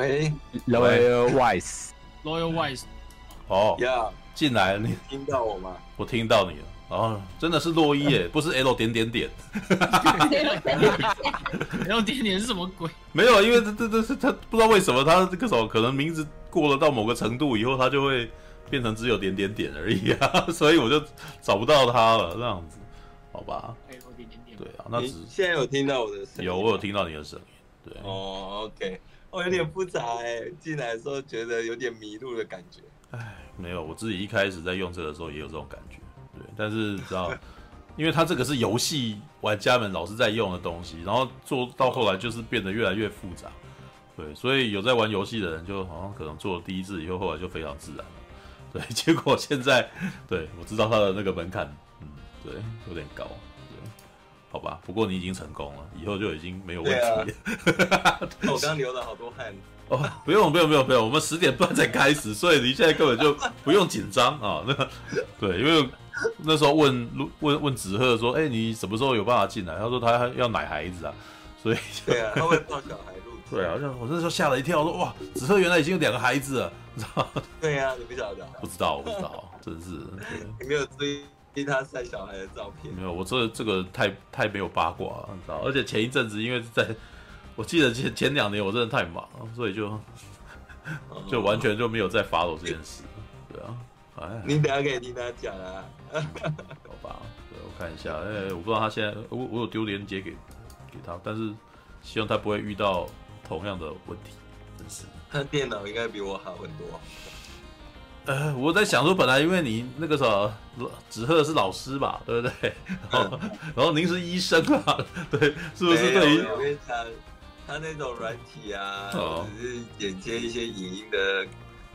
喂，Loyal Wise，Loyal Wise，哦，呀，进来了，你。听到我吗？我听到你了，哦，真的是洛伊耶，不是 L 点点点，L 点点是什么鬼？没有，因为这这这是他不知道为什么他这个时候可能名字过了到某个程度以后，他就会变成只有点点点而已啊，所以我就找不到他了，这样子，好吧？L 点点点，对啊，那只现在有听到我的声音？有，我有听到你的声音，对，哦，OK。我、有点复杂哎，进来的时候觉得有点迷路的感觉。哎，没有，我自己一开始在用这个的时候也有这种感觉。对，但是知道，因为它这个是游戏玩家们老是在用的东西，然后做到后来就是变得越来越复杂。对，所以有在玩游戏的人就好像可能做了第一次以后，后来就非常自然了。对，结果现在对我知道它的那个门槛，嗯，对，有点高。好吧，不过你已经成功了，以后就已经没有问题了。啊、我刚流了好多汗。哦，不用不用不用不用，我们十点半才开始，所以你现在根本就不用紧张啊。那对，因为那时候问问问子鹤说，哎、欸，你什么时候有办法进来？他说他要奶孩子啊，所以对啊，他会抱小孩入。对啊，我那时候吓了一跳，说哇，子鹤原来已经有两个孩子了，你知道吗？对啊，你不晓得？不知道，我不知道，真是。你没有追。替他晒小孩的照片没有，我这这个太太没有八卦了，你知道？而且前一阵子，因为在我记得前前两年我真的太忙了，所以就 就完全就没有再 follow 这件事。对啊，哎，你等下可以听他讲啊。好吧，对，我看一下，哎，我不知道他现在，我我有丢链接给给他，但是希望他不会遇到同样的问题，真是。他电脑应该比我好很多。呃，我在想说，本来因为你那个时候子鹤是老师吧，对不对？然后，然后您是医生啊，对，是不是？对于我跟你讲，他那种软体啊，哦、只是剪接一些影音的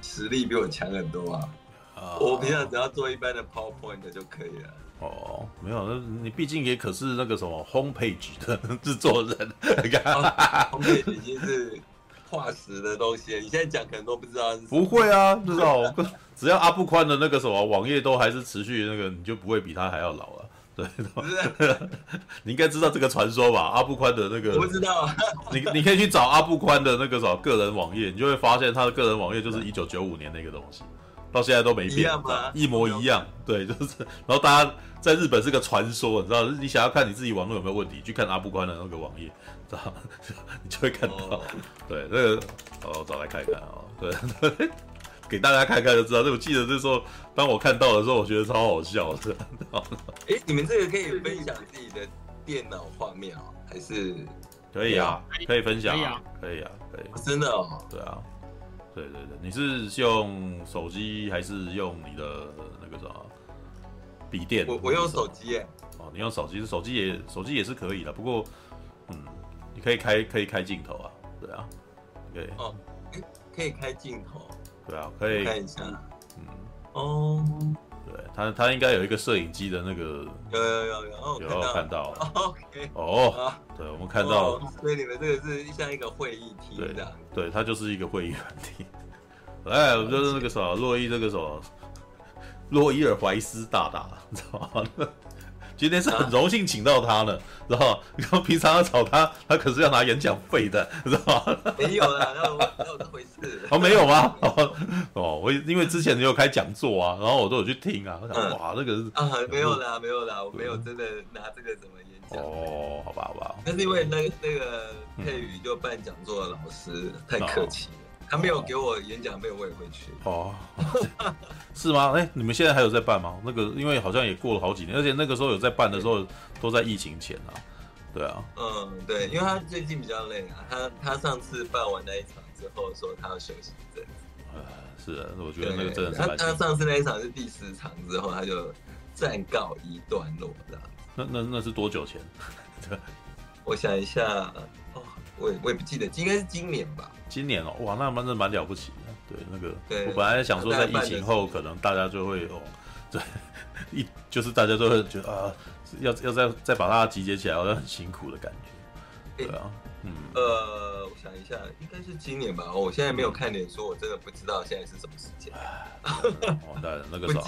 实力比我强很多啊。哦、我平常只要做一般的 PowerPoint 就可以了。哦，没有，那你毕竟也可是那个什么 Homepage 的制作人，你看、哦、Homepage 已经是。化石的东西，你现在讲可能都不知道。不会啊，不知道。只要阿布宽的那个什么网页都还是持续那个，你就不会比他还要老了。对，你应该知道这个传说吧？阿布宽的那个，我不知道。你你可以去找阿布宽的那个什么个人网页，你就会发现他的个人网页就是一九九五年那个东西，到现在都没变，一？一模一样。对，就是。然后大家在日本是个传说，你知道？你想要看你自己网络有没有问题，去看阿布宽的那个网页。知道，你就会看到，oh. 对，那个，哦，我找来看一看啊，对，给大家看看就知道。那我记得那时候，当我看到的时候，我觉得超好笑的。哎，你们这个可以分享自己的电脑画面哦，还是可以啊？可以分享啊，可以啊，可以。真的哦？对啊，对对对，你是用手机还是用你的那个什么笔电？我我用手机耶。哦，你用手机，手机也手机也是可以的，不过，嗯。你可以开可以开镜头啊，对啊，对哦，可以开镜头，对啊，可以。看一下，嗯，哦，对，他他应该有一个摄影机的那个，有有有有，有看到，OK，哦，对，我们看到，所以你们这个是像一个会议厅这样，对，它就是一个会议软体，哎，我就是那个什么洛伊，这个什么洛伊尔怀斯大大，你知道吗？今天是很荣幸请到他呢，知道吗？然后平常要找他，他可是要拿演讲费的，知道吗？没有啦，那我那有这回事。哦，没有吗？哦，我因为之前你有开讲座啊，然后我都有去听啊。我想，哇，那个是啊，没有啦，没有啦，我没有真的拿这个怎么演讲。哦，好吧，好吧。那是因为那那个佩宇就办讲座的老师太客气了。他没有给我演讲费，我也会去。哦，是吗？哎、欸，你们现在还有在办吗？那个，因为好像也过了好几年，而且那个时候有在办的时候，都在疫情前啊。对啊。嗯，对，因为他最近比较累啊。他他上次办完那一场之后，说他要休息一阵子。呃，是啊，我觉得那个真的是。他他上次那一场是第十场之后，他就暂告一段落这样。那那那是多久前？我想一下。我也我也不记得，应该是今年吧。今年哦，哇，那蛮真蛮了不起的。对，那个，对我本来想说，在疫情后，可能大家就会哦，对，一就是大家都会觉得啊，要要再再把它集结起来，好像很辛苦的感觉。对啊，嗯，呃，我想一下，应该是今年吧。我现在没有看脸书，我真的不知道现在是什么时间。完蛋了，那个 时候，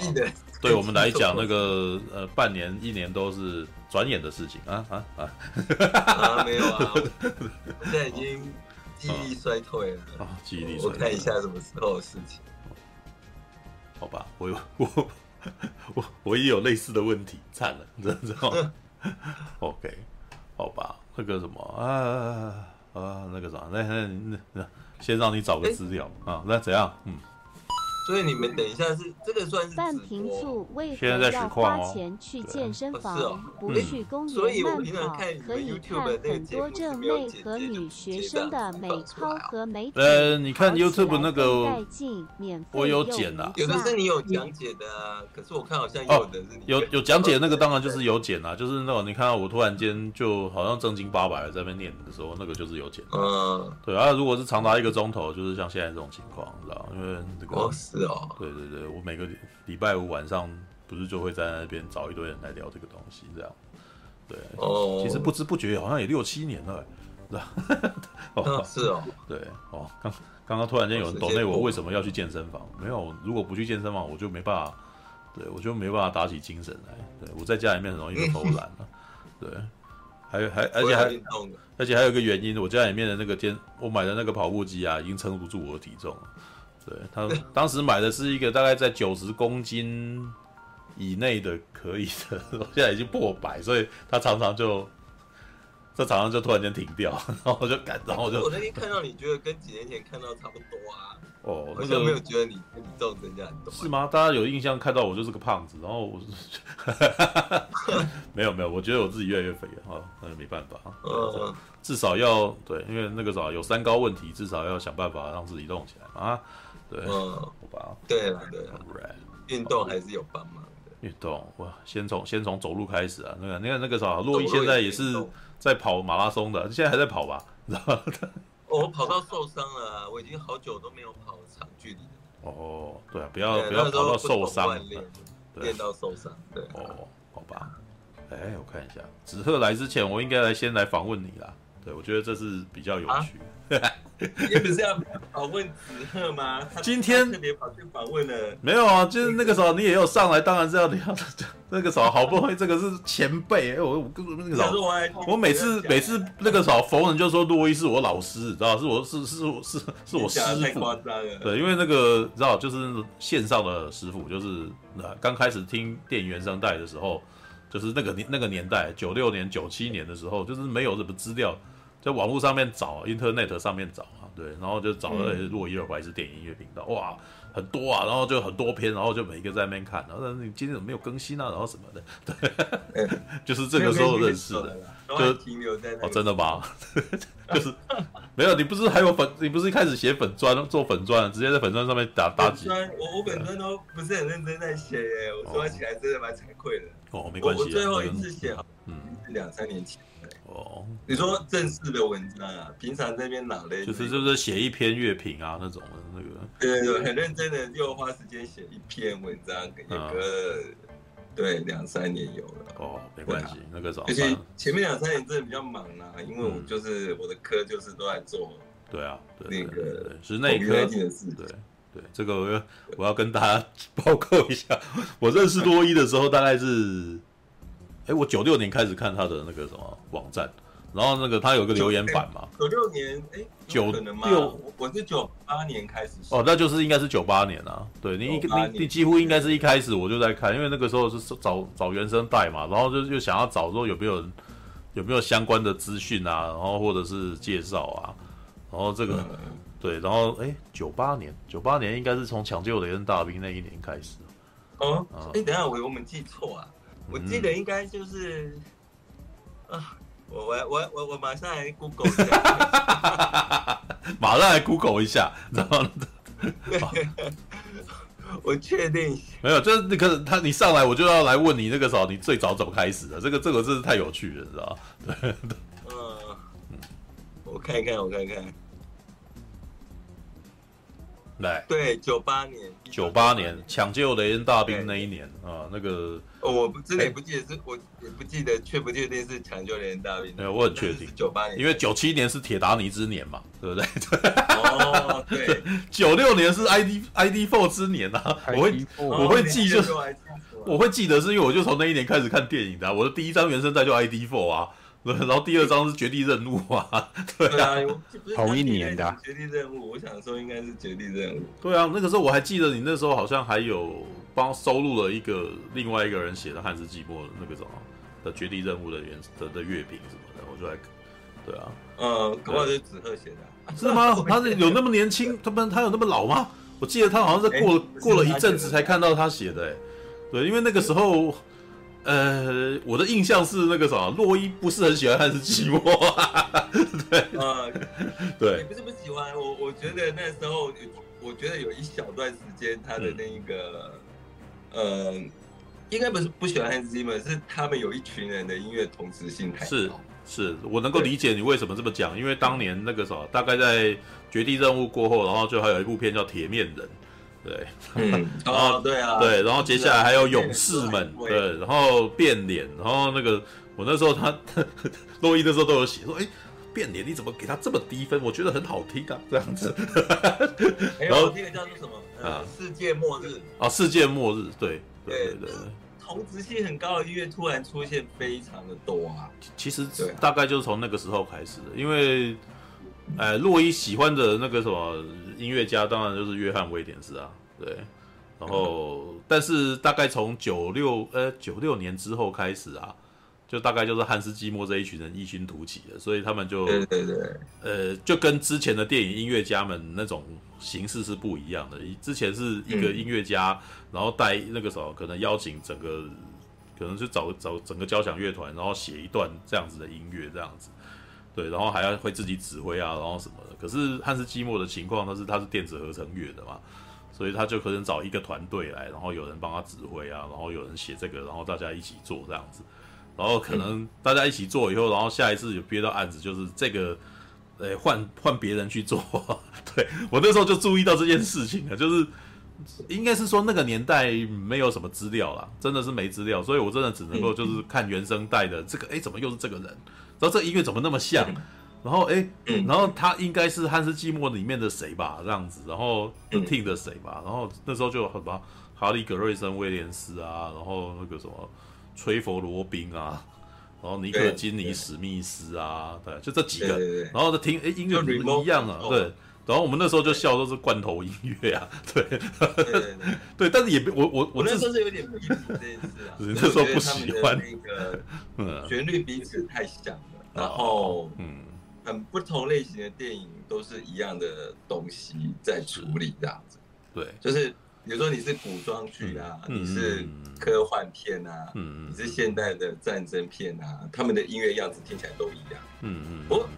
对我们来讲，那个呃，半年一年都是转眼的事情啊啊啊！啊，没有啊。现在已经记忆力衰退了啊！记忆力衰退，我看一下什么时候的事情。好吧，我有我 我我也有类似的问题，惨了，你知道吗？OK，好吧，那个什么啊啊，那个啥，那那那，先让你找个资料啊，那怎样？嗯。所以你们等一下是这个算是半瓶醋，为何要花钱去健身房，不去公园慢跑？可以看很多正妹和女学生的美操和美腿。呃，你看 YouTube 那个，我有剪啊，有的是你有讲解的啊。可是我看好像有的是有有讲解那个，当然就是有剪啊，就是那种你看到我突然间就好像正经八百在那边念的时候，那个就是有剪。嗯，对啊，如果是长达一个钟头，就是像现在这种情况，你知道，因为这个。对对对，我每个礼拜五晚上不是就会在那边找一堆人来聊这个东西，这样。对，哦，其实不知不觉好像也六七年了，是吧？哦，是哦，对哦，刚刚刚突然间有人懂内我为什么要去健身房？没有，如果不去健身房，我就没办法，对我就没办法打起精神来。对我在家里面很容易就偷懒了。对，还有还而且还而且还有一个原因，我家里面的那个健我买的那个跑步机啊，已经撑不住我的体重了。对他当时买的是一个大概在九十公斤以内的可以的，现在已经破百，所以他常常就在场上就突然间停掉，然后我就赶，然后我就我那天看到你觉得跟几年前看到差不多啊？哦，那个没有觉得你体重增加很多？是吗？大家有印象看到我就是个胖子，然后我 没有没有，我觉得我自己越来越肥了啊，那就没办法，嗯，至少要对，因为那个啥有三高问题，至少要想办法让自己动起来啊。对，嗯，好吧，对了，对了，运动还是有帮忙的。运动哇，先从先从走路开始啊。那个，那个那个啥，洛伊现在也是在跑马拉松的，现在还在跑吧？知道吗？我跑到受伤了，我已经好久都没有跑长距离了。哦，对啊，不要不要跑到受伤，练到受伤。对，哦，好吧。哎，我看一下，子赫来之前，我应该来先来访问你啦。对，我觉得这是比较有趣。你不是要访问子贺吗？今天特别跑去访问了。没有啊，就是那个时候你也有上来，当然是要聊的。那个时候好不容易这个是前辈，哎，我我跟那个时候，我每次每次那个时候逢人就说洛伊是我老师，知道是我是是是是我师傅。对，因为那个知道就是线上的师傅，就是那刚开始听电影原声带的时候，就是那个年那个年代，九六年九七年的时候，就是没有什么资料。在网络上面找，Internet 上面找啊，对，然后就找了洛伊尔怀斯电影音乐频道，哇，很多啊，然后就很多篇，然后就每一个在那边看，然后你今天怎么没有更新啊？然后什么的，对，就是这个时候认识的，就停留在哦，真的吗？就是没有，你不是还有粉，你不是一开始写粉专做粉专，直接在粉专上面打打几？我我粉专都不是很认真在写耶，我说起来真的蛮惭愧的。哦，没关系，我最后一次写，嗯，两三年前。哦，你说正式的文章啊，平常这边哪类？就是就是写一篇乐评啊那种的那个。对对，很认真的，又花时间写一篇文章，一个对两三年有了。哦，没关系，那个时候。而且前面两三年真的比较忙啊，因为我就是我的科就是都在做。对啊，那个是内科的事。对，对，这个我要我要跟大家报告一下，我认识多一的时候大概是，哎，我九六年开始看他的那个什么网站。然后那个他有个留言板嘛，九六年，哎，九六，我是九八年开始。哦，那就是应该是九八年啊。对你，你你几乎应该是一开始我就在看，因为那个时候是找找原声带嘛，然后就就想要找说有没有人有没有相关的资讯啊，然后或者是介绍啊，然后这个、嗯、对，然后哎，九八年，九八年应该是从抢救雷恩大兵那一年开始。哦，哎，等下我我们记错啊，我记得应该就是、嗯、啊。我我我我我马上来 Google 一下，马上来 Google 一下，然后，我确定 没有，就是那个他你上来我就要来问你那个时候你最早怎么开始的？这个这个真是太有趣了，知道吗？对，嗯，我看一看，我看一看。来，对，九八年，九八年抢救雷恩大兵那一年啊，那个，我不真的也不记得，是我也不记得，确不确定是抢救雷恩大兵。没有，我很确定，九八年，因为九七年是铁达尼之年嘛，对不对？哦，对，九六年是 ID ID Four 之年啊，我会我会记就，我会记得是因为我就从那一年开始看电影的，我的第一张原声带就 ID Four 啊。然后第二张是绝地任务啊，对啊，同 一年的绝地任务，我想说应该是绝地任务。对啊，那个时候我还记得你那时候好像还有帮收录了一个另外一个人写的汉字寂寞的那个什么的绝地任务的原的的乐评什么的，我就来，对啊，呃，可能是子鹤写的，是吗？他是有那么年轻？他们他有那么老吗？我记得他好像是过了过了一阵子才看到他写的，哎，对，因为那个时候。呃，我的印象是那个什么，洛伊不是很喜欢汉斯季默，对，呃，对，不是不喜欢，我我觉得那时候，我觉得有一小段时间他的那一个，嗯、呃，应该不是不喜欢汉斯季默，是他们有一群人的音乐同时性太高。是，是我能够理解你为什么这么讲，因为当年那个什么，大概在绝地任务过后，然后就还有一部片叫《铁面人》。对，嗯，然 后对啊，对，然后接下来还有勇士们，对，然后变脸，然后那个我那时候他 洛伊的时候都有写说，哎，变脸你怎么给他这么低分？我觉得很好听啊，这样子。然后那个叫做什么啊？世界末日啊，世界末日，对对对对，同质性很高的音乐突然出现非常的多啊。其实大概就是从那个时候开始的，因为。呃，洛伊喜欢的那个什么音乐家，当然就是约翰威廉斯啊，对。然后，但是大概从九六呃九六年之后开始啊，就大概就是汉斯季默这一群人异军突起了，所以他们就对对对，呃，就跟之前的电影音乐家们那种形式是不一样的。之前是一个音乐家，然后带那个什么，可能邀请整个，可能是找找整个交响乐团，然后写一段这样子的音乐，这样子。对，然后还要会自己指挥啊，然后什么的。可是汉斯季默的情况，他是他是电子合成乐的嘛，所以他就可能找一个团队来，然后有人帮他指挥啊，然后有人写这个，然后大家一起做这样子。然后可能大家一起做以后，然后下一次有憋到案子，就是这个，呃，换换别人去做。对，我那时候就注意到这件事情了，就是应该是说那个年代没有什么资料啦，真的是没资料，所以我真的只能够就是看原声带的这个，哎，怎么又是这个人？然后这音乐怎么那么像？然后哎，然后他应该是汉斯季默里面的谁吧？这样子，然后听的谁吧？然后那时候就有什么哈利·格瑞森·威廉斯啊，然后那个什么吹佛·罗宾啊，然后尼克·金尼·史密斯啊，对，就这几个。然后就听哎，音乐不一样啊？对。然后我们那时候就笑都是罐头音乐啊，对，对，但是也我我我那时候是有点批评这件事啊，那时候不喜欢那个旋律彼此太像了，然后嗯，很不同类型的电影都是一样的东西在处理这样子，对，就是比如说你是古装剧啊，你是科幻片啊，嗯，你是现代的战争片啊，他们的音乐样子听起来都一样，嗯嗯，不过。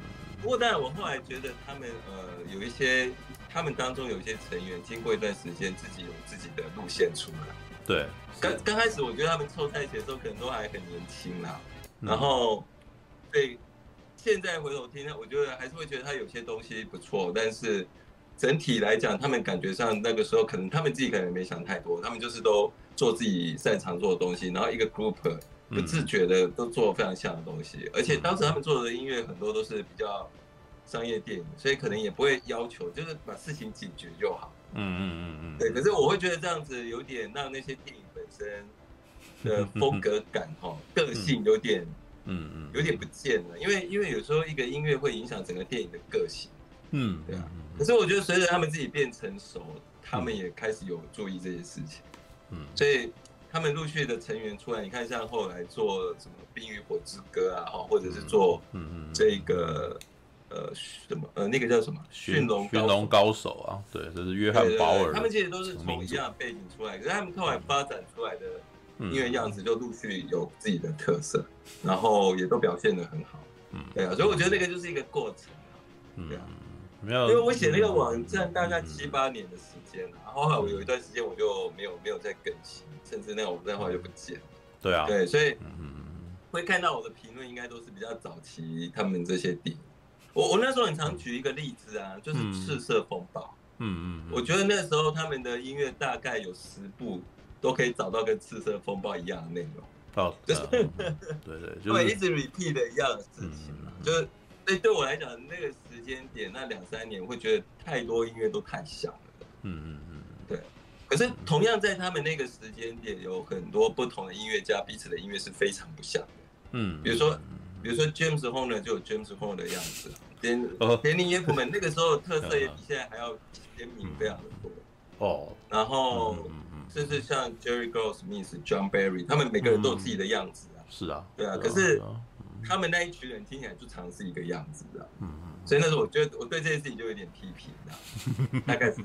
不过，当然，我后来觉得他们呃有一些，他们当中有一些成员，经过一段时间，自己有自己的路线出来。对，刚刚开始，我觉得他们凑在一起的时候，可能都还很年轻啦。然后，对，现在回头听，我觉得还是会觉得他有些东西不错。但是整体来讲，他们感觉上那个时候，可能他们自己可能没想太多，他们就是都做自己擅长做的东西，然后一个 group。不自觉的都做非常像的东西，而且当时他们做的音乐很多都是比较商业电影，所以可能也不会要求，就是把事情解决就好。嗯嗯嗯嗯，对。可是我会觉得这样子有点让那些电影本身的风格感哈，个性有点，嗯嗯嗯，有点不见了。因为因为有时候一个音乐会影响整个电影的个性。嗯，对啊。可是我觉得随着他们自己变成熟，他们也开始有注意这些事情。嗯，所以。他们陆续的成员出来，你看像后来做什么《冰与火之歌》啊，哈，或者是做嗯嗯这个呃什么呃那个叫什么驯龙驯龙高手啊，对，这是约翰鲍尔。他们其实都是从一样背景出来，可是他们后来发展出来的音乐样子就陆续有自己的特色，然后也都表现的很好。嗯，对啊，所以我觉得那个就是一个过程啊，对啊。没有，因为我写那个网站大概七八年的时间了，然后后来我有一段时间我就没有没有再更新，甚至那个网站后来就不见了。对啊，对，所以会看到我的评论应该都是比较早期他们这些点。我我那时候很常举一个例子啊，就是《赤色风暴》。嗯嗯，我觉得那时候他们的音乐大概有十部都可以找到跟《赤色风暴》一样的内容。哦，就是对对，就会一直 repeat 的一样的事情嘛，就是。所以对我来讲，那个时间点那两三年，我会觉得太多音乐都太像了。嗯嗯嗯，对。可是同样在他们那个时间点，有很多不同的音乐家，彼此的音乐是非常不像的。嗯，比如说，比如说 James Horner 就有 James Horner 的样子，连连林耶普们那个时候特色也比现在还要鲜明非常的多。哦，然后甚至像 Jerry Goldsmith、John Barry，他们每个人都有自己的样子啊。是啊，对啊。可是。他们那一群人听起来就常是一个样子的，嗯嗯，所以那时候我觉得我对这件事情就有点批评的，大概是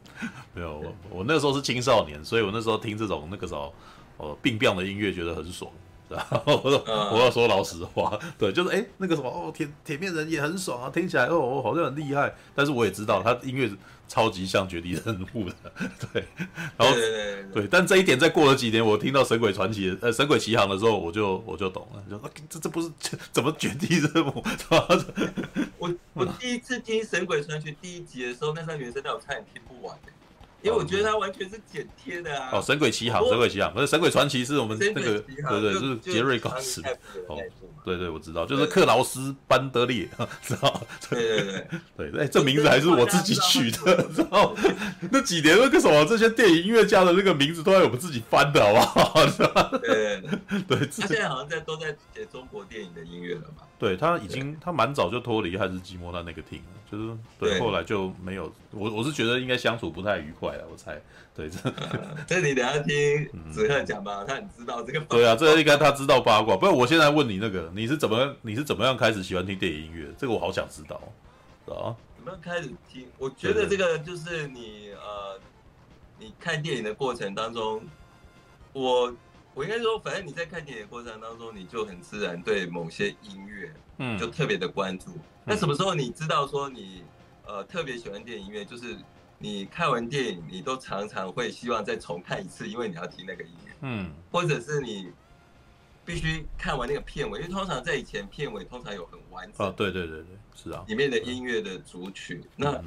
没有我我那时候是青少年，所以我那时候听这种那个时候呃病变的音乐觉得很爽，然后我说我要说老实话，对，就是哎那个什么哦铁铁面人也很爽啊，听起来哦好像很厉害，但是我也知道他音乐。超级像绝地任务的，对，然后对，但这一点再过了几年，我听到《神鬼传奇》呃《神鬼奇航》的时候，我就我就懂了，就说这这不是怎么绝地任务？我我第一次听《神鬼传奇》第一集的时候，那张原声带我差点听不完。因为我觉得它完全是剪贴的啊！哦，《神鬼奇航》《神鬼奇航》不是《神鬼传奇》，是我们那个对对，就是杰瑞高斯。哦，对对，我知道，就是克劳斯班德列，知道？对对对 对，哎，这名字还是我自己取的，知道？那几年那个什么，这些电影音乐家的那个名字都要我们自己翻的，好不好？对对，他现在好像在都在写中国电影的音乐了嘛？对，他已经他蛮早就脱离汉斯季默他那个 team 了，就是对，后来就没有。我我是觉得应该相处不太愉快了。我猜，对这，这你等下听子赫讲吧，他很知道这个。对啊，这个应该他知道八卦。不然我现在问你那个，你是怎么你是怎么样开始喜欢听电影音乐？这个我好想知道，啊？怎么样开始听？我觉得这个就是你呃，你看电影的过程当中，我我应该说，反正你在看电影的过程当中，你就很自然对某些音乐，嗯，就特别的关注。那什么时候你知道说你呃特别喜欢电影音乐，就是？你看完电影，你都常常会希望再重看一次，因为你要听那个音乐，嗯，或者是你必须看完那个片尾，因为通常在以前片尾通常有很完整，哦，对对对对，是啊，里面的音乐的主曲，那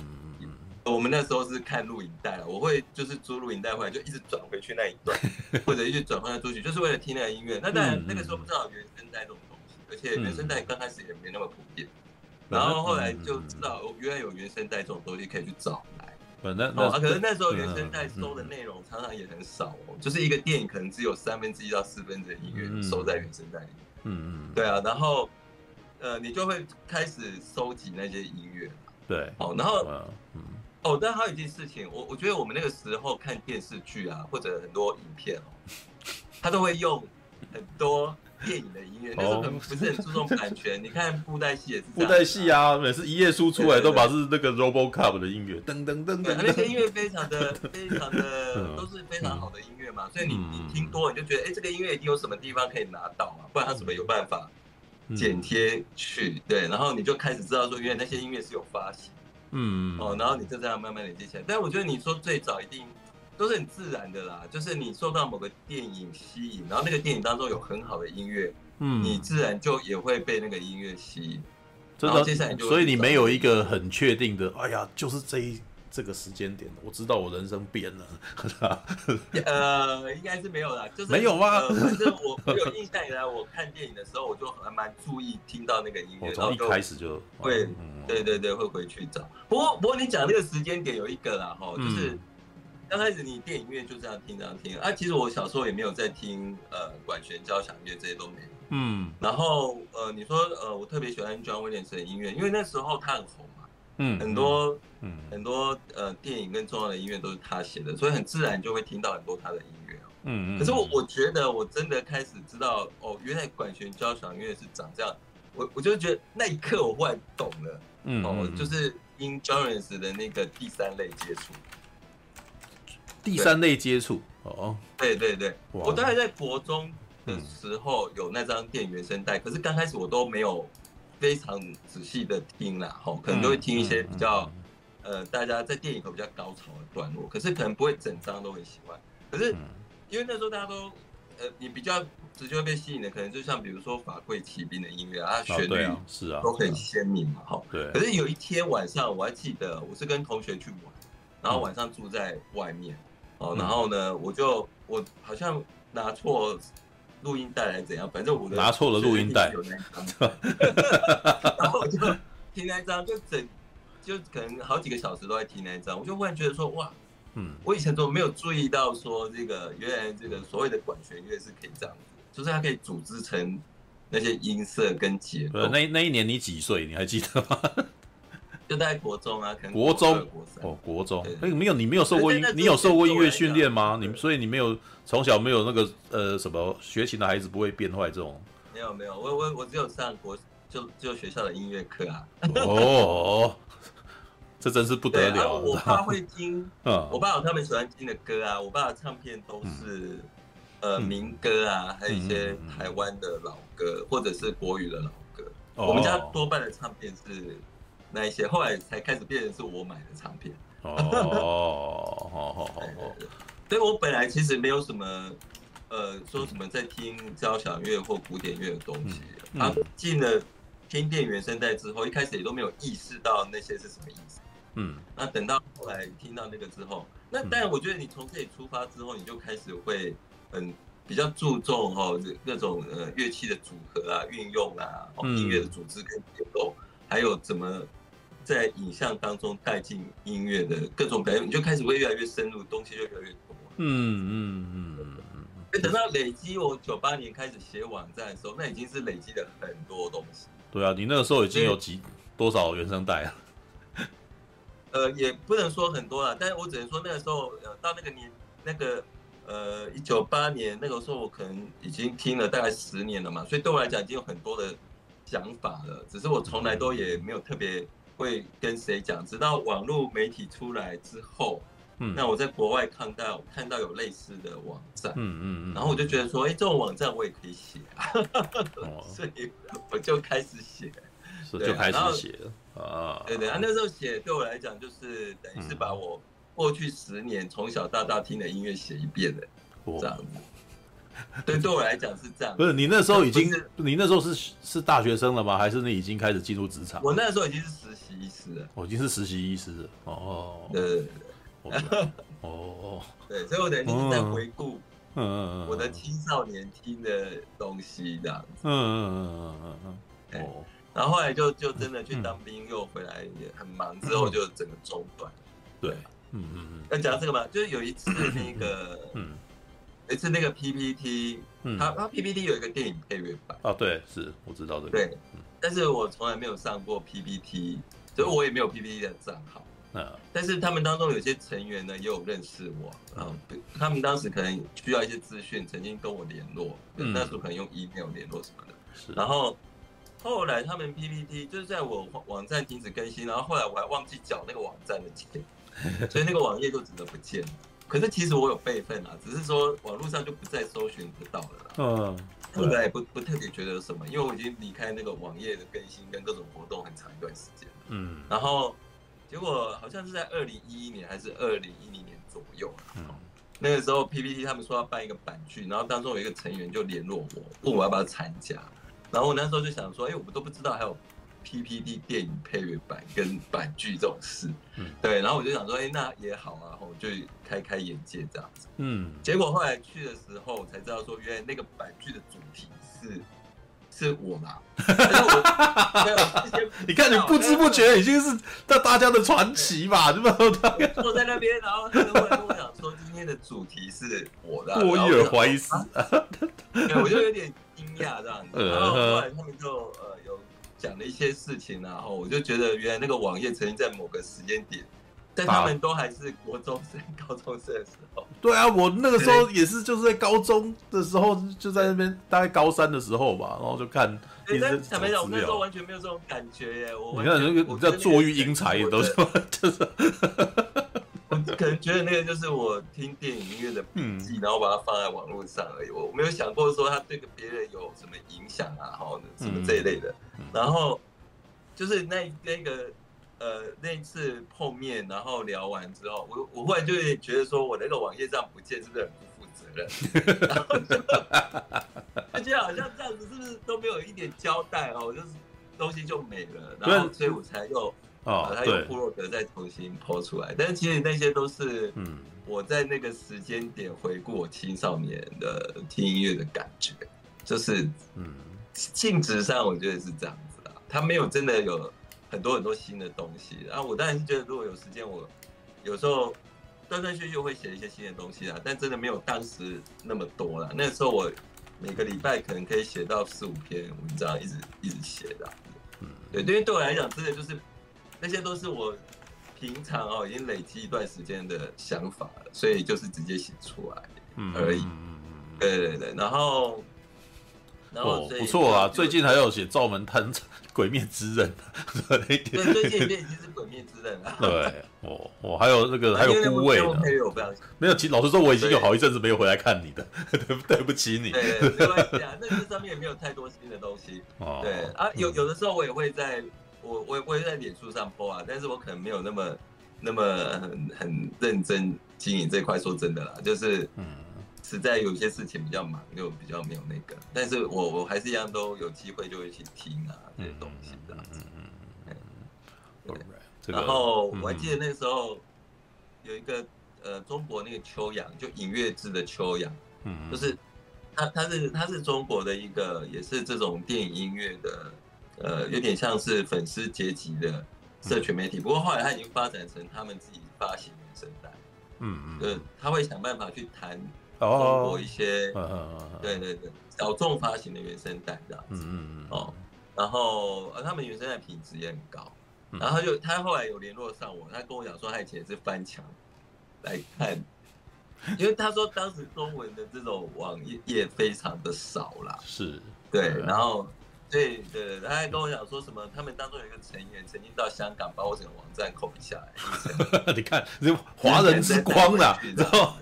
我们那时候是看录影带了，我会就是租录影带回来就一直转回去那一段，或者一直转换到主曲，就是为了听那个音乐。那当然那个时候不知道原声带这种东西，而且原声带刚开始也没那么普遍，然后后来就知道原来有原声带这种东西可以去找来。哦，可是那时候原声带收的内容常常也很少哦，就是一个电影可能只有三分之一到四分之一的音乐收在原声带里面。嗯嗯，对啊，然后呃，你就会开始收集那些音乐。对，哦，然后嗯，哦，但还有一件事情，我我觉得我们那个时候看电视剧啊，或者很多影片哦，他都会用很多。电影的音乐，那时候可能不是很注重版权。你看布袋戏也是布袋戏啊，每次一页书出来都把是那个 RoboCop 的音乐，噔噔噔噔，那些音乐非常的、非常的都是非常好的音乐嘛。所以你你听多，你就觉得，哎，这个音乐一定有什么地方可以拿到嘛，不然他怎么有办法剪贴去？对，然后你就开始知道说，原来那些音乐是有发行，嗯，哦，然后你就这样慢慢累积起来。但我觉得你说最早一定。都是很自然的啦，就是你受到某个电影吸引，然后那个电影当中有很好的音乐，嗯，你自然就也会被那个音乐吸引。然后接下来就，所以你没有一个很确定的，哎呀，就是这一这个时间点，我知道我人生变了。呃，应该是没有啦，就是没有吗？反正我我有印象以来，我看电影的时候，我就还蛮注意听到那个音乐，从一开始就会，对对对，会回去找。不过不过你讲那个时间点有一个啦，哈，就是刚开始你电影院就这样听这样听啊。其实我小时候也没有在听呃管弦交响乐这些都没有。嗯，然后呃，你说呃，我特别喜欢 John Williams 的音乐，因为那时候他很红嘛，嗯，很多，嗯，很多呃电影跟重要的音乐都是他写的，所以很自然就会听到很多他的音乐，嗯嗯。可是我我觉得我真的开始知道哦，原来管弦交响乐是长这样，我我就觉得那一刻我忽然懂了，嗯，哦，就是因 John Williams 的那个第三类接触，第三类接触，哦，对对对，我大概在国中。的时候有那张电影原声带，可是刚开始我都没有非常仔细的听啦，吼，可能都会听一些比较，呃，大家在电影里比较高潮的段落，可是可能不会整张都很喜欢。可是因为那时候大家都，呃，你比较直接会被吸引的，可能就像比如说法贵骑兵的音乐啊，旋律是啊，都很鲜明嘛，哈。对。可是有一天晚上，我还记得我是跟同学去玩，然后晚上住在外面，哦，然后呢，我就我好像拿错。录音带来怎样？反正我的拿错了录音带，然后我就听那一张，就整就可能好几个小时都在听那一张，我就忽然觉得说哇，嗯，我以前都没有注意到说这个原来这个所谓的管弦乐是可以这样子，就是它可以组织成那些音色跟节奏。那那一年你几岁？你还记得吗？就在国中啊，可能国中哦，国中。那没有，你没有受过音，你有受过音乐训练吗？你所以你没有从小没有那个呃什么学琴的孩子不会变坏这种。没有没有，我我我只有上国就就学校的音乐课啊。哦，这真是不得了。我爸会听，嗯我爸有他们喜欢听的歌啊。我爸的唱片都是呃民歌啊，还有一些台湾的老歌或者是国语的老歌。我们家多半的唱片是。那一些后来才开始变成是我买的唱片。哦，好好好好，所以我本来其实没有什么呃说什么在听交响乐或古典乐的东西，啊进了听电影原声带之后，一开始也都没有意识到那些是什么意思，嗯，那等到后来听到那个之后，那当然我觉得你从这里出发之后，你就开始会很比较注重哈这各种呃乐器的组合啊运用啊，音乐的组织跟结构，还有怎么。在影像当中带进音乐的各种表演，你就开始会越来越深入，东西就越来越多。嗯嗯嗯嗯嗯。等到累积，我九八年开始写网站的时候，那已经是累积了很多东西。对啊，你那个时候已经有几多少原声带啊？呃，也不能说很多了，但是我只能说那个时候，呃，到那个年，那个呃，一九八年那个时候，我可能已经听了大概十年了嘛，所以对我来讲已经有很多的想法了，只是我从来都也没有特别。会跟谁讲？直到网络媒体出来之后，嗯，那我在国外看到看到有类似的网站，嗯嗯嗯，然后我就觉得说，哎，这种网站我也可以写，哦、所以我就开始写，是就开始写了。啊，对对啊，那时候写对我来讲就是等于是把我过去十年从小到大听的音乐写一遍的，哦、这样子。对，对我来讲是这样。不是你那时候已经，你那时候是是大学生了吗？还是你已经开始进入职场？我那时候已经是实习医师了。我已经是实习医师了。哦，对对对。哦，对，所以我等于一直在回顾，嗯我的青少年听的东西这样子。嗯嗯嗯嗯嗯嗯。哦。然后后来就就真的去当兵，又回来也很忙，之后就整个中断。对，嗯嗯嗯。要讲这个吗？就是有一次那个，嗯。一次那个 PPT，嗯，它它 PPT 有一个电影配乐版。哦，对，是我知道这个，对，但是我从来没有上过 PPT，所以我也没有 PPT 的账号，嗯，但是他们当中有些成员呢也有认识我，嗯，他们当时可能需要一些资讯，曾经跟我联络，嗯。那时候可能用 email 联络什么的，是，然后后来他们 PPT 就是在我网站停止更新，然后后来我还忘记缴那个网站的钱，所以那个网页就只能不见了。可是其实我有备份啊，只是说网络上就不再搜寻得到了啦。嗯，后来也不不特别觉得有什么，因为我已经离开那个网页的更新跟各种活动很长一段时间。嗯，然后结果好像是在二零一一年还是二零一零年左右。嗯，那个时候 PPT 他们说要办一个版剧，然后当中有一个成员就联络我，问我要不要参加。然后我那时候就想说，哎，我们都不知道还有 PPT 电影配乐版跟版剧这种事，嗯，对，然后我就想说，哎、欸，那也好啊，然后就开开眼界这样子，嗯，结果后来去的时候才知道说，原来那个版剧的主题是是我嘛，你看你不知不觉已经是大大家的传奇嘛，对吧？坐在那边，然后他就会跟我讲说，今天的主题是我的，我有点怀斯，对，我就有点惊讶这样子，然后后来他们就呃。讲了一些事情，然后我就觉得原来那个网页曾经在某个时间点，但他们都还是国中生、高中生的时候。对啊，我那个时候也是，就是在高中的时候，就在那边大概高三的时候吧，然后就看。对，但坦白讲，我那时候完全没有这种感觉耶。我你看那个，你知道坐育英才也都是，就是。我可能觉得那个就是我听电影音乐的笔记，然后把它放在网络上而已。我没有想过说他对个别人有什么影响啊，好什么这一类的。然后就是那那个呃那一次碰面，然后聊完之后，我我忽然就有点觉得说，我那个网页上不见是不是很不负责任？然 后就而且好像这样子是不是都没有一点交代哦？就是东西就没了，然后所以我才又。哦，他用部落格再重新 po 出来，但是其实那些都是嗯，我在那个时间点回顾我青少年的听音乐的感觉，就是嗯，性质上我觉得是这样子啊，他没有真的有很多很多新的东西，然后我当然是觉得如果有时间，我有时候断断续续会写一些新的东西啊，但真的没有当时那么多了。那时候我每个礼拜可能可以写到四五篇文章，一直一直写的，嗯，对，因为对我来讲，真的就是。那些都是我平常哦已经累积一段时间的想法了，所以就是直接写出来而已。对对对，然后然后不错啊，最近还有写《赵门探鬼灭之刃》对，最近已经是《鬼灭之刃》了。对，哦，我还有那个还有孤味呢。没有，其实老实说，我已经有好一阵子没有回来看你的，对对不起你。对，没关系啊，那这上面也没有太多新的东西。哦，对啊，有有的时候我也会在。我我我也在脸书上 po 啊，但是我可能没有那么那么很很认真经营这块。说真的啦，就是嗯，实在有些事情比较忙，就比较没有那个。但是我我还是一样都有机会就会去听啊这些东西这样子。嗯嗯嗯。对。然后我还记得那时候有一个呃中国那个秋阳，就尹月之的秋阳，嗯，就是他他是他是中国的一个也是这种电影音乐的。呃，有点像是粉丝阶级的社群媒体，不过后来他已经发展成他们自己发行原声带，嗯嗯，呃，他会想办法去谈中国一些，对对对，小众发行的原声带这样子，嗯嗯嗯，哦，然后呃，他们原声带品质也很高，然后就他后来有联络上我，他跟我讲说他以前是翻墙来看，因为他说当时中文的这种网页也非常的少啦，是。对，然后。对对，他还跟我讲说什么，他们当中有一个成员曾经到香港把我整个网站扣下来。你看，这华人之光啦，然后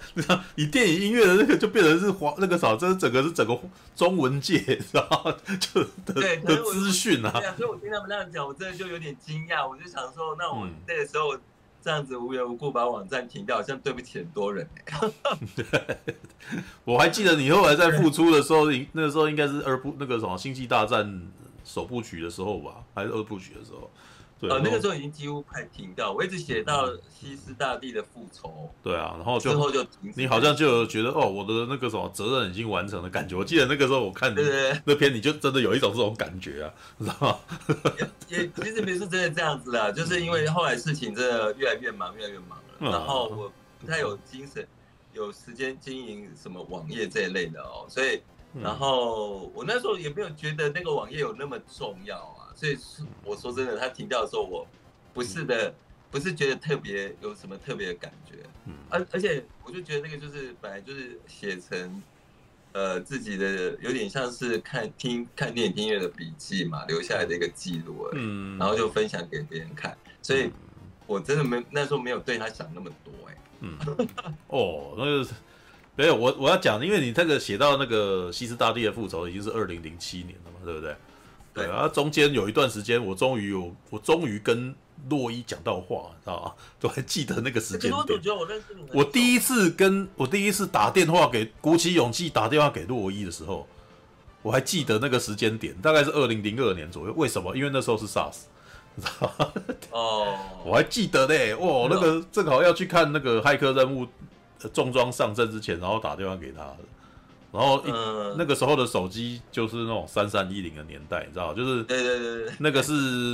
你电影音乐的那个就变成是华那个啥，这整个是整个中文界，然后就的对的资讯啊。对啊，所以我听他们那样讲，我真的就有点惊讶，我就想说，那我那个时候。嗯这样子无缘无故把网站停掉，好像对不起很多人。对，我还记得你后来在复出的时候，那个时候应该是二部那个什么《星际大战》首部曲的时候吧，还是二部曲的时候。对，呃，那个时候已经几乎快停掉，我一直写到西斯大帝的复仇。对啊，然后就之后就停。你好像就觉得哦，我的那个什么责任已经完成的感觉。我记得那个时候我看你那篇，你就真的有一种这种感觉啊，知道吗？也也其实不是真的这样子啦，就是因为后来事情真的越来越忙，越来越忙了，然后我不太有精神，有时间经营什么网页这一类的哦，所以然后我那时候也没有觉得那个网页有那么重要啊。所以我说真的，他停掉的时候，我不是的，不是觉得特别有什么特别的感觉，嗯，而而且我就觉得那个就是本来就是写成，呃，自己的有点像是看听看电影听音乐的笔记嘛，留下来的一个记录而已，嗯，然后就分享给别人看，所以我真的没那时候没有对他想那么多，哎，嗯，哦，那就是没有，我我要讲，因为你这个写到那个西斯大帝的复仇已经是二零零七年了嘛，对不对？对啊，中间有一段时间，我终于有，我终于跟洛伊讲到话，知道吗？都还记得那个时间点。我觉得我认识你。我第一次跟我第一次打电话给鼓起勇气打电话给洛伊的时候，我还记得那个时间点，大概是二零零二年左右。为什么？因为那时候是 SARS，知道吗？哦，我还记得嘞。哇，那个正好要去看那个骇客任务重装上阵之前，然后打电话给他的。然后一、嗯、那个时候的手机就是那种三三一零的年代，你知道，就是对对对，那个是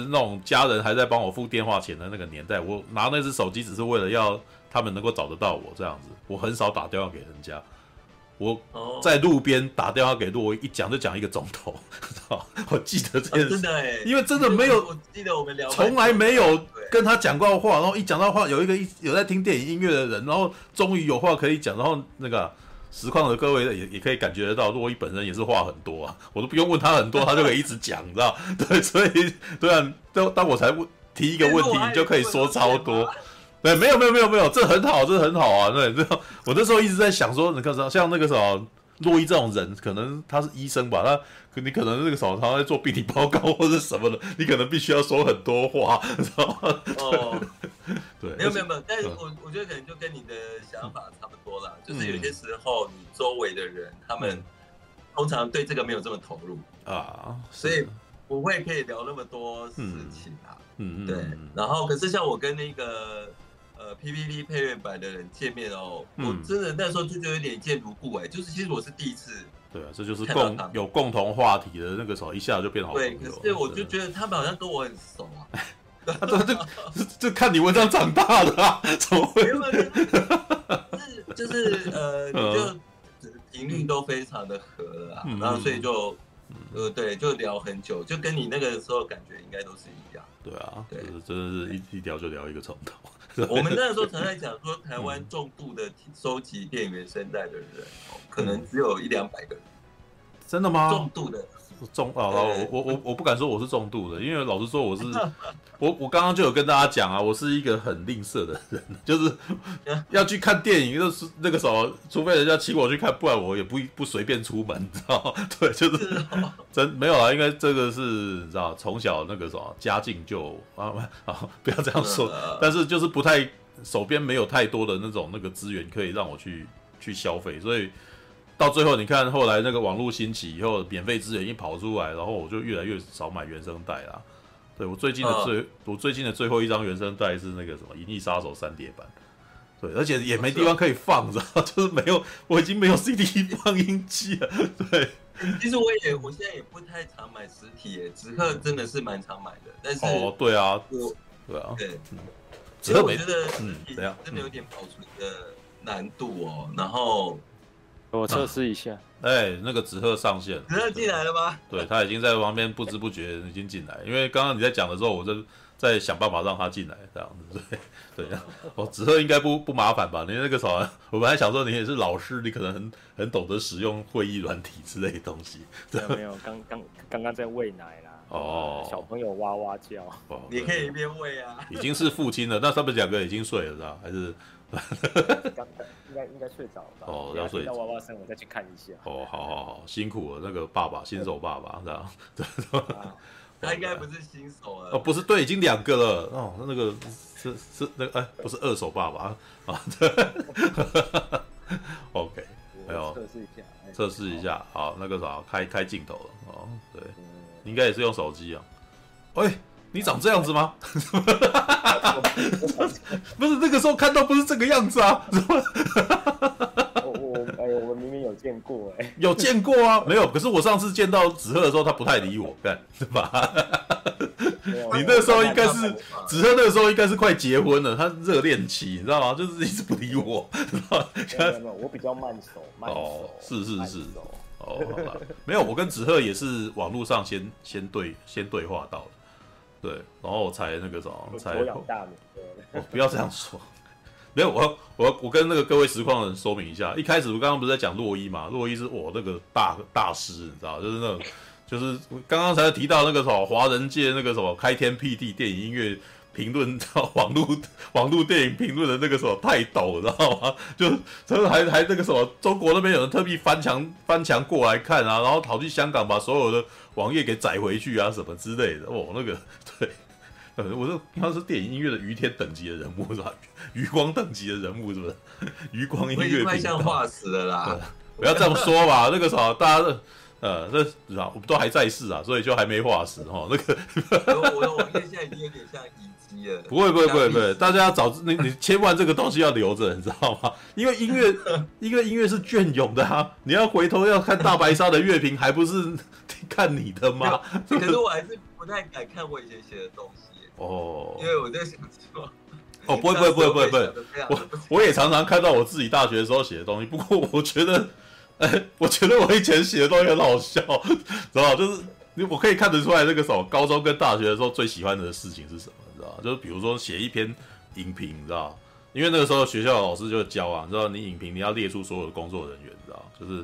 那种家人还在帮我付电话钱的那个年代。我拿那只手机只是为了要他们能够找得到我这样子，我很少打电话给人家。我在路边打电话给路，我，一讲就讲一个钟头，我记得这件事，因为真的没有，我记得我们聊，从来没有跟他讲过话，然后一讲到话，有一个一有在听电影音乐的人，然后终于有话可以讲，然后那个实况的各位也也可以感觉得到，洛伊本身也是话很多啊，我都不用问他很多，他就可以一直讲，你知道？对，所以对啊，当当我才问提一个问题，你就可以说超多。对，没有没有没有没有，这很好，这很好啊！对，这我那时候一直在想说，你看，像那个时候洛伊这种人，可能他是医生吧，他你可能那个时候他在做病理报告或者什么的，你可能必须要说很多话，知道吗？哦，对，没有没有没有，但是我我觉得可能就跟你的想法差不多啦，就是有些时候你周围的人，他们通常对这个没有这么投入。啊，所以不会可以聊那么多事情啊，嗯嗯，对，然后可是像我跟那个。呃，PVP 配乐版的人见面哦，嗯、我真的那时候就觉得有点见如故哎，就是其实我是第一次。对啊，这就是共有共同话题的那个时候，一下就变好朋友。对，可是我就觉得他们好像跟我很熟啊。这这这看你文章长大的啊，怎么会？就是就是呃，就频率都非常的合啊，嗯、然后所以就呃对，就聊很久，就跟你那个时候感觉应该都是一样。对啊，对，真的是一一聊就聊一个钟头。我们那时候常在讲说，台湾重度的收集电源声带的人，可能只有一两百个人。真的吗？重度的。重啊！我我我我不敢说我是重度的，因为老实说我是我我刚刚就有跟大家讲啊，我是一个很吝啬的人，就是 要去看电影，就是那个什么，除非人家请我去看，不然我也不不随便出门，你知道吗？对，就是真没有啊，因为这个是你知道，从小那个什么家境就啊啊，不要这样说，但是就是不太手边没有太多的那种那个资源可以让我去去消费，所以。到最后，你看后来那个网络兴起以后，免费资源一跑出来，然后我就越来越少买原声带啦。对，我最近的最，我最近的最后一张原声带是那个什么《银翼杀手》三碟版。对，而且也没地方可以放，知道 就是没有，我已经没有 CD 放映机了。对，其实我也，我现在也不太常买实体耶，纸鹤真的是蛮常买的。但是哦，对啊，我对啊，对，纸鹤我觉得真的有点保存的难度哦，然后。我测试一下，哎、啊欸，那个纸鹤上线，纸鹤进来了吗？对，他已经在旁边不知不觉已经进来，因为刚刚你在讲的时候，我就在想办法让他进来，这样子，对对。哦，纸鹤应该不不麻烦吧？你那个时候，我本来想说你也是老师，你可能很很懂得使用会议软体之类的东西。没有没有，刚刚刚刚在喂奶啦。哦，小朋友哇哇叫，哦、你可以一边喂啊。已经是父亲了，那他们两个已经睡了，是吧？还是？刚应该应该睡着了吧？哦，要睡。到娃娃声，我再去看一下。哦，好好好，辛苦了，那个爸爸，新手爸爸，这样。对，他应该不是新手了。哦，不是，对，已经两个了。哦，那个是是那个哎，不是二手爸爸啊。对。OK，哎呦测试一下，测试一下。好，那个啥，开开镜头了。哦，对，应该也是用手机啊。喂。你长这样子吗？不是那个时候看到不是这个样子啊！我我哎呦，我明明有见过哎，有见过啊？没有，可是我上次见到纸鹤的时候，他不太理我，干对吧？你那个时候应该是纸鹤那个时候应该是快结婚了，他热恋期，你知道吗？就是一直不理我。没有没有，我比较慢熟，慢熟。哦，是是是。哦，好吧，没有，我跟纸鹤也是网络上先先对先对话到的。对，然后我才那个什么，才我 不要这样说，没有，我我我跟那个各位实况的人说明一下，一开始我刚刚不是在讲洛伊嘛，洛伊是我那个大大师，你知道，就是那种，就是刚刚才提到那个什么华人界那个什么开天辟地电影音乐。评论到网络网络电影评论的那个什么泰斗，知道吗？就真的还还那个什么，中国那边有人特地翻墙翻墙过来看啊，然后跑去香港把所有的网页给载回去啊，什么之类的。哦，那个 对，我说他是电影音乐的于天等级的人物是吧？余光等级的人物是不是？余光音乐快像化石了啦！不要这么说吧，那个什么，大家呃，这是吧？我们都还在世啊，所以就还没化石哈。那个我的网页现在已经有点像遗迹了。不会不会不会不会，大家要找你你千万这个东西要留着，你知道吗？因为音乐因为音乐是隽永的啊，你要回头要看大白鲨的乐评，还不是看你的吗？可是我还是不太敢看我以前写的东西哦，因为我在想说。哦，不会，不会，不会，不会，不会。我我也常常看到我自己大学的时候写的东西。不过我觉得，哎，我觉得我以前写的东西很好笑，知道就是你我可以看得出来，那个时候高中跟大学的时候最喜欢的事情是什么？你知道就是比如说写一篇影评，你知道因为那个时候学校的老师就教啊，你知道，你影评你要列出所有的工作人员，你知道就是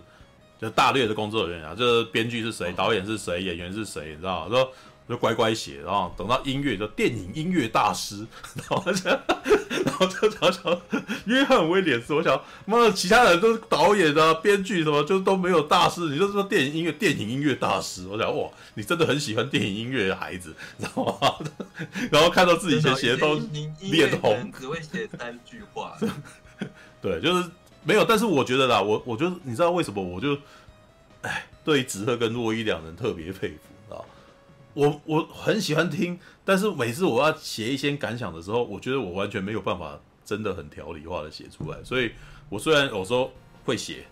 就大略的工作人员啊，就是编剧是谁，导演是谁，演员是谁，你知道说。就乖乖写，然后等到音乐，就电影音乐大师，然后就，然后就常常约翰威廉斯，我想，妈的，其他人都是导演啊、编剧什么，就都没有大师，你就说电影音乐，电影音乐大师，我想，哇，你真的很喜欢电影音乐的孩子，然后，然后看到自己以前写的都脸红，只会写三句话，对，就是没有，但是我觉得啦，我我就你知道为什么，我就，哎，对子赫跟洛伊两人特别佩服。我我很喜欢听，但是每次我要写一些感想的时候，我觉得我完全没有办法真的很条理化的写出来。所以，我虽然有时候会写，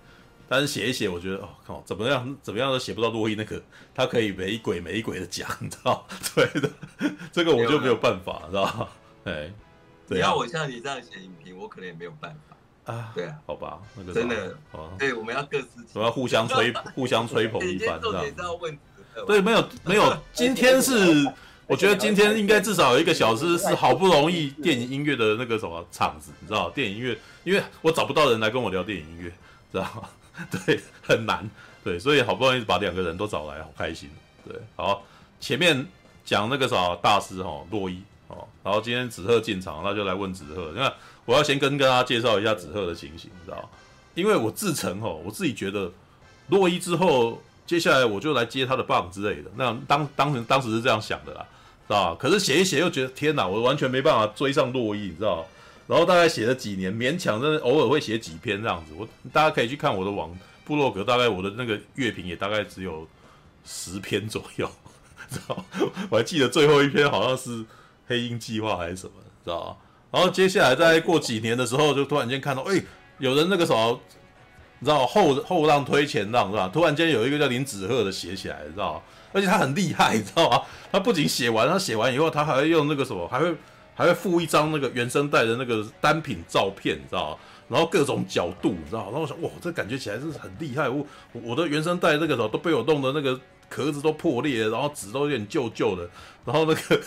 但是写一写，我觉得哦靠，怎么样怎么样都写不到洛伊那个，他可以没鬼没鬼的讲，你知道？对的，这个我就没有办法，知道？哎，你要我像你这样写影评，我可能也没有办法啊。对啊，好吧，那个真的，对，我们要各自，我们要互相吹，互相吹捧一番，知道？对，没有没有，今天是我觉得今天应该至少有一个小时是好不容易电影音乐的那个什么场子，你知道？电影音乐，因为我找不到人来跟我聊电影音乐，知道吗？对，很难，对，所以好不容易把两个人都找来，好开心。对，好，前面讲那个啥大师哈，洛伊哦，然后今天子赫进场，那就来问子赫。那我要先跟跟大家介绍一下子赫的情形，你知道？因为我自成哦，我自己觉得洛伊之后。接下来我就来接他的棒之类的，那当当时当时是这样想的啦，知道吧？可是写一写又觉得天哪，我完全没办法追上洛伊，你知道？然后大概写了几年，勉强的偶尔会写几篇这样子。我大家可以去看我的网部落格，大概我的那个乐评也大概只有十篇左右，知道？我还记得最后一篇好像是《黑鹰计划》还是什么，知道？然后接下来再过几年的时候，就突然间看到，哎，有人那个时候。你知道后后浪推前浪是吧？突然间有一个叫林子赫的写起来，你知道？而且他很厉害，你知道吗？他不仅写完，他写完以后，他还会用那个什么，还会还会附一张那个原声带的那个单品照片，你知道？然后各种角度，你知道？然后我想，哇，这感觉起来是很厉害。我我的原声带这个时候都被我弄的那个。壳子都破裂，然后纸都有点旧旧的，然后那个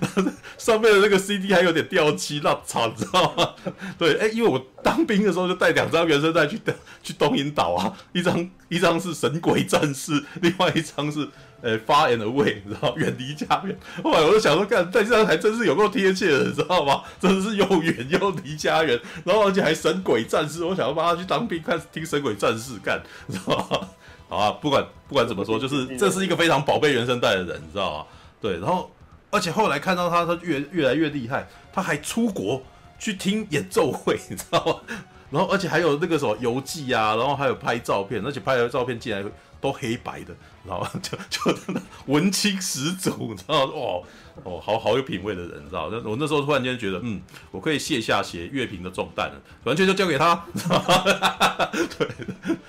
上面的那个 CD 还有点掉漆，那惨，你知道吗？对，哎，因为我当兵的时候就带两张原声带去 去东瀛岛啊，一张一张是神鬼战士，另外一张是呃 Far and Away，你知道，远离家园。后来我就想说，干，但这张还真是有够贴切的，你知道吗？真的是又远又离家园，然后而且还神鬼战士，我想要帮他去当兵，看听神鬼战士干，你知道吗？好啊，不管不管怎么说，就是这是一个非常宝贝原声带的人，你知道吗？对，然后而且后来看到他，他越越来越厉害，他还出国去听演奏会，你知道吗？然后而且还有那个什么游记啊，然后还有拍照片，而且拍的照片竟然都黑白的，然后就就真的文青始祖，你知道吗？哇！哦，好好有品味的人，你知道？那我那时候突然间觉得，嗯，我可以卸下写乐评的重担了，完全就交给他，你知道吗？对，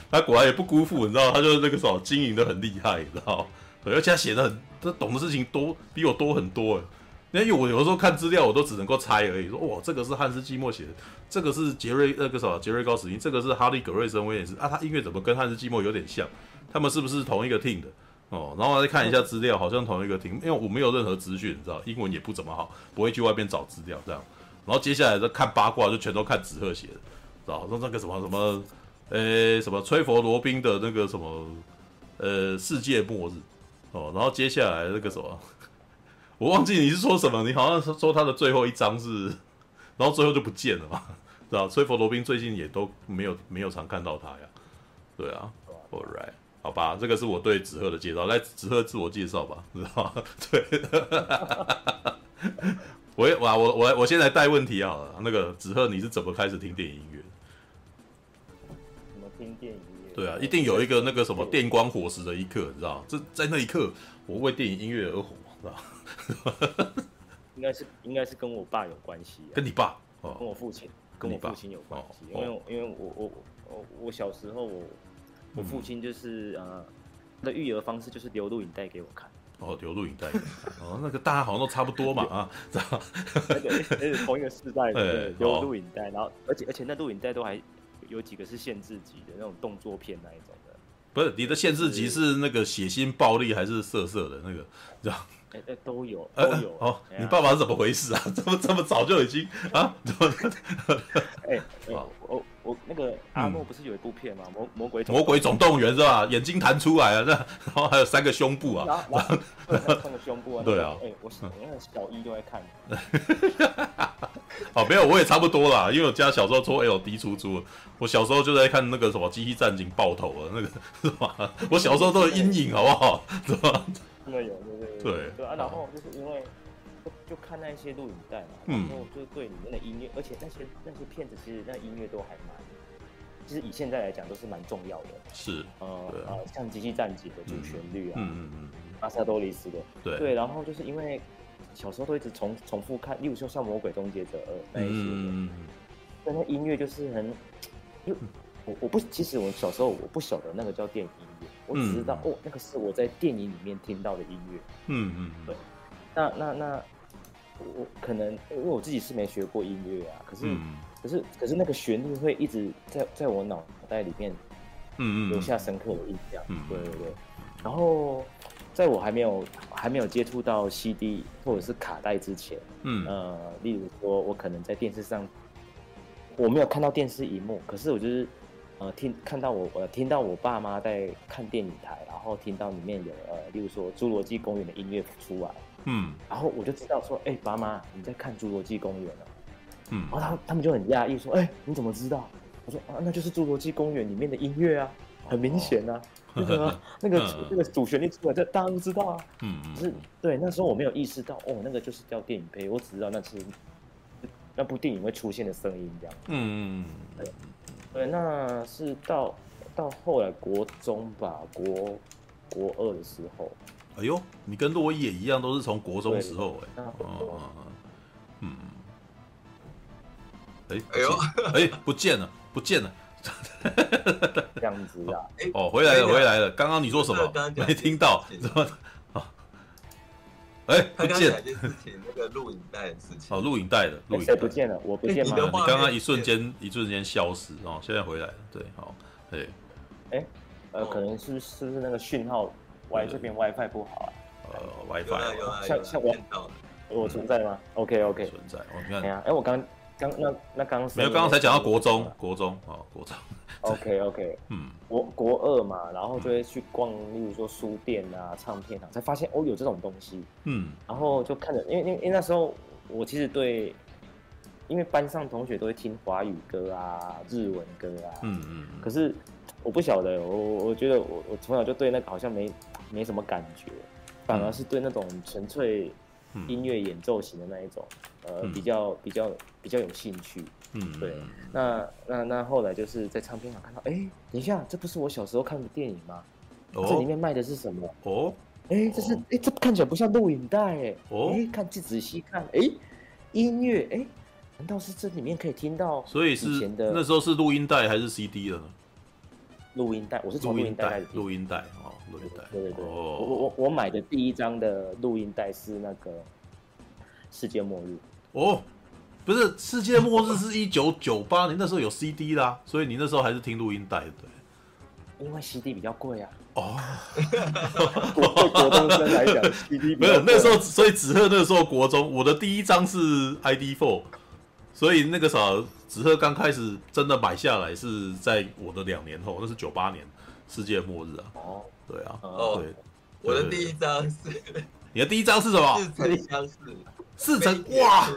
他果然也不辜负，你知道？他就是那个时候经营的很厉害，你知道？而且他写的很，他懂的事情多，比我多很多。因为我有的时候看资料，我都只能够猜而已。说，哇，这个是汉斯季默写的，这个是杰瑞那个什么杰瑞高史汀，这个是哈利葛瑞森威廉斯啊，他音乐怎么跟汉斯季默有点像？他们是不是同一个 team 的？哦，然后再看一下资料，好像同一个 team，，因为我没有任何资讯，你知道，英文也不怎么好，不会去外边找资料这样。然后接下来再看八卦，就全都看纸鹤写的，知道？说那个什么什么，呃，什么吹佛罗宾的那个什么，呃，世界末日。哦，然后接下来那个什么，我忘记你是说什么，你好像是说他的最后一章是，然后最后就不见了嘛，知道？吹佛罗宾最近也都没有没有常看到他呀，对啊，All right。好吧，这个是我对子赫的介绍，来子赫自我介绍吧，知道吗？对，我我我我我先来带问题好了，那个子赫你是怎么开始听电影音乐？怎么听电影音乐。对啊，一定有一个那个什么电光火石的一刻，你知道？这在那一刻，我为电影音乐而火，知道？应该是应该是跟我爸有关系，跟你爸，跟我父亲，跟我父亲有关系，因为因为我我我我小时候我我父亲就是呃，他的育儿方式就是留录影带给我看。哦，留录影带，哦，那个大家好像都差不多嘛啊，知道？对，是同一个时代的留录影带，然后而且而且那录影带都还有几个是限制级的那种动作片那一种的。不是你的限制级是那个血腥暴力还是色色的那个，知道？哎哎，都有都有。哦，你爸爸是怎么回事啊？怎么这么早就已经啊？怎么？哎，我。我那个阿诺不是有一部片吗？魔魔鬼魔鬼总动员是吧？眼睛弹出来了，那然后还有三个胸部啊，然后三个胸部啊。对啊，哎，我我那个小一就在看。哦，没有，我也差不多啦，因为我家小时候抽 LD 出租，我小时候就在看那个什么《机器战警》爆头啊，那个是吧？我小时候都有阴影，好不好？是吧？真的有，对对对。对啊，然后就是因为。就看那些录影带嘛，然后就对里面的音乐，而且那些那些片子其实那音乐都还蛮，其实以现在来讲都是蛮重要的。是，呃呃，像《机器战警》的主旋律啊，嗯嗯嗯，阿萨多里斯的，对。对，然后就是因为小时候都一直重重复看，例如说像《魔鬼终结者二》那一些，嗯嗯那那音乐就是很，因为我我不其实我小时候我不晓得那个叫电影音乐，我只知道哦那个是我在电影里面听到的音乐，嗯嗯，对，那那那。我可能因为我自己是没学过音乐啊，可是、嗯、可是可是那个旋律会一直在在我脑袋里面，嗯嗯，留下深刻的印象。嗯，对对对。然后在我还没有还没有接触到 CD 或者是卡带之前，嗯呃，例如说我可能在电视上，我没有看到电视荧幕，可是我就是呃听看到我呃听到我爸妈在看电影台，然后听到里面有呃例如说《侏罗纪公园》的音乐出来。嗯，然后我就知道说，哎、欸，爸妈，你在看《侏罗纪公园》啊？嗯，然后他他们就很讶异说，哎、欸，你怎么知道？我说啊，那就是《侏罗纪公园》里面的音乐啊，很明显啊，那个那个那个主旋律出来，这大家都知道啊。嗯嗯。是，对，那时候我没有意识到，哦，那个就是叫电影配，我只知道那是那部电影会出现的声音这样。嗯嗯嗯。对，对，那是到到后来国中吧，国国二的时候。哎呦，你跟洛伊也一样，都是从国中时候哎，哦，嗯，哎，哎呦，哎，不见了，不见了，这样子啊？哦，回来了，回来了。刚刚你说什么？没听到？怎么？啊？哎，不见了。那个录影带的事情。哦，录影带的，录影带不见了，我不见吗？你刚刚一瞬间，一瞬间消失哦，现在回来了。对，好，哎，哎，呃，可能是是不是那个讯号？Y 这边 WiFi 不好啊，呃，WiFi 像像我我存在吗？OK OK 存在，我看，哎呀，哎，我刚刚那那刚没有，刚刚才讲到国中，国中啊，国中，OK OK，嗯，国国二嘛，然后就会去逛，例如说书店啊、唱片啊，才发现哦有这种东西，嗯，然后就看着，因为因为因为那时候我其实对，因为班上同学都会听华语歌啊、日文歌啊，嗯嗯，可是我不晓得，我我觉得我我从小就对那个好像没。没什么感觉，反而是对那种纯粹音乐演奏型的那一种，嗯、呃，比较比较比较有兴趣。嗯，对。那那那后来就是在唱片上看到，哎，等一下，这不是我小时候看的电影吗？哦、这里面卖的是什么？哦，哎，这是哎，这看起来不像录影带哎。哦，哎，看仔仔细看，哎，音乐，哎，难道是这里面可以听到？所以是那时候是录音带还是 CD 了呢？录音带，我是从录音带开始听。录音带哦，录音带。对对对，我我我买的第一张的录音带是那个《世界末日》。哦，不是，《世界末日》是一九九八年，那时候有 CD 啦，所以你那时候还是听录音带对。因为 CD 比较贵啊。哦。对国中生来讲，CD 没有那时候，所以子赫那时候国中，我的第一张是 ID4，所以那个时候。子赫刚开始真的买下来是在我的两年后，那是九八年世界末日啊。哦，对啊，哦，对，我的第一张是，你的第一张是什么？似曾相识，似曾哇，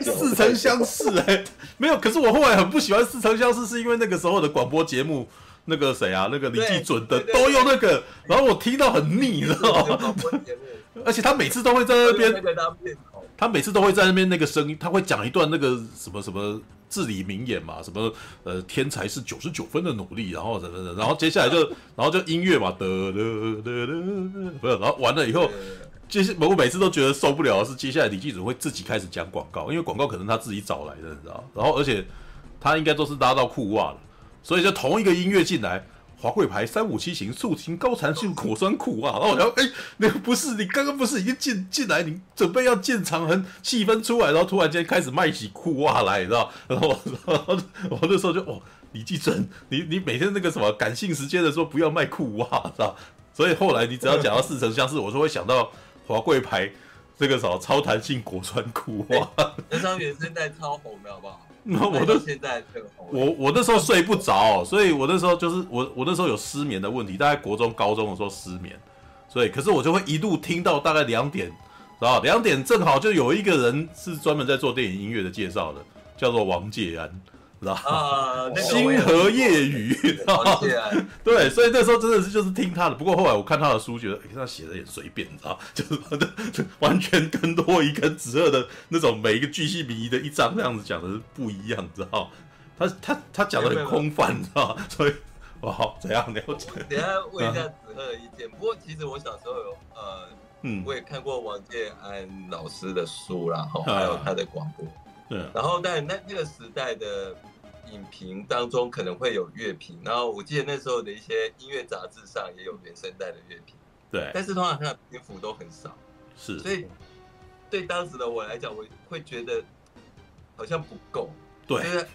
似曾相识哎，没有，可是我后来很不喜欢似曾相识，是因为那个时候的广播节目，那个谁啊，那个李济准的都用那个，然后我听到很腻，你知道吗？而且他每次都会在那边。他每次都会在那边那个声音，他会讲一段那个什么什么至理名言嘛，什么呃天才是九十九分的努力，然后然后接下来就然后就音乐嘛，得得得得，不是，然后完了以后，接下我每次都觉得受不了的是接下来李记者会自己开始讲广告，因为广告可能他自己找来的，你知道，然后而且他应该都是拉到裤袜的，所以就同一个音乐进来。华贵牌三五七型塑形高弹性果酸裤袜，然后我想，哎，那个不是你刚刚不是已经进进来，你准备要进场，很气氛出来，然后突然间开始卖起裤袜来，你知道？然后我，然后我那时候就，哦，李继珍，你你每天那个什么感性时间的时候不要卖裤袜，知道？所以后来你只要讲到似曾相识，我就会想到华贵牌这个什么超弹性果酸裤袜，那张原声带超红的好不好？我都现在我我那时候睡不着，所以我那时候就是我我那时候有失眠的问题，大概国中高中的时候失眠，所以可是我就会一路听到大概两点，然后两点正好就有一个人是专门在做电影音乐的介绍的，叫做王介安。知道啊，星河夜雨，知道？对，所以那时候真的是就是听他的。不过后来我看他的书，觉得哎，他写的也随便，你知道，就是完全跟多一跟子二的那种每一个巨细靡遗的一章那样子讲的是不一样，知道？他他他讲的很空泛，知道？所以哇，好怎样了解？等下问一下子二的意见。不过其实我小时候有呃，嗯，我也看过王建安老师的书，然后还有他的广播。对，然后但那那个时代的影评当中可能会有乐评，然后我记得那时候的一些音乐杂志上也有原声带的乐评，对，但是通常它的篇幅都很少，是，所以对当时的我来讲，我会觉得好像不够，对，因为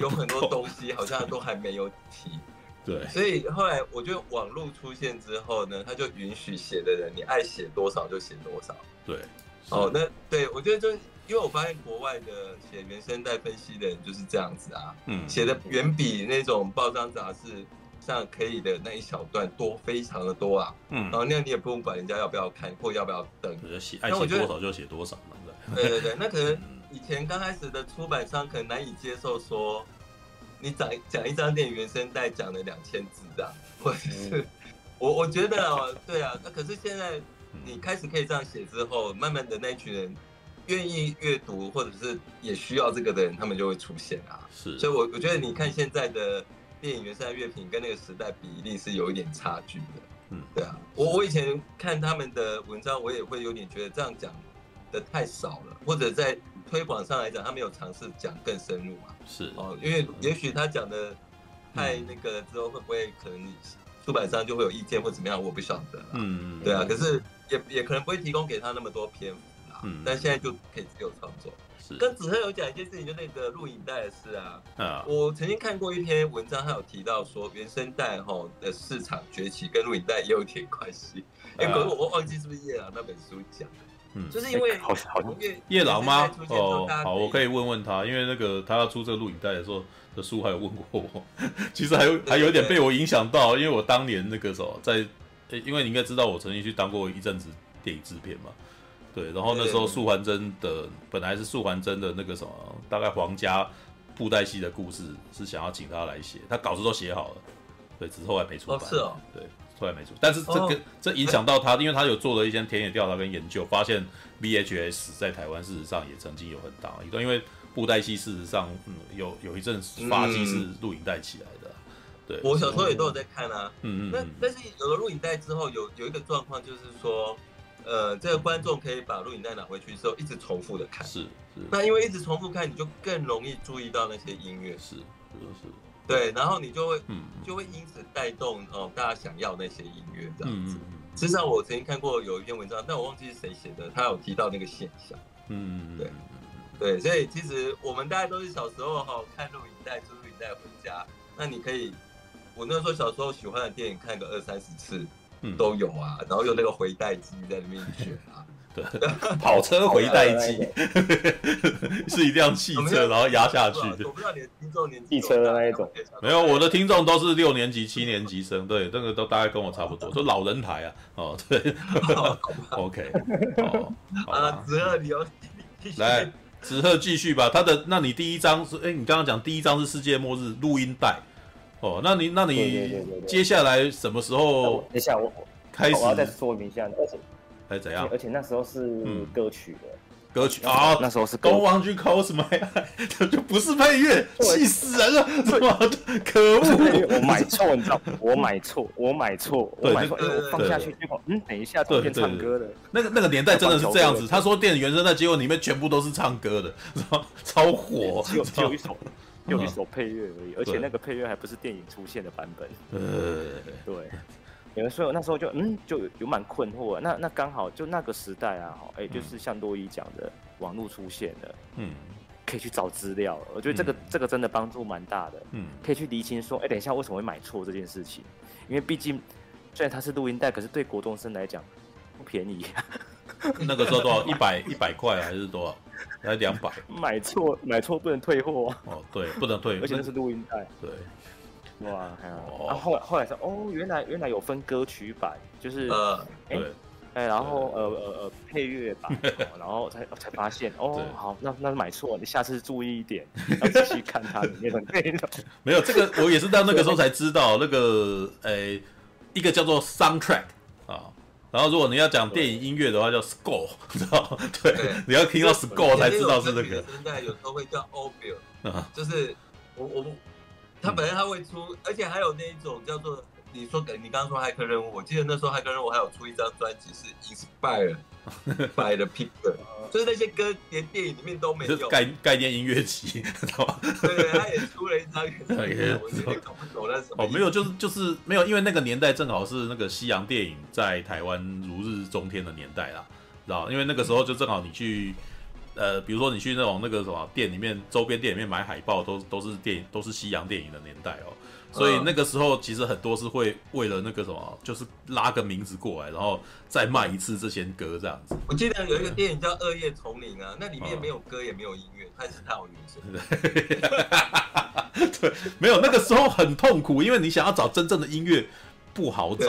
有很多东西好像都还没有提，对，所以后来我觉得网络出现之后呢，他就允许写的人你爱写多少就写多少，对，哦，那对我觉得就。因为我发现国外的写原声带分析的人就是这样子啊，嗯，写的远比那种报章杂志上可以的那一小段多，非常的多啊，嗯，然后那样你也不用管人家要不要看或要不要登，写爱写多少就写多少嘛，对。对对，那可能以前刚开始的出版商可能难以接受说，你讲讲一张电影原声带讲了两千字这样，或者是我我觉得哦，对啊，那可是现在你开始可以这样写之后，慢慢的那群人。愿意阅读或者是也需要这个的人，他们就会出现啊。是，所以，我我觉得你看现在的电影原声乐评跟那个时代比一定是有一点差距的。嗯，对啊，我我以前看他们的文章，我也会有点觉得这样讲的太少了，或者在推广上来讲，他没有尝试讲更深入嘛。是哦，因为也许他讲的太那个之后，会不会可能出版商就会有意见或怎么样？我不晓得。嗯，对啊，可是也也可能不会提供给他那么多篇幅。嗯，但现在就可以自由创作。是，跟子赫有讲一件事情，就那个录影带的事啊。啊，我曾经看过一篇文章，他有提到说原声带吼的市场崛起跟录影带也有点关系。哎，可是我我忘记是不是叶朗那本书讲的。嗯，就是因为 好好叶朗吗？哦，好，我可以问问他，因为那个他要出这个录影带的时候的书，还有问过我。其实还有还有一点被我影响到，因为我当年那个时候在，因为你应该知道我曾经去当过一阵子电影制片嘛。对，然后那时候素还真的本来是素还真的那个什么，大概皇家布袋戏的故事是想要请他来写，他稿子都写好了，对，只是后来没出版。哦，是哦，对，后来没出。但是这个、哦、这影响到他，因为他有做了一些田野调查跟研究，发现 VHS 在台湾事实上也曾经有很大一段，因为布袋戏事实上嗯有有一阵发迹是录影带起来的。对，我小时候也都有在看啊。嗯嗯。那但是有了录影带之后，有有一个状况就是说。呃，这个观众可以把录影带拿回去之后，一直重复的看。是是。那因为一直重复看，你就更容易注意到那些音乐。是是是。对，然后你就会，嗯，就会因此带动哦，大家想要那些音乐这样子。实际上，我曾经看过有一篇文章，但我忘记是谁写的，他有提到那个现象。嗯，对对，所以其实我们大家都是小时候哈看录影带，租录影带回家。那你可以，我那时候小时候喜欢的电影，看个二三十次。都有啊，然后用那个回带机在里面选啊，对，跑车回带机。是一辆汽车，然后压下去。我不知道你的听众年纪，汽车的那一种，没有，我的听众都是六年级、七年级生，对，这个都大概跟我差不多，都老人台啊，哦，对，OK，哦，啊，子赫，你要来，子赫继续吧，他的，那你第一张是，哎，你刚刚讲第一张是世界末日录音带。哦，那你那你接下来什么时候？等一下我开始，我要再说明一下，而且还怎样？而且那时候是歌曲的，歌曲啊，那时候是 Go on to close my eyes，就不是配乐，气死人了！怎么可恶？我买错，你知道？我买错，我买错，我买错，我放下去结果，嗯，等一下，突然唱歌的。那个那个年代真的是这样子。他说电影原声带，结果里面全部都是唱歌的，超火，只有只有一首，有一首配乐而已，而且那个配乐还不是电影出现的版本。呃，对。有人说，那时候就嗯，就有有蛮困惑。那那刚好就那个时代啊，哎、欸，就是像多伊讲的，网络出现了，嗯，可以去找资料。我觉得这个、嗯、这个真的帮助蛮大的，嗯，可以去厘清说，哎、欸，等一下为什么会买错这件事情？因为毕竟虽然它是录音带，可是对国中生来讲不便宜。那个时候多少？一百一百块还是多少？还是两百？买错买错不能退货哦，对，不能退，而且那是录音带，对。哇，还有，然后后来后来说，哦，原来原来有分歌曲版，就是呃，哎哎，然后呃呃呃配乐版，然后才才发现，哦，好，那那是买错，你下次注意一点，要仔细看它里面的内容。没有这个，我也是到那个时候才知道，那个诶，一个叫做 soundtrack 啊，然后如果你要讲电影音乐的话，叫 score，知道？对，你要听到 score 才知道是这个。现在有时候会叫 audio，就是我我。他本来他会出，而且还有那一种叫做你说给你刚刚说骇客任务，我记得那时候骇客任务还有出一张专辑是 Inspire by the People，就是那些歌连电影里面都没有。概概念音乐集？对对，他也出了一张。我有点搞不懂那什么。哦，没有，就是就是没有，因为那个年代正好是那个西洋电影在台湾如日中天的年代啦，知道？因为那个时候就正好你去。呃，比如说你去那种那个什么店里面，周边店里面买海报，都都是电影，都是西洋电影的年代哦。所以那个时候其实很多是会为了那个什么，就是拉个名字过来，然后再卖一次这些歌这样子。我记得有一个电影叫《恶夜丛林》啊，那里面没有歌也没有音乐，但是它有原声。对，没有那个时候很痛苦，因为你想要找真正的音乐不好找。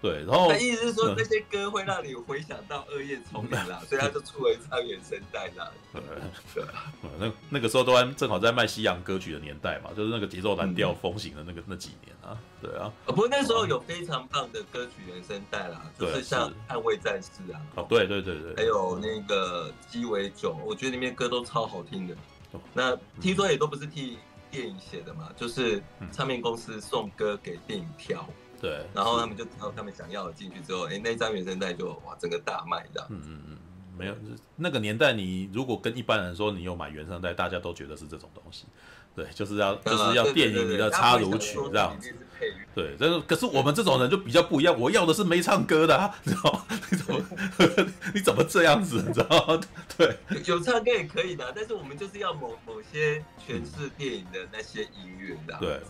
对，然后他意思是说那些歌会让你回想到《恶夜丛林》啦，所以他就出了一张原声带啦。对啊，那那个时候都正好在卖西洋歌曲的年代嘛，就是那个节奏蓝调风行的那个那几年啊。对啊，不过那时候有非常棒的歌曲原声带啦，就是像《捍卫战士》啊。哦，对对对对，还有那个鸡尾酒，我觉得里面歌都超好听的。那听说也都不是替电影写的嘛，就是唱片公司送歌给电影挑。对，然后他们就挑他们想要的进去之后，哎，那张原声带就哇，整个大卖这样。嗯嗯嗯，没有，那个年代你如果跟一般人说你有买原声带，大家都觉得是这种东西。对，就是要就是要电影里的插入曲这样子。对，但是可是我们这种人就比较不一样，我要的是没唱歌的，啊，你知道？你怎么 你怎么这样子？你知道？对，有唱歌也可以的，但是我们就是要某某些诠释电影的那些音乐这样子。对。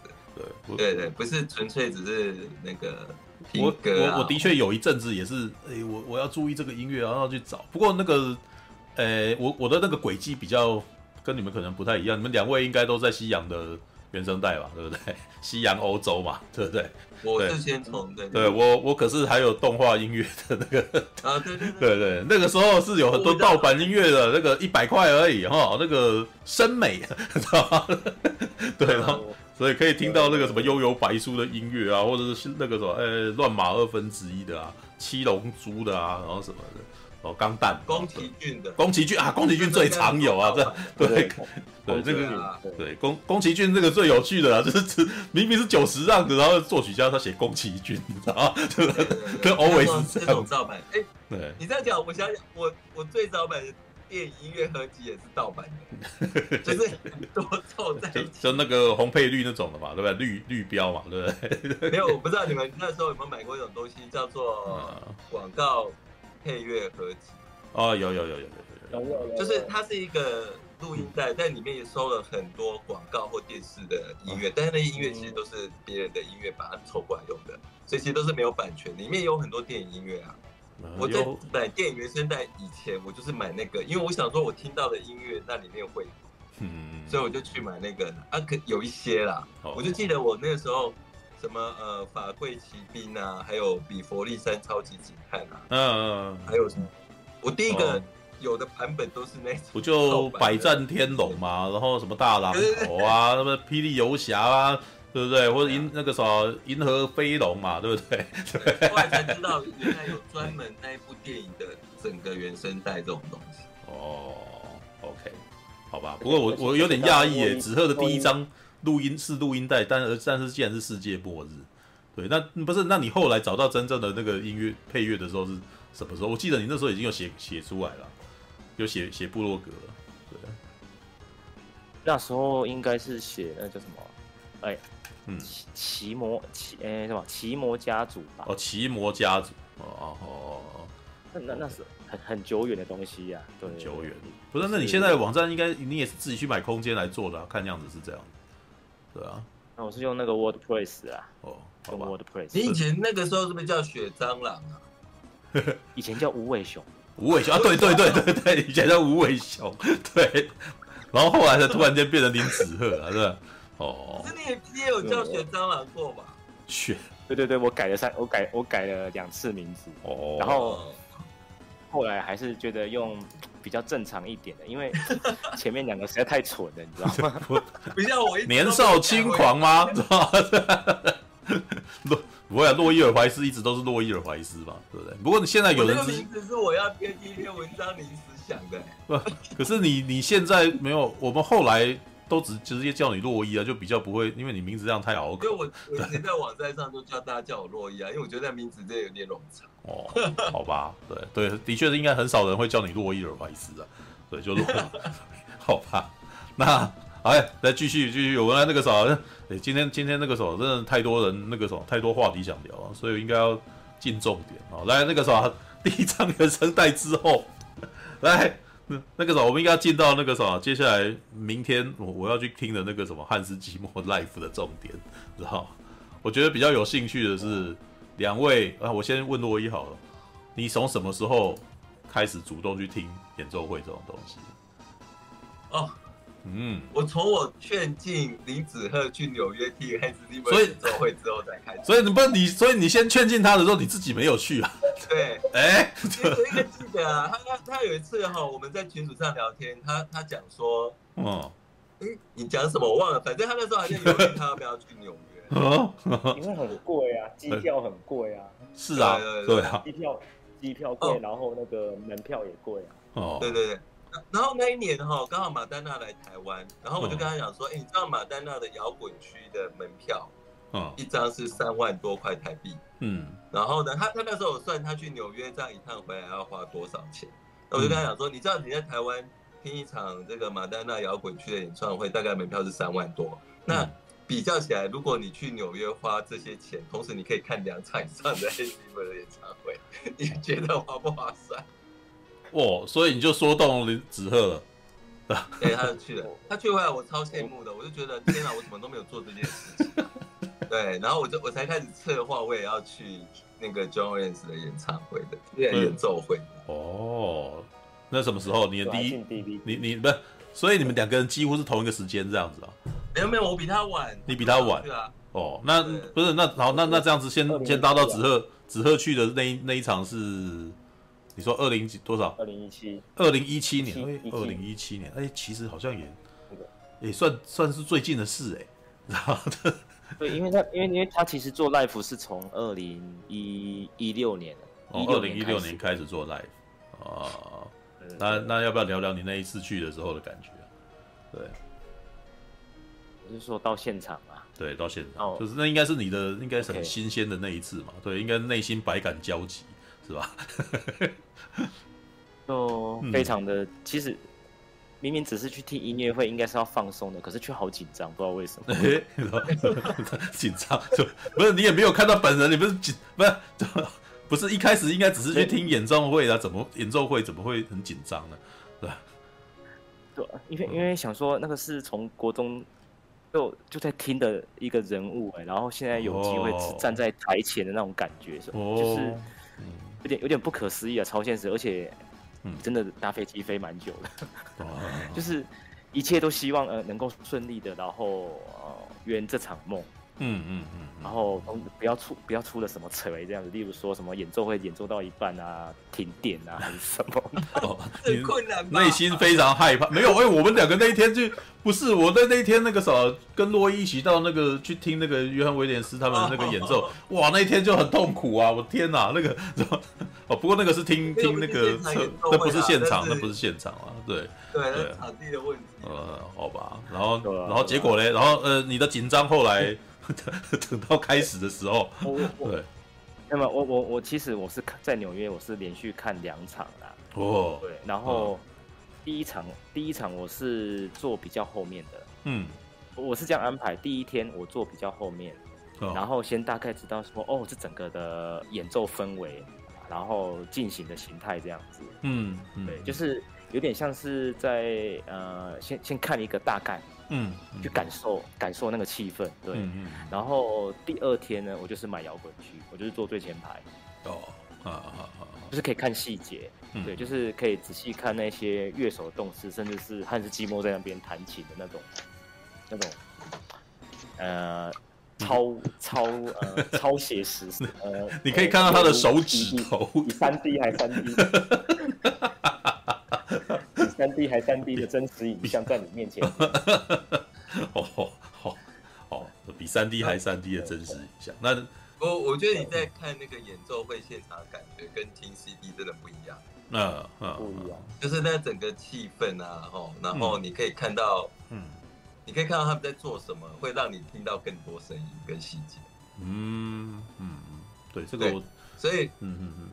对对对，不是纯粹只是那个啊。我我我的确有一阵子也是，哎，我我要注意这个音乐，然后去找。不过那个，呃，我我的那个轨迹比较跟你们可能不太一样。你们两位应该都在西洋的原声带吧？对不对？西洋欧洲嘛，对不对？我是先从对，对我我可是还有动画音乐的那个 啊，对对对 对，那个时候是有很多盗版音乐的，那个一百块而已哈，那个声美，知道吗？对，然后。所以可以听到那个什么悠游白书的音乐啊，或者是那个什么呃乱马二分之一的啊，七龙珠的啊，然后什么的哦，钢弹，宫崎骏的，宫崎骏啊，宫崎骏最常有啊，这 对对这个对宫宫崎骏这个最有趣的啊，就是明明是九十让的，然后作曲家他写宫崎骏，你知道吗？跟 always 这种盗版，哎，对，你这样讲，我想想，我我最早买的。电影音乐合集也是盗版的，就是多凑在一起，就那个红配绿那种的嘛，对不对？绿绿标嘛，对不对？没有，我不知道你们那时候有没有买过一种东西，叫做广告配乐合集。哦，有有有有有有有，就是它是一个录音带，但里面也收了很多广告或电视的音乐，但是那些音乐其实都是别人的音乐，把它凑过来用的，所以其实都是没有版权，里面有很多电影音乐啊。我在买电影原声带以前，我就是买那个，因为我想说，我听到的音乐那里面会，嗯，所以我就去买那个啊，可有一些啦，我就记得我那个时候什么呃法贵奇兵啊，还有比佛利山超级警探啊，嗯，还有什么，我第一个有的版本都是那种，不就百战天龙嘛，然后什么大狼头啊，什么霹雳游侠啊。对不对？或者银那个什么银河飞龙嘛，对不对？对后来才知道原来有专门那一部电影的整个原声带这种东西。哦，OK，好吧。不过我我有点讶异耶，紫鹤的第一张录音是录音带，但而但是既然是世界末日，对，那不是？那你后来找到真正的那个音乐配乐的时候是什么时候？我记得你那时候已经有写写出来了，有写写部落格了，对。那时候应该是写那叫什么？哎，嗯，奇魔奇哎什么？奇魔家族吧？哦，奇魔家族，哦哦哦。那那那是很很久远的东西呀，对，久远。不是，那你现在的网站应该你也是自己去买空间来做的，看样子是这样。对啊，那我是用那个 WordPress 啊。哦，用 WordPress。你以前那个时候是不是叫雪蟑螂啊？以前叫无尾熊。无尾熊啊，对对对对对，以前叫无尾熊，对。然后后来才突然间变成林子鹤啊，是吧？哦。可是你也你也有叫雪蟑螂过吧？雪。对对对，我改了三，我改我改了两次名字。哦。然后。后来还是觉得用比较正常一点的，因为 前面两个实在太蠢了，你知道吗？不像我年少轻狂吗？知道洛不会啊，洛伊尔怀斯一直都是洛伊尔怀斯吧，对不对？不过你现在有人名字是我要编第一篇文章临时想的。不，可是你你现在没有，我们后来都直直接叫你洛伊啊，就比较不会，因为你名字这样太拗口。因为我 我以前在网站上都叫大家叫我洛伊啊，因为我觉得那名字真的有点冗长。哦，好吧，对对，的确是应该很少人会叫你洛伊尔怀斯啊，对，就洛，好吧，那哎，来继续继续，我们来那个啥，哎，今天今天那个什么，真的太多人那个什么，太多话题想聊啊，所以应该要进重点啊，来那个啥，第一张原声带之后，来那个啥，我们应该要进到那个啥，接下来明天我我要去听的那个什么汉斯季默 Life 的重点，知道？我觉得比较有兴趣的是。两位啊，我先问洛伊好了，你从什么时候开始主动去听演奏会这种东西？哦，嗯，我从我劝进林子赫去纽约听汉斯季默演奏会之后再开始。所以你不你，所以你先劝进他的时候，你自己没有去啊？对，哎，我应该记得啊，他他他有一次哈，我们在群组上聊天，他他讲说，哦，哎，你讲什么我忘了，反正他那时候还在犹豫他要不要去纽约。哦，因为很贵啊，机票很贵啊。是啊，对啊，机票机票贵，然后那个门票也贵啊。哦，对对对。然后那一年哈，刚好马丹娜来台湾，然后我就跟他讲说，哎，你知道马丹娜的摇滚区的门票，嗯，一张是三万多块台币。嗯。然后呢，他他那时候我算他去纽约这样一趟回来要花多少钱？那我就跟他讲说，你知道你在台湾听一场这个马丹娜摇滚区的演唱会，大概门票是三万多。那比较起来，如果你去纽约花这些钱，同时你可以看两场以上的汉斯季默的演唱会，你觉得划不划算？哦，所以你就说动林子赫了。对，他就去了，他去回来我超羡慕的，我就觉得天哪，我怎么都没有做这件事情。对，然后我就我才开始策划，我也要去那个 John Williams 的演唱会的演奏会。哦，那什么时候？你的第一，你你不是，所以你们两个人几乎是同一个时间这样子啊？没有没有，我比他晚。你比他晚啊。哦，那不是那好，那那这样子先先搭到子赫子赫去的那一那一场是，你说二零几多少？二零一七。二零一七年，二零一七年，哎，其实好像也也算算是最近的事哎，然后对，因为他因为因为他其实做 life 是从二零一一六年，二零一六年开始做 life 啊，那那要不要聊聊你那一次去的时候的感觉？对。我是说到现场嘛，对，到现场，就是那应该是你的，应该是很新鲜的那一次嘛，对，应该内心百感交集，是吧？就 非常的，其实明明只是去听音乐会，应该是要放松的，可是却好紧张，不知道为什么。紧张就不是你也没有看到本人，你不是紧不是不是一开始应该只是去听演奏会啊？怎么演奏会怎么会很紧张呢？对吧？对，因为因为想说那个是从国中。就就在听的一个人物哎，然后现在有机会站在台前的那种感觉，是吧？就是有点有点不可思议啊，超现实，而且真的搭飞机飞蛮久的，就是一切都希望呃能够顺利的，然后呃圆这场梦，嗯嗯嗯，然后不要出不要出了什么扯这样子，例如说什么演奏会演奏到一半啊，停电啊还是什么 哦，很困难，内心非常害怕。没有，哎，我们两个那一天就不是我在那一天那个啥，跟洛伊一起到那个去听那个约翰威廉斯他们那个演奏，哦、哇，那一天就很痛苦啊！我天哪，那个哦，不过那个是听听那个测，那不是现场，那不是现场啊，对对，对场地的问题。呃，好吧，然后然后结果嘞，然后呃，你的紧张后来。等到开始的时候，对，那么我我我其实我是在纽约，我是连续看两场啦。哦，对，然后第一场第一场我是坐比较后面的，嗯，我是这样安排，第一天我坐比较后面，然后先大概知道说，哦，这整个的演奏氛围，然后进行的形态这样子，嗯，对，就是有点像是在呃，先先看一个大概。嗯，去感受感受那个气氛，对。嗯嗯、然后第二天呢，我就是买摇滚区，我就是坐最前排。哦，啊啊啊！就是可以看细节，嗯、对，就是可以仔细看那些乐手的动势，甚至是汉斯季默在那边弹琴的那种，那种，呃，超超呃 超写实，呃，你可以看到他的手指头，比三 D 还三 D。三 D 还三 D 的真实影像在你面前，哦，好，哦，比三 D 还三 D 的真实影像。那我我觉得你在看那个演奏会现场的感觉跟听 CD 真的不一样。嗯嗯，不一样，就是那整个气氛啊，吼，然后你可以看到，嗯，你可以看到他们在做什么，会让你听到更多声音跟细节。嗯嗯，对，这个我，所以，嗯嗯嗯。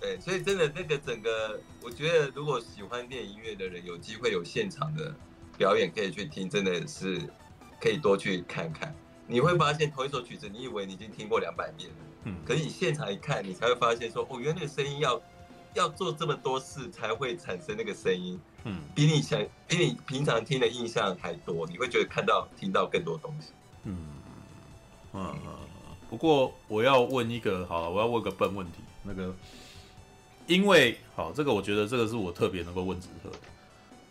对，所以真的那个整个，我觉得如果喜欢电影音乐的人，有机会有现场的表演可以去听，真的是可以多去看看。你会发现同一首曲子，你以为你已经听过两百遍了，嗯，可是你现场一看，你才会发现说，哦，原来那个声音要要做这么多事才会产生那个声音，嗯，比你想比你平常听的印象还多，你会觉得看到听到更多东西，嗯嗯嗯。不过我要问一个，好，我要问个笨问题，那个。因为好，这个我觉得这个是我特别能够问子特的，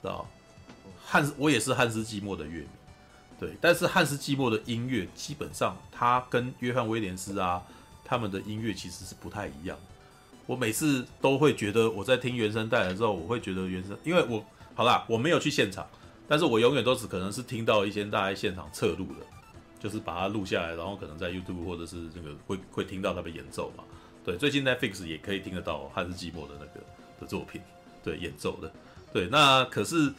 知道汉斯，我也是汉斯季默的乐迷，对，但是汉斯季默的音乐基本上他跟约翰威廉斯啊他们的音乐其实是不太一样。我每次都会觉得我在听原声带的时候，我会觉得原声，因为我好啦，我没有去现场，但是我永远都只可能是听到一些大家现场侧录的，就是把它录下来，然后可能在 YouTube 或者是这个会会听到他们演奏嘛。对，最近 Netflix 也可以听得到汉斯季默的那个的作品，对，演奏的。对，那可是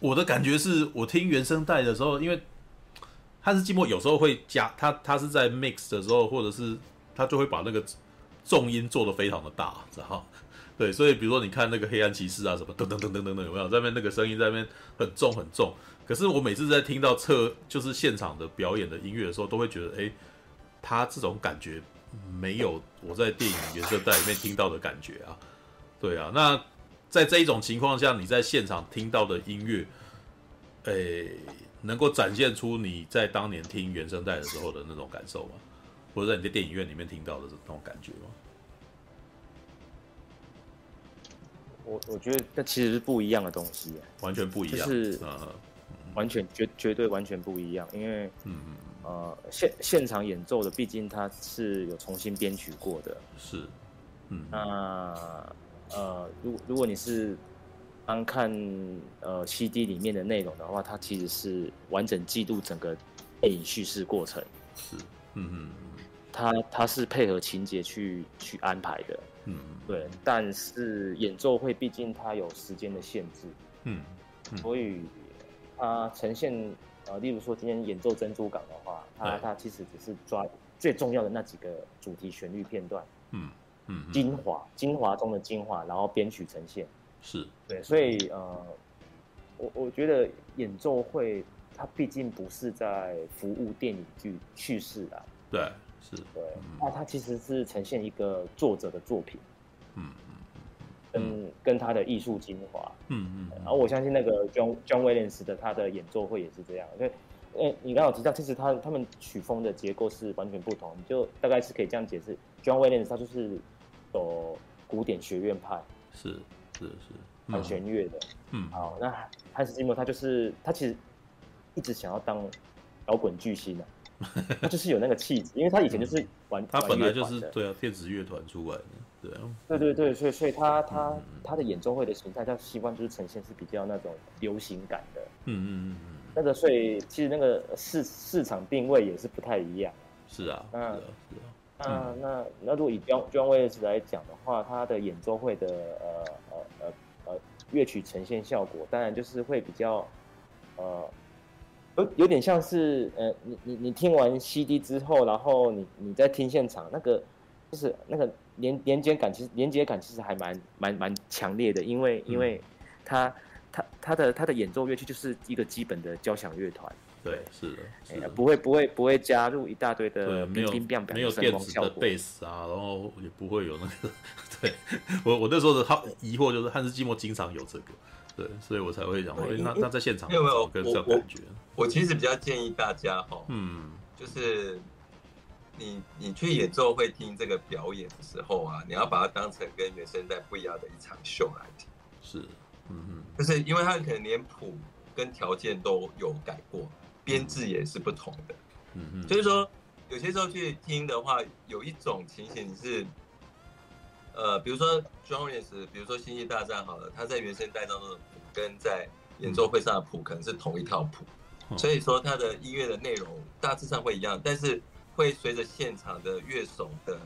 我的感觉是，我听原声带的时候，因为汉斯季默有时候会加他，他是在 mix 的时候，或者是他就会把那个重音做得非常的大，然后？对，所以比如说你看那个黑暗骑士啊，什么噔噔噔噔噔噔，有没有在那边那个声音在那边很重很重？可是我每次在听到侧就是现场的表演的音乐的时候，都会觉得，哎，他这种感觉。没有我在电影原声带里面听到的感觉啊，对啊，那在这一种情况下，你在现场听到的音乐，诶，能够展现出你在当年听原声带的时候的那种感受吗？或者在你在电影院里面听到的那种感觉吗？我我觉得那其实是不一样的东西，完全不一样，是完全绝绝对完全不一样，因为嗯嗯。呃，现现场演奏的，毕竟它是有重新编曲过的，是，嗯，那呃，如果如果你是单看呃 CD 里面的内容的话，它其实是完整记录整个电影叙事过程，是，嗯嗯，它它是配合情节去去安排的，嗯，对，但是演奏会毕竟它有时间的限制，嗯，嗯，所以它呈现。呃，例如说今天演奏珍珠港的话，它它其实只是抓最重要的那几个主题旋律片段，嗯嗯，嗯，精华精华中的精华，然后编曲呈现，是。对，所以呃，我我觉得演奏会它毕竟不是在服务电影剧叙事啊，对，是。对，那它其实是呈现一个作者的作品，嗯。跟跟他的艺术精华，嗯嗯，然后我相信那个 John John Williams 的他的演奏会也是这样，因为，呃，你刚好提到，其实他他们曲风的结构是完全不同，你就大概是可以这样解释，John Williams 他就是走古典学院派，是是是，管弦乐的，嗯，好，那汉斯季默他就是他其实一直想要当摇滚巨星的，他就是有那个气质，因为他以前就是玩，他本来就是对啊，电子乐团出来的，对啊，对对对，所以所以他他他的演奏会的形态，他习惯就是呈现是比较那种流行感的，嗯嗯嗯嗯，那个所以其实那个市市场定位也是不太一样，是啊，那是啊，那那那如果以 John John Williams 来讲的话，他的演奏会的呃呃呃呃乐曲呈现效果，当然就是会比较呃。有有点像是，呃，你你你听完 CD 之后，然后你你在听现场，那个就是那个连连接感，其实连接感其实还蛮蛮蛮强烈的，因为因为他他他的他的演奏乐器就是一个基本的交响乐团，对，是的，是的，不会不会不会加入一大堆的没有没有电子的贝斯啊，然后也不会有那个，对我我那时候的好疑惑就是汉斯季默经常有这个。对，所以我才会讲，那那在现场有没有跟这种感觉？我其实比较建议大家哈，嗯，就是你你去演奏会听这个表演的时候啊，你要把它当成跟原声带不一样的一场秀来听。是，嗯嗯，就是因为他可能连谱跟条件都有改过，编制也是不同的。嗯嗯，就是说有些时候去听的话，有一种情形是。呃，比如说 John 比如说《星际大战》好了，他在原声带当中的谱跟在演奏会上的谱可能是同一套谱，嗯、所以说他的音乐的内容大致上会一样，但是会随着现场的乐手的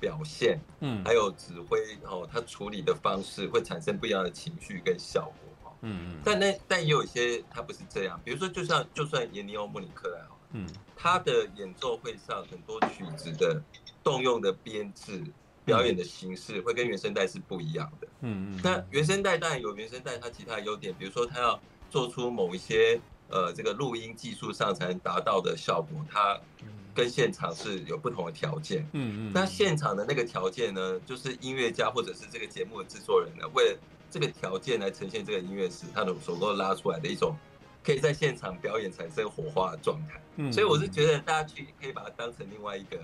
表现，嗯，还有指挥哦，他处理的方式会产生不一样的情绪跟效果哈，嗯嗯，但那但也有一些他不是这样，比如说就像就算严尼欧·莫里克莱好了，嗯，他的演奏会上很多曲子的动用的编制。表演的形式会跟原声带是不一样的。嗯嗯。那原声带当然有原声带它其他的优点，比如说它要做出某一些呃这个录音技术上才能达到的效果，它跟现场是有不同的条件。嗯嗯。那现场的那个条件呢，就是音乐家或者是这个节目的制作人呢，为了这个条件来呈现这个音乐时，他的所都拉出来的一种可以在现场表演产生火花的状态。嗯。所以我是觉得大家去可以把它当成另外一个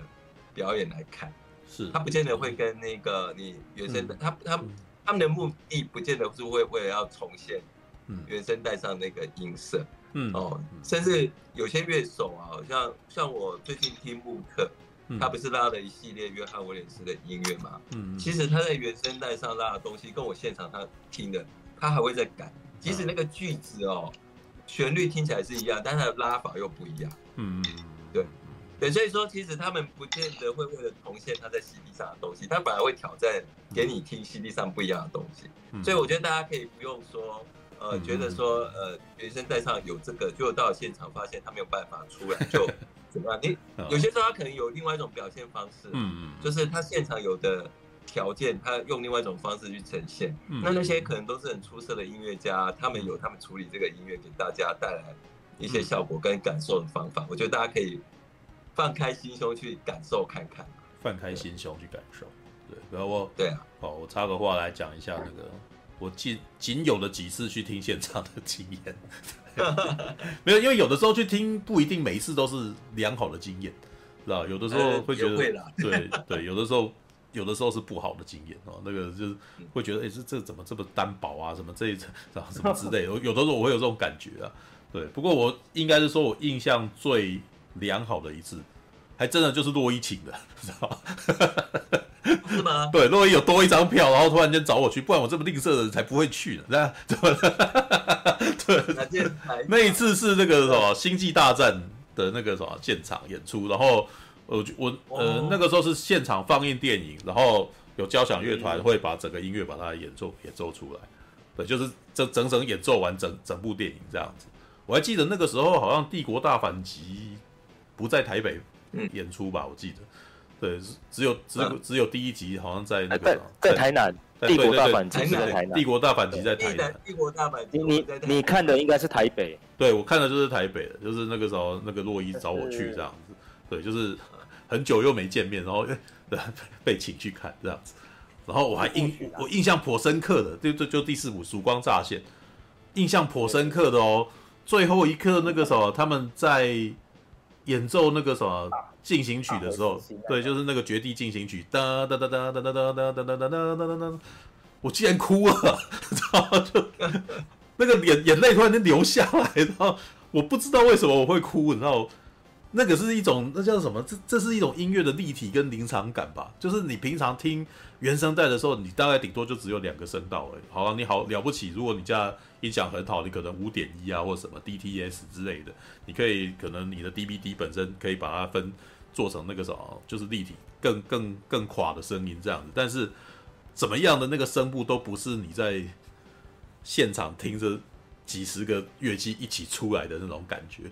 表演来看。是，他不见得会跟那个你原声带，他他他们的目的不见得是会为了要重现原声带上那个音色，嗯。哦，甚至有些乐手啊，像像我最近听穆克，他不是拉了一系列约翰威廉斯的音乐嘛，嗯，其实他在原声带上拉的东西，跟我现场他听的，他还会再改，即使那个句子哦，旋律听起来是一样，但是他的拉法又不一样，嗯嗯，对。对，所以说其实他们不见得会为了重现他在 CD 上的东西，他反而会挑战给你听 CD 上不一样的东西。所以我觉得大家可以不用说，呃，觉得说呃原声带上有这个，就到现场发现他没有办法出来，就 怎么样？你有些时候他可能有另外一种表现方式，嗯嗯，就是他现场有的条件，他用另外一种方式去呈现。那那些可能都是很出色的音乐家，他们有他们处理这个音乐给大家带来一些效果跟感受的方法。我觉得大家可以。放开心胸去感受看看，放开心胸去感受，对，然后我，对啊，好，我插个话来讲一下那个我仅仅有的几次去听现场的经验，没有，因为有的时候去听不一定每一次都是良好的经验，知道？有的时候会觉得，对对，有的时候有的时候是不好的经验哦，那个就是会觉得，哎，这这怎么这么单薄啊？什么这一层啊什么之类的，有有的时候我会有这种感觉啊，对。不过我应该是说我印象最。良好的一次，还真的就是洛伊请的，知道吗？是吗？对，洛伊有多一张票，然后突然间找我去，不然我这么吝啬的人才不会去呢。那怎么了？对，那一次是那个什么《星际大战》的那个什么现场演出，然后我我呃那个时候是现场放映电影，然后有交响乐团会把整个音乐把它演奏演奏出来，对，就是整整整演奏完整整部电影这样子。我还记得那个时候好像《帝国大反击》。不在台北演出吧？我记得，对，只有只有只有第一集好像在那个在台南，帝国大反击在台南，帝国大反击在台南，帝国大反击，你你看的应该是台北，对，我看的就是台北的，就是那个时候那个洛伊找我去这样子，对，就是很久又没见面，然后 被请去看这样子，然后我还印我印象颇深刻的，就就就第四部曙光乍现，印象颇深刻的哦，最后一刻那个时候他们在。演奏那个什么进行曲的时候，对，就是那个绝地进行曲，哒哒哒哒哒哒哒哒哒哒哒哒哒哒，我竟然哭了，然后就那个眼眼泪突然间流下来，然后我不知道为什么我会哭，然后那个是一种，那叫什么？这这是一种音乐的立体跟临场感吧？就是你平常听原声带的时候，你大概顶多就只有两个声道而已。好了，你好了不起，如果你家音响很好，你可能五点一啊，或者什么 DTS 之类的，你可以可能你的 DVD 本身可以把它分做成那个什么，就是立体更更更垮的声音这样子。但是怎么样的那个声部都不是你在现场听着几十个乐器一起出来的那种感觉。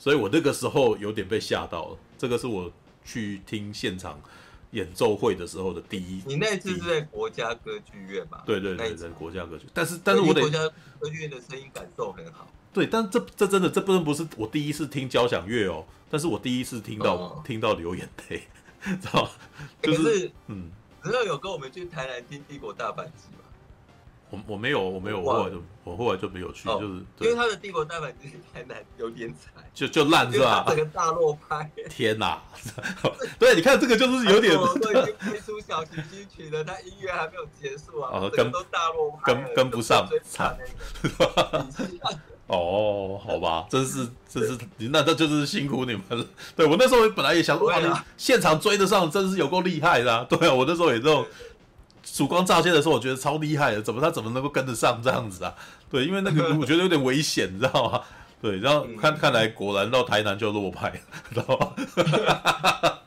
所以我那个时候有点被吓到了，这个是我去听现场演奏会的时候的第一。你那次是在国家歌剧院吧？对对对，在国家歌剧。但是但是我得国家歌剧院的声音感受很好。对，但这这真的这不能不是我第一次听交响乐哦，但是我第一次听到、哦、听到流眼泪，知道就是、可是嗯，只要有跟我们去台南听帝国大阪击。我我没有我没有，我后来就我后来就没有去，就是因为他的帝国大阪击太难有点惨，就就烂是吧？整个大落拍，天哪！对，你看这个就是有点。都已经推出小型新曲了，他音乐还没有结束啊，跟都大落拍，跟跟不上，惨。哦，好吧，真是真是，那这就是辛苦你们了。对我那时候本来也想，哇，你现场追得上，真是有够厉害的。对啊，我那时候也这种。曙光乍现的时候，我觉得超厉害的，怎么他怎么能够跟得上这样子啊？对，因为那个 我觉得有点危险，你知道吗？对，然后看看来果然到台南就落败，知道吗？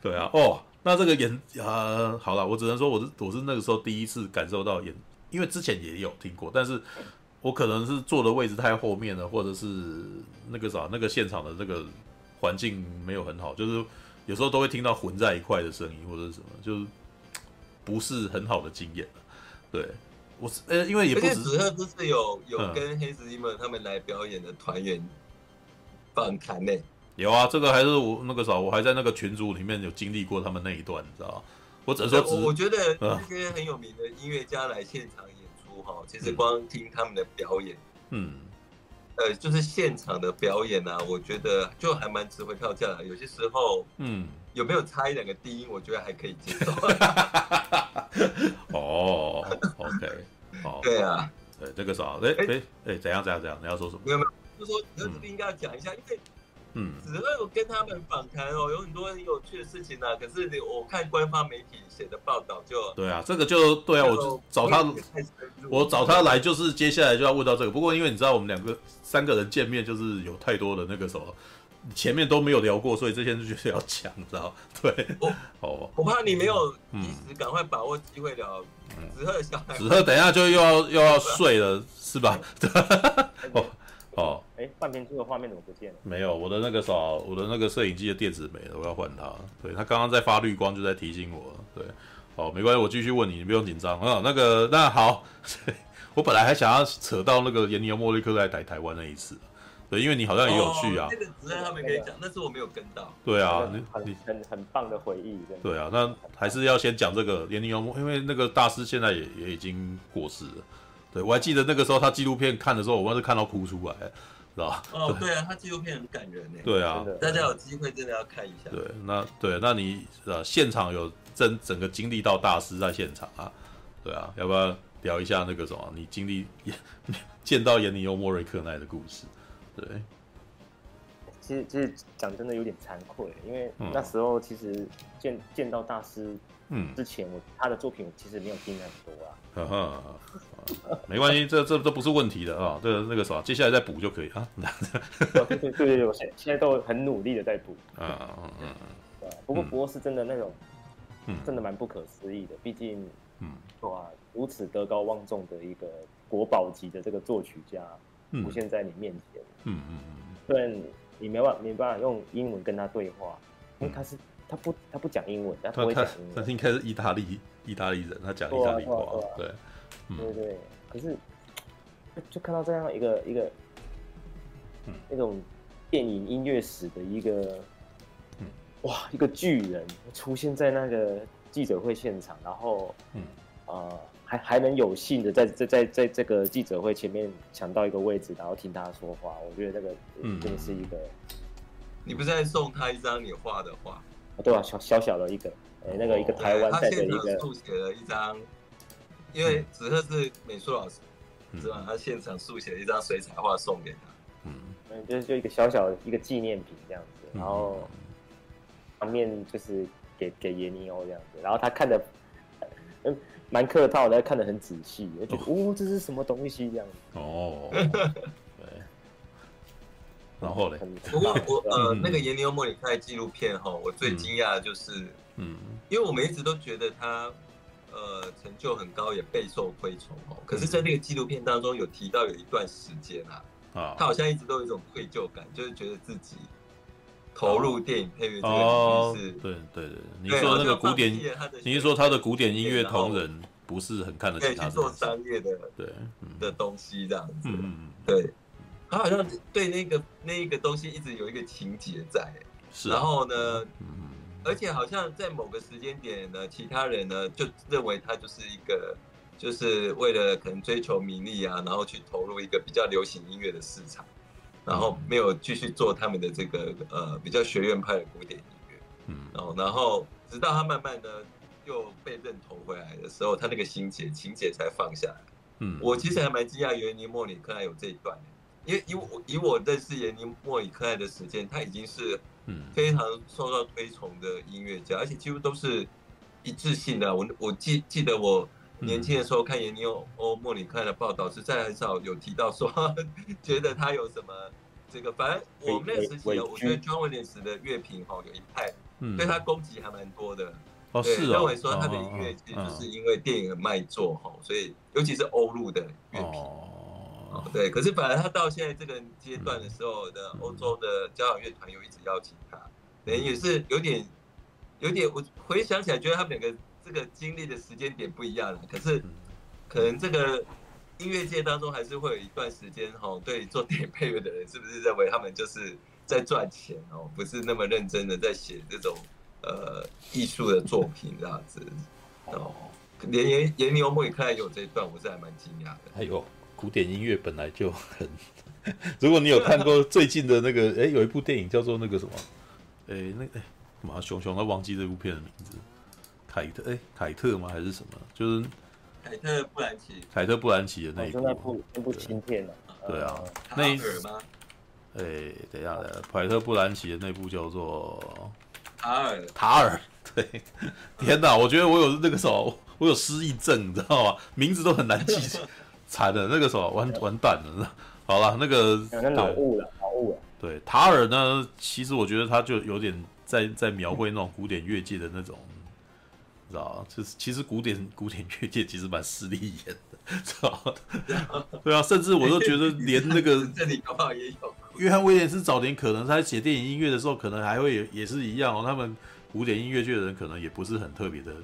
对啊，哦，那这个演啊，好了，我只能说我是我是那个时候第一次感受到演，因为之前也有听过，但是我可能是坐的位置太后面了，或者是那个啥，那个现场的这个环境没有很好，就是有时候都会听到混在一块的声音或者是什么，就是。不是很好的经验，对我是呃，因为也不是子赫不是有有跟黑子一们他们来表演的团员访谈呢？有啊，这个还是我那个时候我还在那个群组里面有经历过他们那一段，你知道吗？我只能说只，我觉得那些很有名的音乐家来现场演出哈，其实光听他们的表演，嗯，呃，就是现场的表演啊，我觉得就还蛮值回票价的。有些时候，嗯。有没有差一两个低音？我觉得还可以接受。哦，OK，好，对啊，对这个啥？哎哎哎，怎样怎样怎样？你要说什么？没有没有，就说你这边应该要讲一下，因为嗯，子赫有跟他们访谈哦，有很多很有趣的事情呢。可是你我看官方媒体写的报道就对啊，这个就对啊，我就找他，我找他来就是接下来就要问到这个。不过因为你知道，我们两个三个人见面就是有太多的那个什么。前面都没有聊过，所以这些就觉得要讲，知道？对，我哦，我怕你没有及时赶快把握机会聊。子赫小孩，等一下就又要又要睡了，是吧？哦哦，哎，半边这个画面怎么不见了？没有，我的那个啥，我的那个摄影机的电池没了，我要换它。对，它刚刚在发绿光，就在提醒我。对，好，没关系，我继续问你，你不用紧张啊。那个，那好，我本来还想要扯到那个严尼欧莫瑞克来台台湾那一次。对，因为你好像也有去啊。那个只在他们可以讲，但是我没有跟到。对啊，你你很很棒的回忆。对啊，那还是要先讲这个严尼欧莫，因为那个大师现在也也已经过世了。对，我还记得那个时候他纪录片看的时候，我当时看到哭出来，知道吧？哦，对啊，他纪录片很感人呢。对啊，大家有机会真的要看一下。对，那对，那你呃现场有真整个经历到大师在现场啊？对啊，要不要聊一下那个什么？你经历 见到严尼欧莫瑞克奈的故事？对。其实，其实讲真的有点惭愧，因为那时候其实见见到大师，嗯，之前我他的作品我其实没有听很多啊。呵呵，没关系，这这这不是问题的啊，这个那个啥，接下来再补就可以啊。对对对，我现现在都很努力的在补。嗯嗯 嗯。不过不过是真的那种，真的蛮不可思议的，毕竟，嗯，哇，如此德高望重的一个国宝级的这个作曲家出现在你面前，嗯嗯嗯，对。你没办法，没办法用英文跟他对话，因为他是他不他不讲英文，他不会讲英文。他应该是意大利意大利人，他讲意大利话。对，对对。可是就看到这样一个一个，那种电影音乐史的一个，哇，一个巨人出现在那个记者会现场，然后，嗯啊。还还能有幸的在在在在这个记者会前面抢到一个位置，然后听他说话，我觉得这个嗯真的是一个。你不是在送他一张你画的画？对啊，小小小的一个，哎，那个一个台湾在的一个。速写了一张，因为子赫是美术老师，是吧？他现场速写了一张水彩画送给他。嗯，就是就一个小小的一个纪念品这样子。然后旁边就是给给耶尼欧这样子，然后他看的嗯蛮客套的，看得很仔细，我觉得哦。这是什么东西这样子。哦，对，然后嘞，不过我呃那个颜尼欧莫里克纪录片哈，我最惊讶的就是嗯，因为我们一直都觉得他。呃，成就很高，也备受推崇哦。可是，在那个纪录片当中，有提到有一段时间啊，啊，他好像一直都有一种愧疚感，就是觉得自己投入电影配乐这个领域是，对对对。你说那个古典，你是说他的古典音乐同仁不是很看得起他去做商业的对的东西这样子？嗯，对。他好像对那个那一个东西一直有一个情节在，是。然后呢？嗯。而且好像在某个时间点呢，其他人呢就认为他就是一个，就是为了可能追求名利啊，然后去投入一个比较流行音乐的市场，然后没有继续做他们的这个呃比较学院派的古典音乐，嗯，然后然后直到他慢慢的又被认同回来的时候，他那个心结情节才放下来。嗯，我其实还蛮惊讶，原尼莫里克还有这一段，因为以我以我认识原尼莫里克的时间，他已经是。嗯，非常受到推崇的音乐家，而且几乎都是一致性的。我我记记得我年轻的时候看颜尼欧莫里克的报道，实在很少有提到说 觉得他有什么这个。反正我们那个时期，我觉得 John Williams 的乐评哈有一派对他攻击还蛮多的。哦，是认为说他的音乐其实就是因为电影很卖座哈，所以尤其是欧陆的乐评。对，可是反而他到现在这个阶段的时候的欧洲的交响乐团又一直邀请他，等于也是有点，有点我回想起来觉得他们两个这个经历的时间点不一样了。可是可能这个音乐界当中还是会有一段时间哈，对做电影配乐的人是不是认为他们就是在赚钱哦，不是那么认真的在写这种呃艺术的作品这样子哦。连颜颜尼欧莫里克有这一段，我是还蛮惊讶的。哎呦。古典音乐本来就很，如果你有看过最近的那个，哎、欸，有一部电影叫做那个什么，哎、欸，那哎，马熊熊，他忘记这部片的名字，凯特，哎、欸，凯特吗？还是什么？就是凯特布兰奇，凯特布兰奇的那一部，那部那部新片了。对啊，那一吗？哎、欸，等一下，等一下，凯特布兰奇的那部叫做塔尔，塔尔。对，天哪，我觉得我有那个什么，我有失忆症，你知道吗？名字都很难记。惨了，那个什么完完蛋了。好了，那个脑雾了，脑雾了。对，塔尔呢，其实我觉得他就有点在在描绘那种古典乐界的那种，知道吗？就是其实古典古典乐界其实蛮势利眼的，知道？对啊，甚至我都觉得连那个 这里刚好也有约翰威廉斯早年可能他在写电影音乐的时候，可能还会也是一样哦。他们古典音乐界的人可能也不是很特别的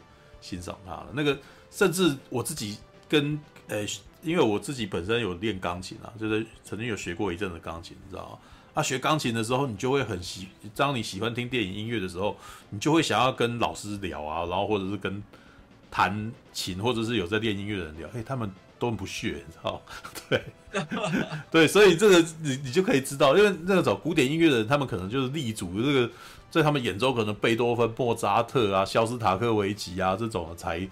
欣赏他了。那个甚至我自己跟呃。欸因为我自己本身有练钢琴啊，就是曾经有学过一阵子钢琴，你知道吗？啊，学钢琴的时候，你就会很喜，当你喜欢听电影音乐的时候，你就会想要跟老师聊啊，然后或者是跟弹琴或者是有在练音乐的人聊，哎，他们都很不屑，你知道？对，对，所以这个你你就可以知道，因为那个找古典音乐的人，他们可能就是立足这个，在他们眼中，可能贝多芬、莫扎特啊、肖斯塔科维奇啊这种才。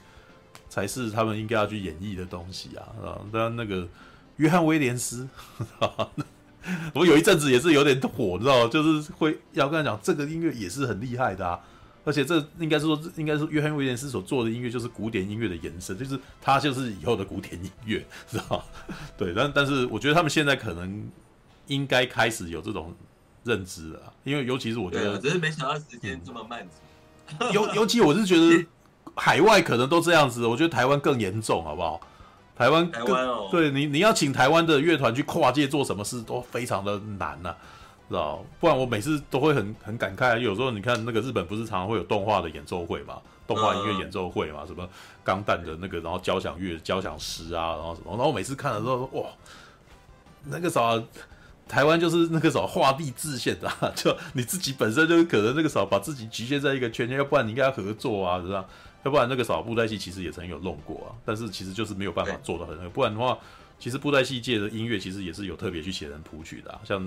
才是他们应该要去演绎的东西啊！啊，当然那个约翰威廉斯，我有一阵子也是有点火，你知道吗？就是会要跟他讲，这个音乐也是很厉害的啊！而且这应该是说，应该是约翰威廉斯所做的音乐就是古典音乐的延伸，就是他就是以后的古典音乐，知道吗？对，但但是我觉得他们现在可能应该开始有这种认知了，因为尤其是我觉得，只是没想到时间这么漫长。尤尤其我是觉得。海外可能都这样子，我觉得台湾更严重，好不好？台湾，台湾哦，对你，你要请台湾的乐团去跨界做什么事，都非常的难呐、啊，知道？不然我每次都会很很感慨。有时候你看那个日本不是常常会有动画的演奏会嘛，动画音乐演奏会嘛，什么钢弹的那个，然后交响乐、交响诗啊，然后什么，然后我每次看的时候，哇，那个啥，台湾就是那个啥画地自限的、啊，就你自己本身就可能那个啥把自己局限在一个圈圈，要不然你应该要合作啊，是吧？要不然那个少布袋戏其实也曾有弄过啊，但是其实就是没有办法做到很那个。不然的话，其实布袋戏界的音乐其实也是有特别去写人谱曲的、啊，像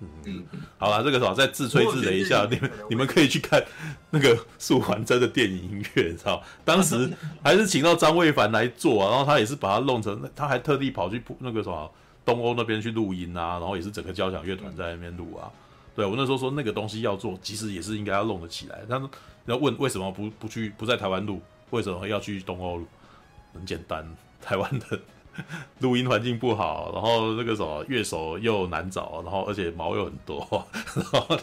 嗯，嗯好了，这个少再自吹自擂一下，你们你们可以去看那个素还真的电影音乐，你知道当时还是请到张卫凡来做啊，然后他也是把它弄成，他还特地跑去那个什么东欧那边去录音啊，然后也是整个交响乐团在那边录啊，对我那时候说那个东西要做，其实也是应该要弄得起来。但是要问为什么不不去不在台湾录，为什么要去东欧录？很简单，台湾的 录音环境不好，然后那个什么乐手又难找，然后而且毛又很多。然后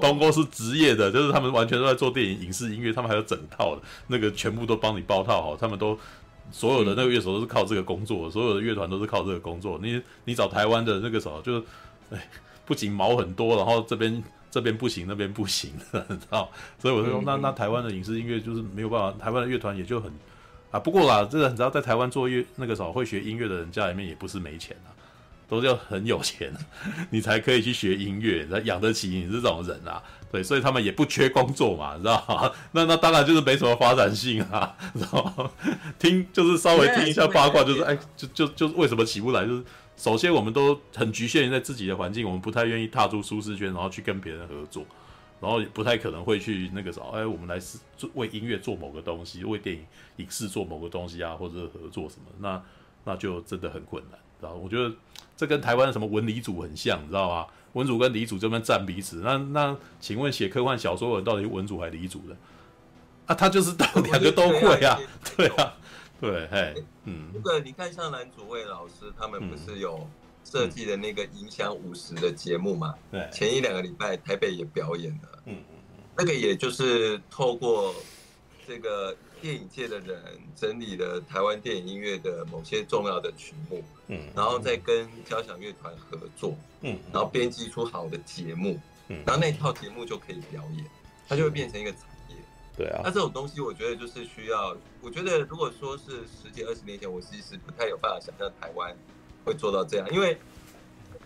东欧是职业的，就是他们完全都在做电影、影视、音乐，他们还有整套的那个全部都帮你包套好，他们都。所有的那个乐手都是靠这个工作，所有的乐团都是靠这个工作。你你找台湾的那个什么，就是，哎，不仅毛很多，然后这边这边不行，那边不行，你知道？所以我就说，那那台湾的影视音乐就是没有办法，台湾的乐团也就很啊。不过啦，这个你知道，在台湾做乐那个什么会学音乐的人家里面也不是没钱啊，都是要很有钱，你才可以去学音乐，才养得起你这种人啊。对，所以他们也不缺工作嘛，你知道吗？那那当然就是没什么发展性啊，知道吗？听就是稍微听一下八卦，就是哎，就就就为什么起不来？就是首先我们都很局限于在自己的环境，我们不太愿意踏出舒适圈，然后去跟别人合作，然后也不太可能会去那个什么，哎，我们来是做为音乐做某个东西，为电影影视做某个东西啊，或者是合作什么，那那就真的很困难，知道？我觉得这跟台湾的什么文理组很像，你知道吗？文组跟理组这边占彼此，那那请问写科幻小说的人到底是文组还是理组的？啊，他就是到两个都会啊，对啊，对，嘿，嗯，那个你看像蓝祖蔚老师他们不是有设计的那个影响五十的节目嘛？对，前一两个礼拜台北也表演了，嗯嗯嗯，那个也就是透过这个。电影界的人整理了台湾电影音乐的某些重要的曲目，嗯，然后再跟交响乐团合作，嗯，然后。编辑出好的节目，嗯，然后那套节目就可以表演，它就会变成一个对啊。那这种东西，我觉得就是需要，我觉得如果说是十几二十年前，我其实不太有办法想象台湾会做到这样，因为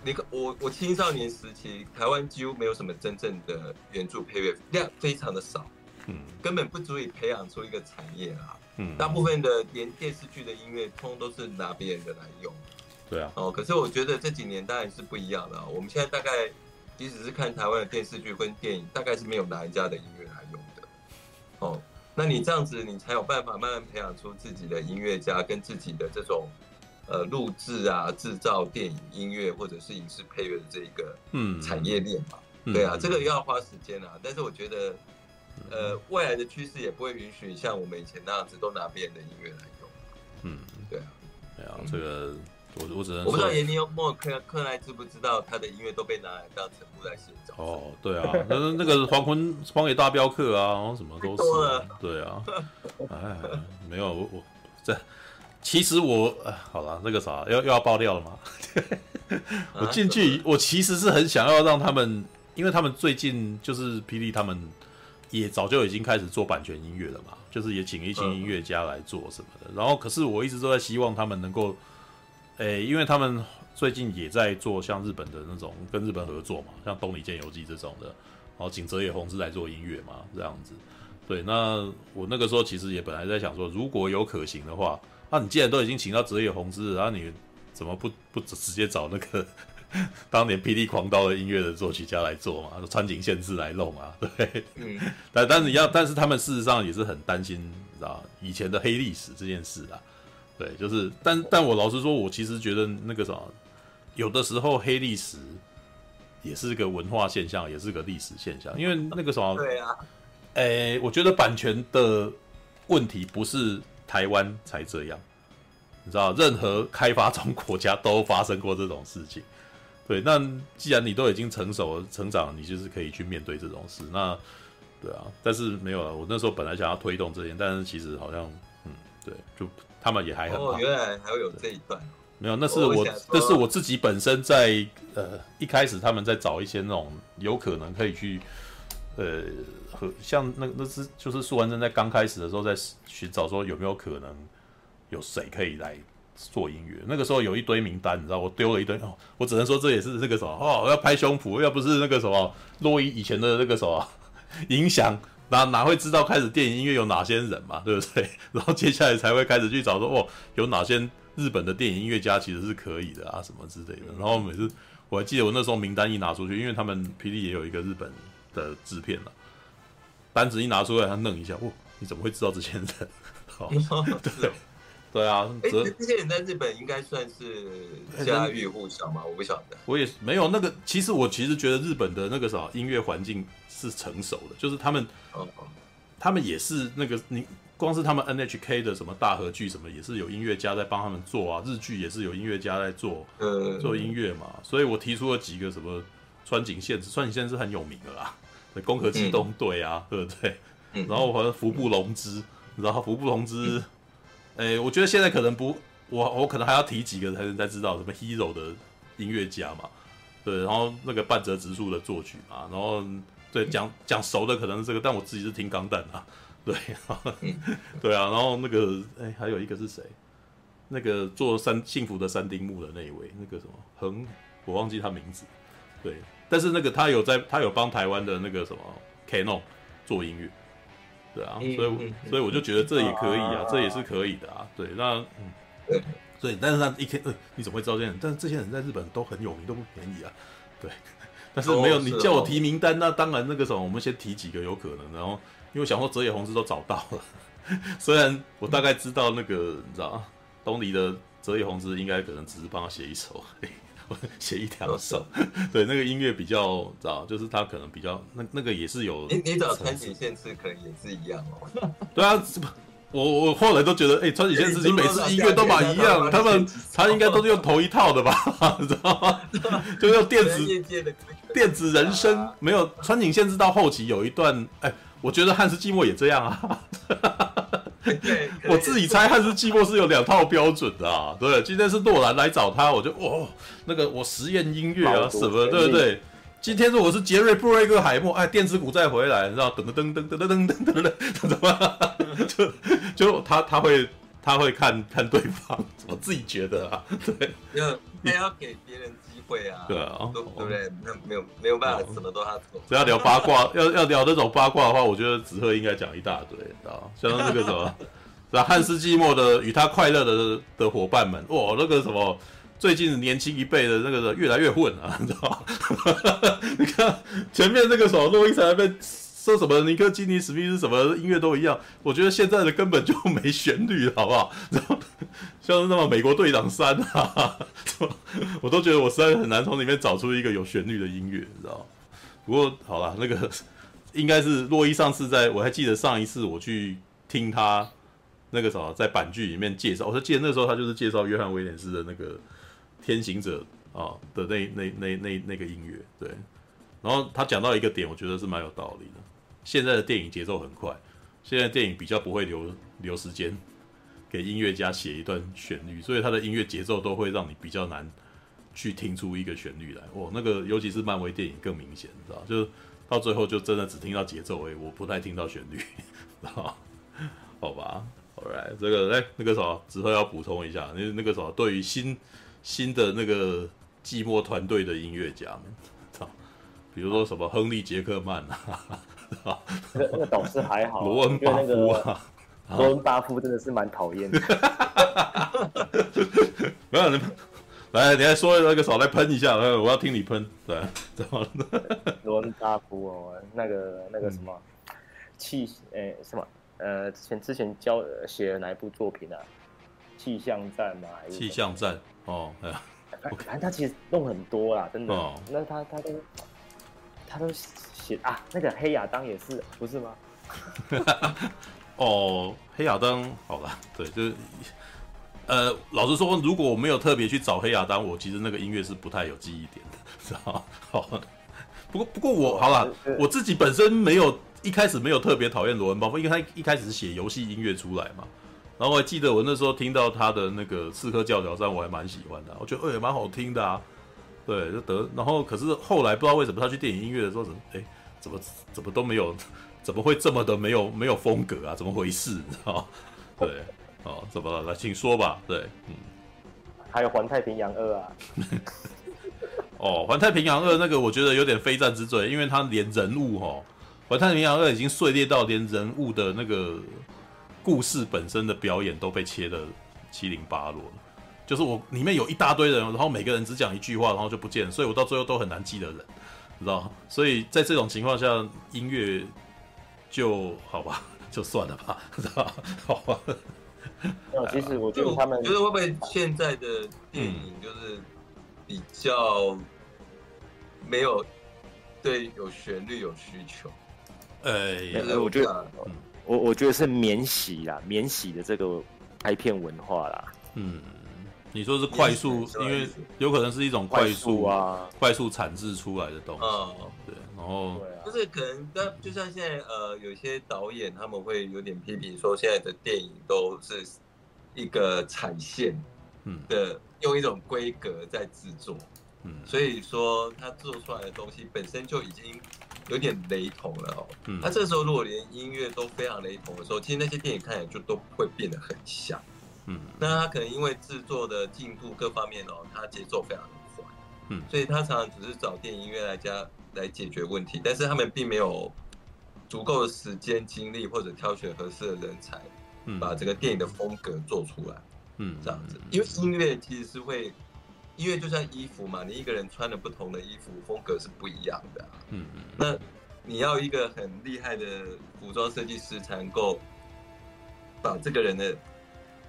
你我我青少年时期，台湾几乎没有什么真正的原著配乐量，非常的少。嗯，根本不足以培养出一个产业啊。嗯，大部分的连电视剧的音乐，通都是拿别人的来用。对啊。哦，可是我觉得这几年当然是不一样的。我们现在大概，即使是看台湾的电视剧跟电影，大概是没有哪一家的音乐。哦，那你这样子，你才有办法慢慢培养出自己的音乐家跟自己的这种呃录制啊、制造电影音乐或者是影视配乐的这一个嗯产业链嘛。嗯。对啊，这个要花时间啊。但是我觉得。呃，未来的趋势也不会允许像我们以前那样子都拿别人的音乐来用。嗯，对啊，对啊，这个我我只能我不知道严尼欧莫克克莱知不知道他的音乐都被拿来当成布袋戏的哦，对啊，那那个黄昏荒野大镖客啊，然后什么都是，啊，对啊，哎，没有我我这其实我好了，那个啥要又要爆料了吗？我进去，我其实是很想要让他们，因为他们最近就是霹雳他们。也早就已经开始做版权音乐了嘛，就是也请一群音乐家来做什么的。然后，可是我一直都在希望他们能够，诶、欸，因为他们最近也在做像日本的那种跟日本合作嘛，像《东里健游记》这种的，然后请泽野弘之来做音乐嘛，这样子。对，那我那个时候其实也本来在想说，如果有可行的话，那你既然都已经请到泽野弘之，然后你怎么不不直接找那个？当年《霹雳狂刀》的音乐的作曲家来做嘛，川井宪次来弄啊，对，嗯，但但是你要，但是他们事实上也是很担心，知道以前的黑历史这件事啊，对，就是，但但我老实说，我其实觉得那个什么，有的时候黑历史也是个文化现象，也是个历史现象，因为那个什么，对啊，哎、欸，我觉得版权的问题不是台湾才这样，你知道，任何开发中国家都发生过这种事情。对，那既然你都已经成熟了、成长，你就是可以去面对这种事。那，对啊，但是没有了。我那时候本来想要推动这件，但是其实好像，嗯，对，就他们也还很。哦，原来还会有这一段。没有，那是我，那是我自己本身在呃一开始他们在找一些那种有可能可以去，呃和像那那是就是苏文正在刚开始的时候在寻找说有没有可能有谁可以来。做音乐，那个时候有一堆名单，你知道，我丢了一堆哦，我只能说这也是那个什么哦，要拍胸脯，要不是那个什么洛伊以前的那个什么影响，哪哪会知道开始电影音乐有哪些人嘛，对不对？然后接下来才会开始去找说哦，有哪些日本的电影音乐家其实是可以的啊，什么之类的。然后每次我还记得我那时候名单一拿出去，因为他们霹雳也有一个日本的制片了，单子一拿出来，他愣一下，哦，你怎么会知道这些人？好，对。对啊，哎，这些人在日本应该算是家喻户晓嘛？我不晓得。我也没有那个，其实我其实觉得日本的那个啥音乐环境是成熟的，就是他们，他们也是那个你光是他们 NHK 的什么大合剧什么，也是有音乐家在帮他们做啊，日剧也是有音乐家在做，呃，做音乐嘛。所以我提出了几个什么川井宪，川井宪是很有名的啦，攻壳机动队啊，嗯、对不对？然后好像服部隆之，然后服部隆之。嗯哎，我觉得现在可能不，我我可能还要提几个才能才知道什么 Hero 的音乐家嘛，对，然后那个半泽直树的作曲嘛，然后对讲讲熟的可能是这个，但我自己是听钢弹啊，对，对啊，然后那个哎还有一个是谁？那个做三幸福的三丁目的那一位，那个什么横，我忘记他名字，对，但是那个他有在，他有帮台湾的那个什么 CANO 做音乐。对啊，所以所以我就觉得这也可以啊，这也是可以的啊。对，那嗯，所以但是他一天，呃，你怎么会知道这些人？但是这些人在日本都很有名，都不便宜啊。对，但是没有你叫我提名单，那当然那个时候我们先提几个有可能。然后因为我想说泽野弘之都找到了，虽然我大概知道那个你知道东离的泽野弘之应该可能只是帮他写一首。写一条手，对那个音乐比较，知道就是他可能比较那那个也是有。你你找川井宪次可能也是一样哦。对啊，我我后来都觉得，哎、川井宪次你每次音乐都蛮一样，他们他应该都是用同一套的吧？你知道吗？就用电子电子人声，没有川井宪次到后期有一段，哎、我觉得汉斯季默也这样啊。对，我自己猜汉斯季默是有两套标准的啊。对，今天是诺兰来找他，我就哦，那个我实验音乐啊什么，对不对？今天如果是杰瑞布瑞克海默，哎，电子股再回来，你知道，噔噔噔噔噔噔噔噔噔，怎么？就就他他会他会看看对方，我自己觉得啊，对，要他要给别人机会啊，对啊，对不对？那没有没有办法，什么都他做。只要聊八卦，要要聊那种八卦的话，我觉得子赫应该讲一大堆，知道像那个什么，是吧？汉斯季默的与他快乐的的伙伴们，哇，那个什么，最近年轻一辈的那个人越来越混啊，你知道吗？你看前面那个什么洛伊才被。说什么尼克基尼史密斯什么音乐都一样，我觉得现在的根本就没旋律，好不好？然 后像是那么美国队长三啊，我都觉得我实在很难从里面找出一个有旋律的音乐，你知道？不过好了，那个应该是洛伊上次在我还记得上一次我去听他那个什么在板剧里面介绍，我说记得那时候他就是介绍约翰威廉斯的那个天行者啊的那那那那那个音乐，对。然后他讲到一个点，我觉得是蛮有道理的。现在的电影节奏很快，现在电影比较不会留留时间给音乐家写一段旋律，所以他的音乐节奏都会让你比较难去听出一个旋律来。哦，那个尤其是漫威电影更明显，你知道，就是到最后就真的只听到节奏，哎，我不太听到旋律，知道？好吧，OK，这个哎，那个什么，之后要补充一下，那那个什么，对于新新的那个寂寞团队的音乐家们，操，比如说什么亨利杰克曼啊。那个 那个导师还好，罗恩巴夫啊，罗恩巴夫真的是蛮讨厌的。没有，你来，你来说那个少来喷一下，我要听你喷。对，怎么？罗恩巴夫哦，那个那个什么气，诶、欸，什么？呃，之前之前教写了哪一部作品啊？气象站嘛？气象站哦，哎呀反正他其实弄很多啦，真的。哦、那他他都他都。写啊，那个黑亚当也是，不是吗？哦，黑亚当，好吧，对，就是，呃，老实说，如果我没有特别去找黑亚当，我其实那个音乐是不太有记忆点的，知道吗？好，不过不过我好了，我自己本身没有一开始没有特别讨厌罗恩·鲍夫，因为他一开始是写游戏音乐出来嘛，然后我还记得我那时候听到他的那个《刺客教条三》，我还蛮喜欢的，我觉得哎，蛮好听的啊。对，就得，然后可是后来不知道为什么他去电影音乐的时候，怎么哎，怎么怎么都没有，怎么会这么的没有没有风格啊？怎么回事？你知道？对，哦，怎么了？来，请说吧。对，嗯，还有《环太平洋二》啊。哦，《环太平洋二》那个我觉得有点非战之罪，因为他连人物哦，《环太平洋二》已经碎裂到连人物的那个故事本身的表演都被切的七零八落了。就是我里面有一大堆人，然后每个人只讲一句话，然后就不见了，所以我到最后都很难记得人，知道？所以在这种情况下，音乐就好吧，就算了吧，知道？好吧，其实我觉得他们觉得会不会现在的电影就是比较没有对有旋律有需求？呃，我觉得，我我觉得是免洗啦，免洗的这个拍片文化啦。嗯，你说是快速，因为有可能是一种快速啊，快速产制出来的东西。对，然后就是可能，但就像现在呃，有些导演他们会有点批评说，现在的电影都是一个产线的，用一种规格在制作。嗯，所以说他做出来的东西本身就已经有点雷同了哦。嗯，那这时候如果连音乐都非常雷同的时候，其实那些电影看起来就都会变得很像。嗯，那他可能因为制作的进度各方面哦，他节奏非常的快。嗯，所以他常常只是找电影音乐来加来解决问题，但是他们并没有足够的时间精力或者挑选合适的人才，把这个电影的风格做出来。嗯，这样子，因为音乐其实是会。音乐就像衣服嘛，你一个人穿了不同的衣服，风格是不一样的啊。嗯嗯。那你要一个很厉害的服装设计师才能够把这个人的，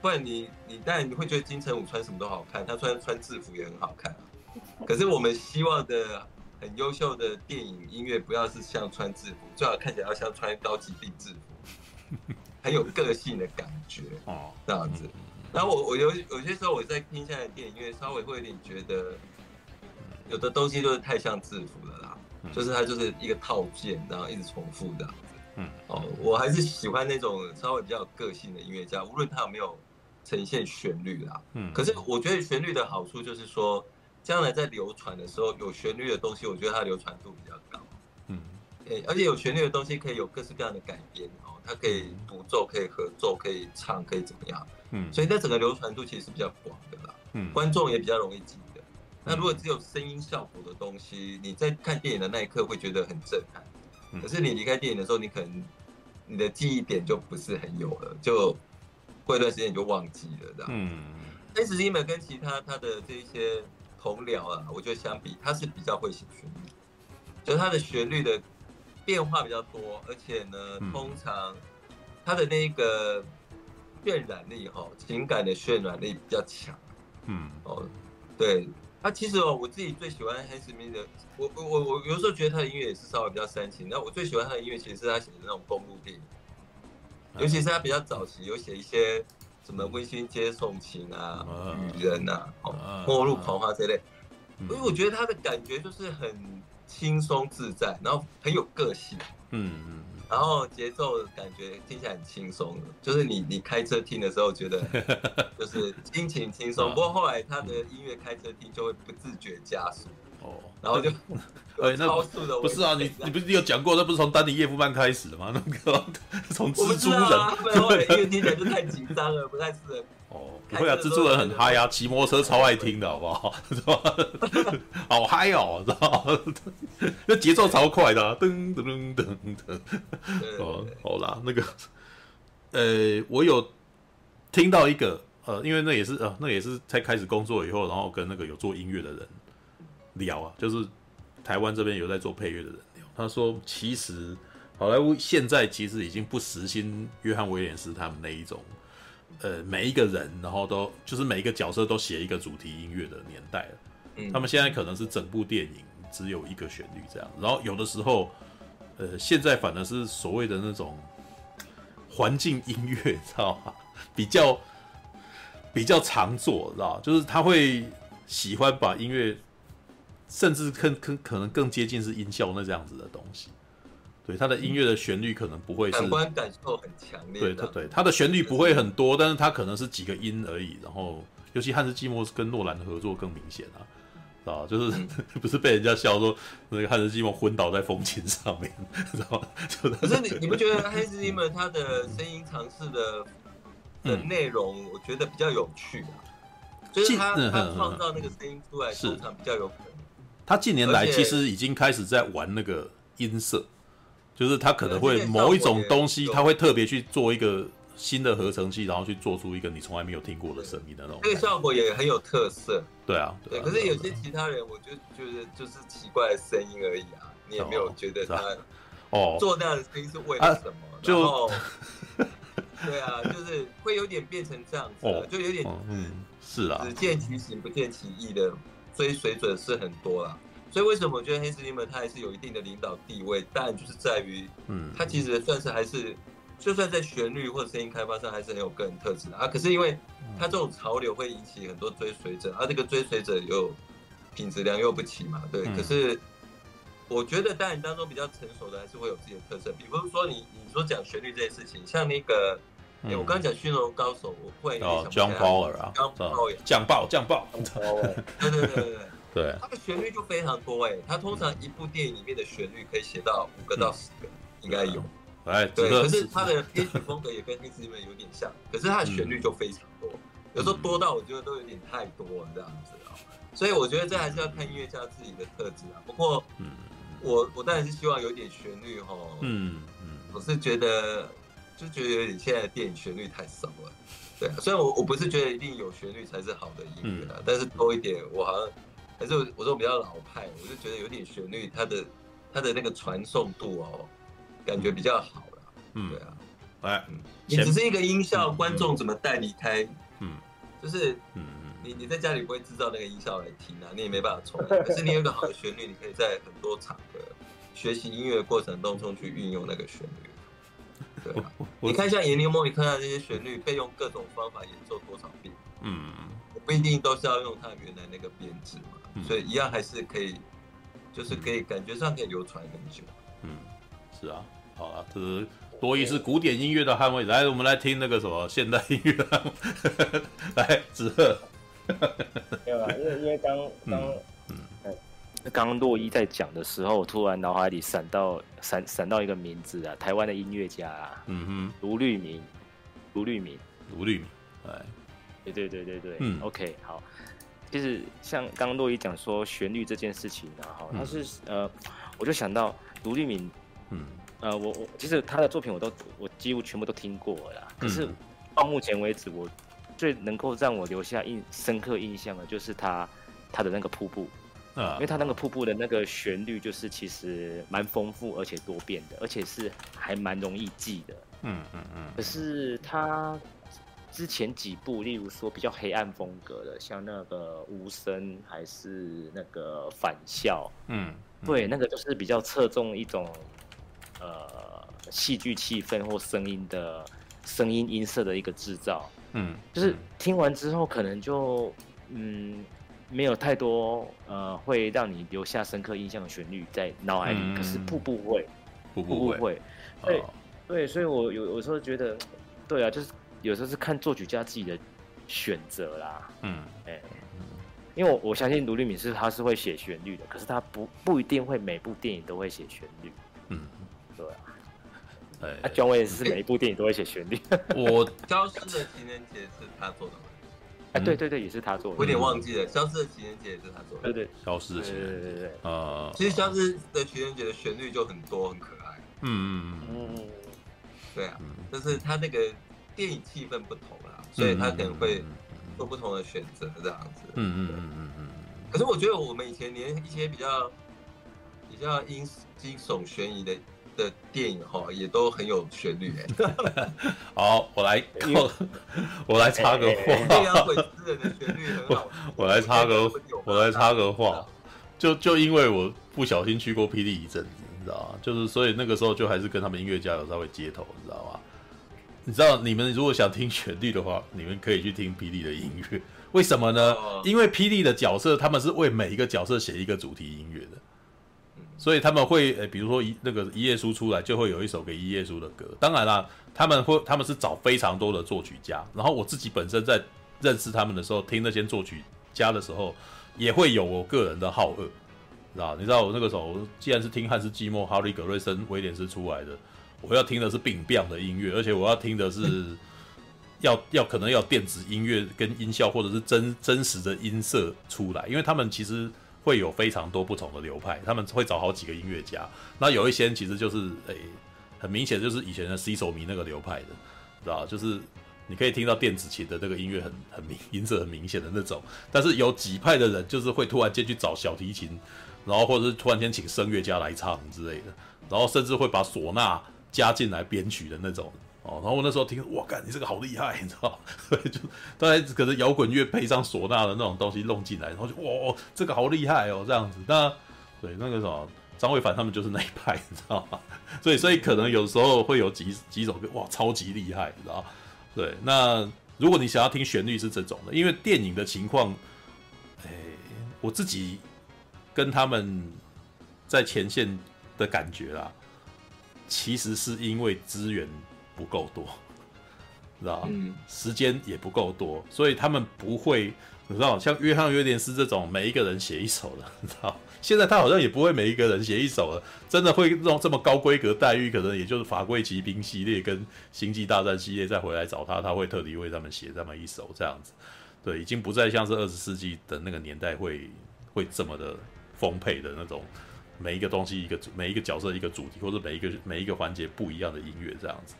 不然你你当然你会觉得金城武穿什么都好看，他穿穿制服也很好看啊。可是我们希望的很优秀的电影音乐，不要是像穿制服，最好看起来要像穿高级定制服，很有个性的感觉哦，这样子。然后我我有有些时候我在听现在的电影乐，稍微会有点觉得，有的东西就是太像制服了啦，就是它就是一个套件，然后一直重复的样子。嗯，哦，我还是喜欢那种稍微比较有个性的音乐家，无论他有没有呈现旋律啦。嗯，可是我觉得旋律的好处就是说，将来在流传的时候，有旋律的东西，我觉得它流传度比较高。嗯，而且有旋律的东西可以有各式各样的改编哦，它可以独奏，可以合奏，可以唱，可以怎么样？嗯，所以在整个流传度其实是比较广的啦，嗯，观众也比较容易记得。那如果只有声音效果的东西，你在看电影的那一刻会觉得很震撼，可是你离开电影的时候，你可能你的记忆点就不是很有了，就过一段时间你就忘记了，这样。嗯，Hans Zimmer 跟其他他的这些同僚啊，我觉得相比他是比较会写旋律，就是他的旋律的变化比较多，而且呢，通常他的那个。渲染力哈，情感的渲染力比较强。嗯，哦，对，他其实哦，我自己最喜欢 Hans Zimmer 的，我我我我有时候觉得他的音乐也是稍微比较煽情。那我最喜欢他的音乐，其实是他写的那种公路电影，尤其是他比较早期有写一些什么温馨接送情啊、雨人啊、哦、末路狂花这类，所以我觉得他的感觉就是很轻松自在，然后很有个性。嗯嗯。然后节奏感觉听起来很轻松，就是你你开车听的时候觉得 就是心情轻松。不过后来他的音乐开车听就会不自觉加速哦，然后就 超速的。不是啊，你你不是有讲过，那不是从丹尼叶夫曼开始的吗？那个从蜘蛛人，后来音乐听起来就太紧张了，不太适合。哦，不会啊，蜘蛛人很嗨啊，骑摩托车超爱听的，好不好？是吧？好嗨哦，知道吗？那节奏超快的，噔噔噔噔噔。哦，好啦，那个，呃，我有听到一个，呃，因为那也是呃，那也是才开始工作以后，然后跟那个有做音乐的人聊啊，就是台湾这边有在做配乐的人聊，他说，其实好莱坞现在其实已经不实行约翰威廉斯他们那一种。呃，每一个人，然后都就是每一个角色都写一个主题音乐的年代了。嗯，他们现在可能是整部电影只有一个旋律这样，然后有的时候，呃，现在反而是所谓的那种环境音乐，知道吗？比较比较常做，知道？就是他会喜欢把音乐，甚至更更可能更接近是音效那这样子的东西。对，他的音乐的旋律可能不会是感官感受很强烈。对，他对他的旋律不会很多，但是他可能是几个音而已。然后，尤其汉斯季默跟诺兰的合作更明显啊，啊，就是、嗯、不是被人家笑说那个汉斯季默昏倒在风琴上面，知道吗？可是你你不觉得汉斯季默他的声音尝试的的内容，我觉得比较有趣啊？就是他他创造那个声音出来，通常比较有可能。他近年来其实已经开始在玩那个音色。就是他可能会某一种东西，他会特别去做一个新的合成器，然后去做出一个你从来没有听过的声音的那种。这个效果也很有特色。对啊，对。可是有些其他人，我就觉得就是奇怪的声音而已啊，你也没有觉得他哦做那样的声音是为了什么？就 对啊，就是会有点变成这样子，哦、就有点嗯，是啊，只见其形不见其意的追随者是很多啦。所以为什么我觉得 Hans Zimmer 他还是有一定的领导地位？但就是在于，嗯，他其实算是还是，就算在旋律或者声音开发上还是很有个人特质的啊。可是因为他这种潮流会引起很多追随者，而、啊、这个追随者又品质良莠不齐嘛，对。嗯、可是我觉得，当然当中比较成熟的还是会有自己的特色。比如说你你说讲旋律这件事情，像那个，哎、嗯，我刚刚讲《驯龙高手》，我忽然想起来，John Fowler 啊，降爆降爆，对对对对对。对，它 的旋律就非常多哎，它通常一部电影里面的旋律可以写到五个到十个，应该有。哎，对，可是它的 编曲风格也跟 Hans Zimmer 有点像，可是它的旋律就非常多，有时候多到我觉得都有点太多了这样子啊。所以我觉得这还是要看音乐家自己的特质啊。不过，我我当然是希望有点旋律哈。嗯嗯，我是觉得就觉得有点现在的电影旋律太少了。对啊，虽然我我不是觉得一定有旋律才是好的音乐啊，但是多一点，我好像。还是我我说比较老派，我就觉得有点旋律，它的它的那个传送度哦，感觉比较好了。嗯，对啊，哎，你只是一个音效，观众怎么带离开？嗯，就是，嗯你你在家里不会制造那个音效来听啊，你也没办法重来。可是你有一个好的旋律，你可以在很多场合学习音乐的过程当中去运用那个旋律。对啊，你看像《严尼莫尼克》那些旋律，被用各种方法演奏多少遍？嗯，不一定都是要用它原来那个编制嘛。所以一样还是可以，就是可以感觉上可以流传很久。嗯，是啊，好啊，这是多一是古典音乐的捍卫者。来，我们来听那个什么现代音乐的，来子鹤。没有啊，因为因为刚刚嗯，刚刚洛伊在讲的时候，我突然脑海里闪到闪闪到一个名字啊，台湾的音乐家啊，嗯哼，卢律明，卢律明，卢律明，哎，对对对对对，嗯，OK，好。其实像刚刚洛伊讲说旋律这件事情呢，哈，他是呃，我就想到卢律明，嗯，呃，我我其实他的作品我都我几乎全部都听过了啦，可是到目前为止，我最能够让我留下印深刻印象的，就是他他的那个瀑布，啊，因为他那个瀑布的那个旋律，就是其实蛮丰富而且多变的，而且是还蛮容易记的，嗯嗯嗯，可是他。之前几部，例如说比较黑暗风格的，像那个无声还是那个返校，嗯，嗯。对，那个就是比较侧重一种呃戏剧气氛或声音的声音音色的一个制造，嗯，就是听完之后可能就嗯没有太多呃会让你留下深刻印象的旋律在脑海里，嗯、可是瀑布会，瀑布会，会。对、哦、对，所以我有有时候觉得，对啊，就是。有时候是看作曲家自己的选择啦，嗯，哎、欸，因为我我相信卢立敏是他是会写旋律的，可是他不不一定会每部电影都会写旋律，嗯，对啊，哎、欸，啊，John Williams 是每一部电影都会写旋律，我消失的情人节是他做的吗？哎、嗯，对对对，也是他做的，我有点忘记了，消失的情人节也是他做的，对对，消失的情人节，对对对，啊，其实消失的情人节的旋律就很多很可爱，嗯嗯嗯，对啊，就是他那个。电影气氛不同啦，所以他可能会做不同的选择这样子。嗯嗯嗯嗯嗯。可是我觉得我们以前连一些比较比较惊惊悚悬疑的的电影哈，也都很有旋律哎。好，我来，我来插个话。阴阳鬼之刃的旋律很好。我来插个，我来插个话。就就因为我不小心去过霹雳一阵子，你知道吗？就是所以那个时候就还是跟他们音乐家有稍微接头，你知道吗？你知道，你们如果想听旋律的话，你们可以去听霹雳的音乐。为什么呢？因为霹雳的角色他们是为每一个角色写一个主题音乐的，所以他们会，诶，比如说一那个一页书出来，就会有一首给一页书的歌。当然啦，他们会他们是找非常多的作曲家。然后我自己本身在认识他们的时候，听那些作曲家的时候，也会有我个人的好恶，知道？你知道我那个时候，既然是听汉斯季默、哈利格瑞森、威廉斯出来的。我要听的是病变的音乐，而且我要听的是 要要可能要电子音乐跟音效，或者是真真实的音色出来，因为他们其实会有非常多不同的流派，他们会找好几个音乐家。那有一些其实就是诶、很明显就是以前的 C 手迷那个流派的，知道就是你可以听到电子琴的那个音乐很很明音色很明显的那种。但是有几派的人就是会突然间去找小提琴，然后或者是突然间请声乐家来唱之类的，然后甚至会把唢呐。加进来编曲的那种哦，然后我那时候听，哇，干，你这个好厉害，你知道？就大概可能摇滚乐配上唢呐的那种东西弄进来，然后就哇，这个好厉害哦，这样子。那对那个什么张惠凡他们就是那一派，你知道吗？所以所以可能有时候会有几几首歌，哇，超级厉害，你知道？对，那如果你想要听旋律是这种的，因为电影的情况，哎，我自己跟他们在前线的感觉啦，其实是因为资源不够多，知道嗯，时间也不够多，所以他们不会，你知道，像约翰约廉斯这种每一个人写一首的，你知道。现在他好像也不会每一个人写一首了，真的会用这么高规格待遇，可能也就是法规骑兵系列跟星际大战系列再回来找他，他会特地为他们写这么一首这样子。对，已经不再像是二十世纪的那个年代会会这么的丰沛的那种，每一个东西一个每一个角色一个主题，或者每一个每一个环节不一样的音乐这样子。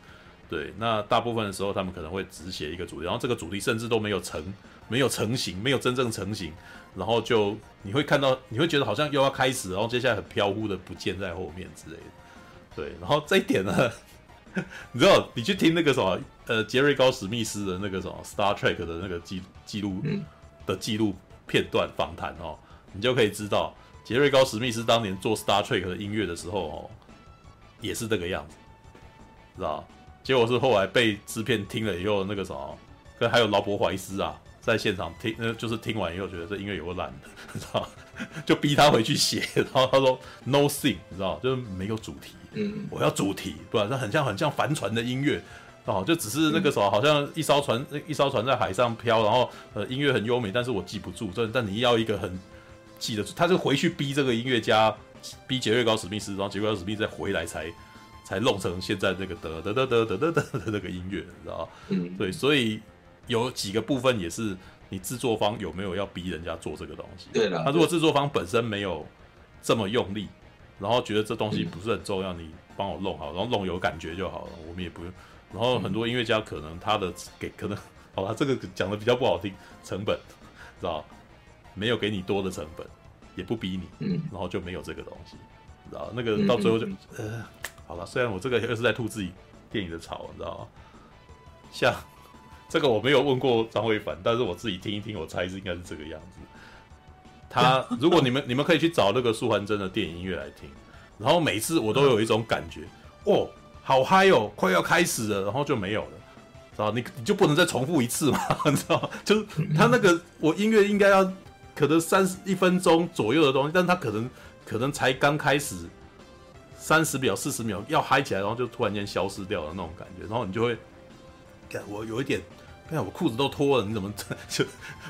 对，那大部分的时候他们可能会只写一个主题，然后这个主题甚至都没有成没有成型，没有真正成型。然后就你会看到，你会觉得好像又要开始，然后接下来很飘忽的不见在后面之类的。对，然后这一点呢，你知道，你去听那个什么，呃，杰瑞高史密斯的那个什么 Star Trek 的那个记记录的记录片段访谈哦，你就可以知道，杰瑞高史密斯当年做 Star Trek 的音乐的时候哦，也是这个样子，知道？结果是后来被制片听了以后，那个什么，跟还有劳勃怀斯啊。在现场听，那，就是听完以后觉得这音乐有个烂的，你知道，就逼他回去写。然后他说 “no thing”，你知道，就是没有主题。嗯，我要主题，不然这很像很像帆船的音乐，哦，就只是那个什么，好像一艘船，一艘船在海上飘，然后呃，音乐很优美，但是我记不住。但但你要一个很记得住，他就回去逼这个音乐家，逼杰瑞高史密斯，然后杰瑞高史密斯再回来才才弄成现在这个得得得得得得得的那个音乐，你知道？嗯，对，所以。有几个部分也是你制作方有没有要逼人家做这个东西？对的。那如果制作方本身没有这么用力，然后觉得这东西不是很重要，你帮我弄好，然后弄有感觉就好了，我们也不用。然后很多音乐家可能他的给可能，好吧，这个讲的比较不好听，成本知道没有给你多的成本，也不逼你，嗯然后就没有这个东西，知道那个到最后就呃，好了，虽然我这个又是在吐自己电影的槽，你知道吗？像。这个我没有问过张惠凡，但是我自己听一听，我猜是应该是这个样子。他 如果你们你们可以去找那个素还真的电影音乐来听，然后每次我都有一种感觉，哦，好嗨哦，快要开始了，然后就没有了，知道？你你就不能再重复一次嘛？你知道吗？就是他那个我音乐应该要可能三十一分钟左右的东西，但他可能可能才刚开始三十秒四十秒要嗨起来，然后就突然间消失掉了那种感觉，然后你就会，我有一点。看我裤子都脱了，你怎么 就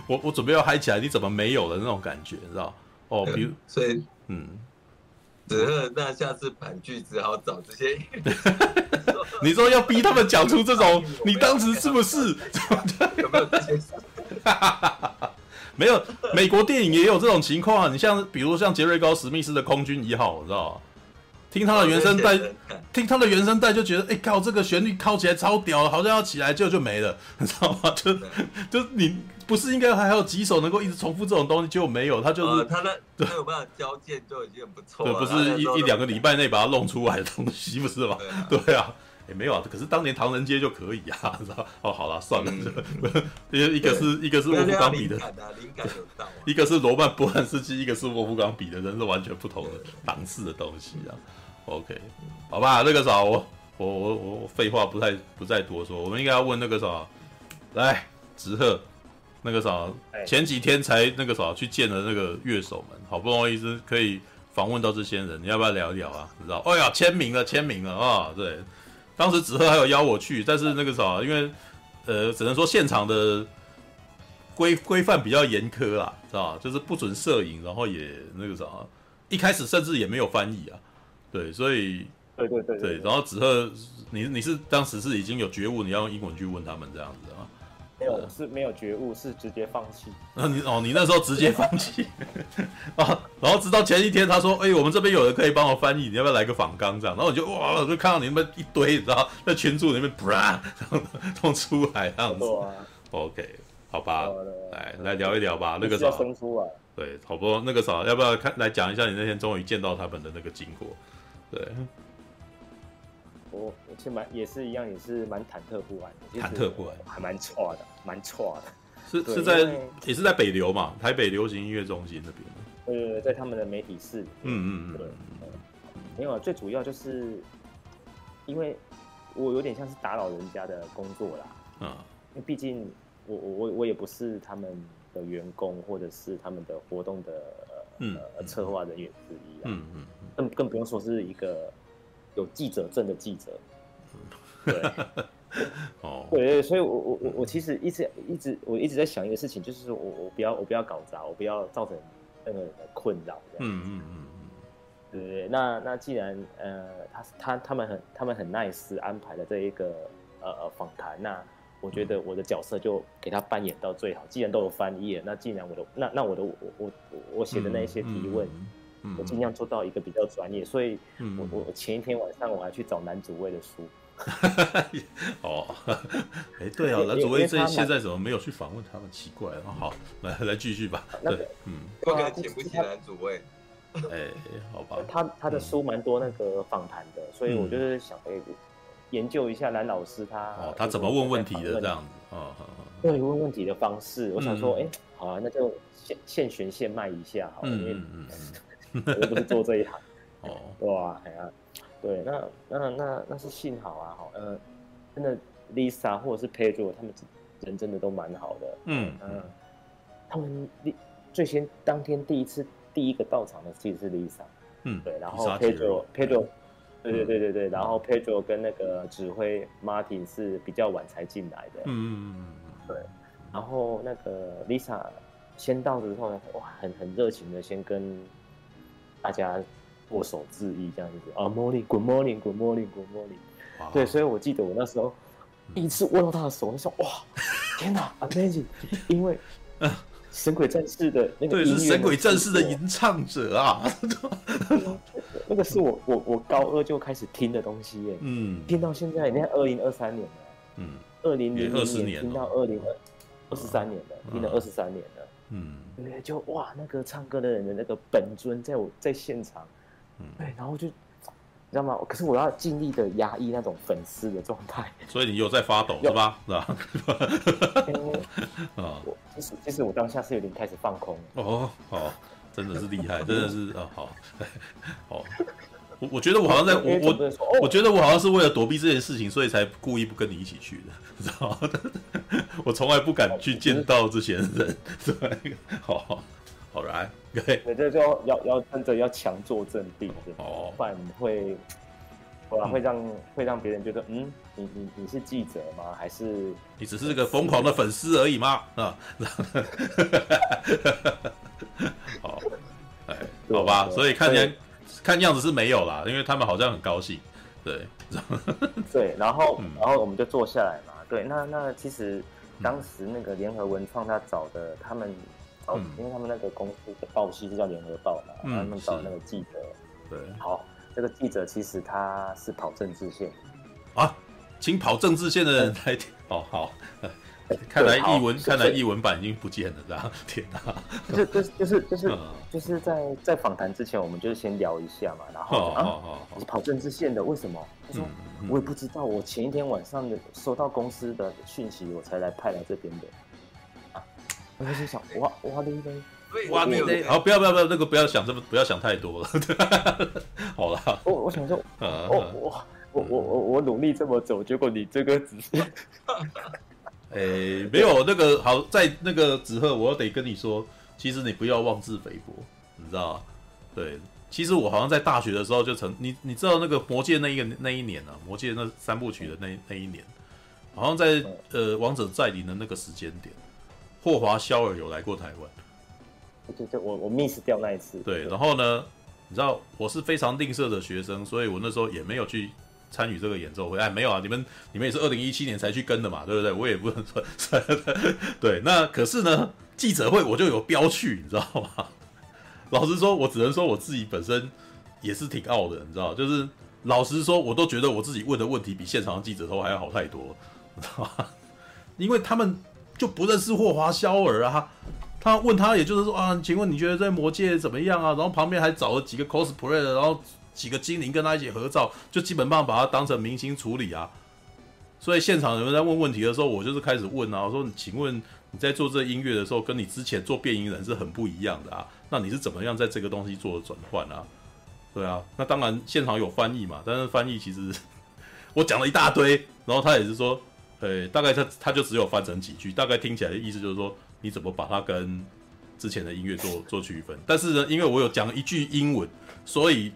我我准备要嗨起来，你怎么没有了那种感觉，你知道？哦，比如 所以嗯，子贺，那下次盘剧只好找这些。你说要逼他们讲出这种，你当时是不是？有没有这些？没有，美国电影也有这种情况啊。你像比如像杰瑞高史密斯的空军一号，你知道？听他的原声带，听他的原声带就觉得，哎靠，这个旋律靠起来超屌，好像要起来就就没了，你知道吗？就就你不是应该还有几首能够一直重复这种东西，结果没有，他就是他的他有办法交件就已经很不错了。对，不是一一两个礼拜内把它弄出来的东西，不是吗？对 啊，也没有啊。可是当年唐人街就可以啊，知道？哦，好了，算了，一个 一个是一个是沃夫冈比的，一个是罗曼波兰斯基，一个是沃夫冈比的人是完全不同的档次的东西啊。OK，好吧，那个啥，我我我我废话不太不再多说，我们应该要问那个啥，来，直鹤，那个啥，前几天才那个啥去见了那个乐手们，好不容易是可以访问到这些人，你要不要聊一聊啊？你知道？哎呀，签名了，签名了啊！对，当时直鹤还有邀我去，但是那个啥，因为呃，只能说现场的规规范比较严苛啦，知道吧？就是不准摄影，然后也那个啥，一开始甚至也没有翻译啊。对，所以对对对对，然后子贺，你你是当时是已经有觉悟，你要用英文去问他们这样子啊？没有，是没有觉悟，是直接放弃。那你哦，你那时候直接放弃啊？然后直到前一天，他说：“哎，我们这边有人可以帮我翻译，你要不要来个访纲这样？”然后我就哇，我就看到你们一堆，你知道，在群组里面啪弄出来这样子。OK，好吧，来来聊一聊吧，那个啥，对，好不？那个啥，要不要看来讲一下你那天终于见到他们的那个经过？对，我其实蛮也是一样，也是蛮忐忑不安的。忐忑不安，还蛮挫的，蛮挫的。是是在也是在北流嘛，台北流行音乐中心那边。呃，在他们的媒体室。嗯嗯嗯。对，没有啊，最主要就是因为我有点像是打扰人家的工作啦。嗯。因为毕竟我我我我也不是他们的员工，或者是他们的活动的呃策划人员之一啊。嗯嗯。更更不用说是一个有记者证的记者。对。哦，对对，所以我我我我其实一直一直我一直在想一个事情，就是我我不要我不要搞砸，我不要造成那个困扰。嗯嗯嗯嗯，对对对。那那既然呃他他他们很他们很 nice 安排了这一个呃呃访谈，那我觉得我的角色就给他扮演到最好。既然都有翻译了，那既然我的那那我的我我我写的那一些提问，我尽量做到一个比较专业。所以我我前一天晚上我还去找男主位的书。哦，哎，对啊，男主位这现在怎么没有去访问他们？奇怪了。好，来来继续吧。对，嗯，不该请不起男主位。哎，好吧。他他的书蛮多那个访谈的，所以我就是想哎，研究一下蓝老师他哦，他怎么问问题的这样子啊？对，问问题的方式，我想说，哎，好啊，那就现现学现卖一下好了，因为我又不是做这一行 哦，对啊，哎呀。对，那那那那是幸好啊，好，呃，真的，Lisa 或者是 Pedro 他们人真的都蛮好的，嗯嗯，他们最先当天第一次第一个到场的其实是 Lisa，嗯，对，然后 Pedro Pedro，对对对对对，然后 Pedro 跟那个指挥 Martin 是比较晚才进来的，嗯嗯嗯，对，然后那个 Lisa 先到之后呢，哇，很很热情的先跟大家。握手致意这样子。啊，Morning，Good morning，Good morning，Good morning。对，所以我记得我那时候第一次握到他的手，我说哇，天哪，Amazing！因为神鬼战士的那个对是神鬼战士的吟唱者啊，那个是我我我高二就开始听的东西耶，嗯，听到现在，你看二零二三年了，嗯，二零零零年听到二零二二十三年了，听了二十三年了，嗯，就哇，那个唱歌的人的那个本尊在我在现场。嗯，对，然后就，你知道吗？可是我要尽力的压抑那种粉丝的状态。所以你有在发抖是吧？是吧？啊，其实其实我当下是有点开始放空。哦，好，真的是厉害，真的是啊，好，好。我我觉得我好像在我我我觉得我好像是为了躲避这件事情，所以才故意不跟你一起去的，知道？我从来不敢去见到这些人，对，好。好来，对，这就要要真的要强作镇定，哦，不然会，不然会让会让别人觉得，嗯，你你你是记者吗？还是你只是个疯狂的粉丝而已吗？啊，好，哎，好吧，所以看起来看样子是没有啦，因为他们好像很高兴，对，对，然后然后我们就坐下来嘛，对，那那其实当时那个联合文创他找的他们。哦，因为他们那个公司的报系是叫联合报嘛，他们找那个记者。对，好，这个记者其实他是跑政治线。啊，请跑政治线的人来听。哦，好，看来译文，看来译文版已经不见了，这样。天哪！就就就是就是就是在在访谈之前，我们就先聊一下嘛，然后啊，你是跑政治线的，为什么？他说我也不知道，我前一天晚上的收到公司的讯息，我才来派来这边的。我就想，哇哇的一堆，哇的一堆，好，不要不要不要，那个不要想这么，不要想太多了。好了，我我想说，我我我我我我努力这么走，结果你这个只是，哎，没有那个好，在那个纸鹤，我得跟你说，其实你不要妄自菲薄，你知道吗？对，其实我好像在大学的时候就曾，你你知道那个魔戒那一个那一年啊，魔戒那三部曲的那那一年，好像在呃王者再临的那个时间点。霍华肖尔有来过台湾，对对，我我 miss 掉那一次。对，然后呢，你知道我是非常吝啬的学生，所以我那时候也没有去参与这个演奏会。哎，没有啊，你们你们也是二零一七年才去跟的嘛，对不对？我也不能说，对。那可是呢，记者会我就有标去，你知道吗？老实说，我只能说我自己本身也是挺傲的，你知道，就是老实说，我都觉得我自己问的问题比现场的记者都还要好太多，你知道吗？因为他们。就不认识霍华肖尔啊，他问他，也就是说啊，请问你觉得在魔界怎么样啊？然后旁边还找了几个 cosplay 的，然后几个精灵跟他一起合照，就基本上把他当成明星处理啊。所以现场有人在问问题的时候，我就是开始问啊，我说：“请问你在做这音乐的时候，跟你之前做变音人是很不一样的啊？那你是怎么样在这个东西做的转换啊？”对啊，那当然现场有翻译嘛，但是翻译其实 我讲了一大堆，然后他也是说，呃，大概他他就只有翻成几句，大概听起来的意思就是说，你怎么把它跟之前的音乐做做区分？但是呢，因为我有讲一句英文，所以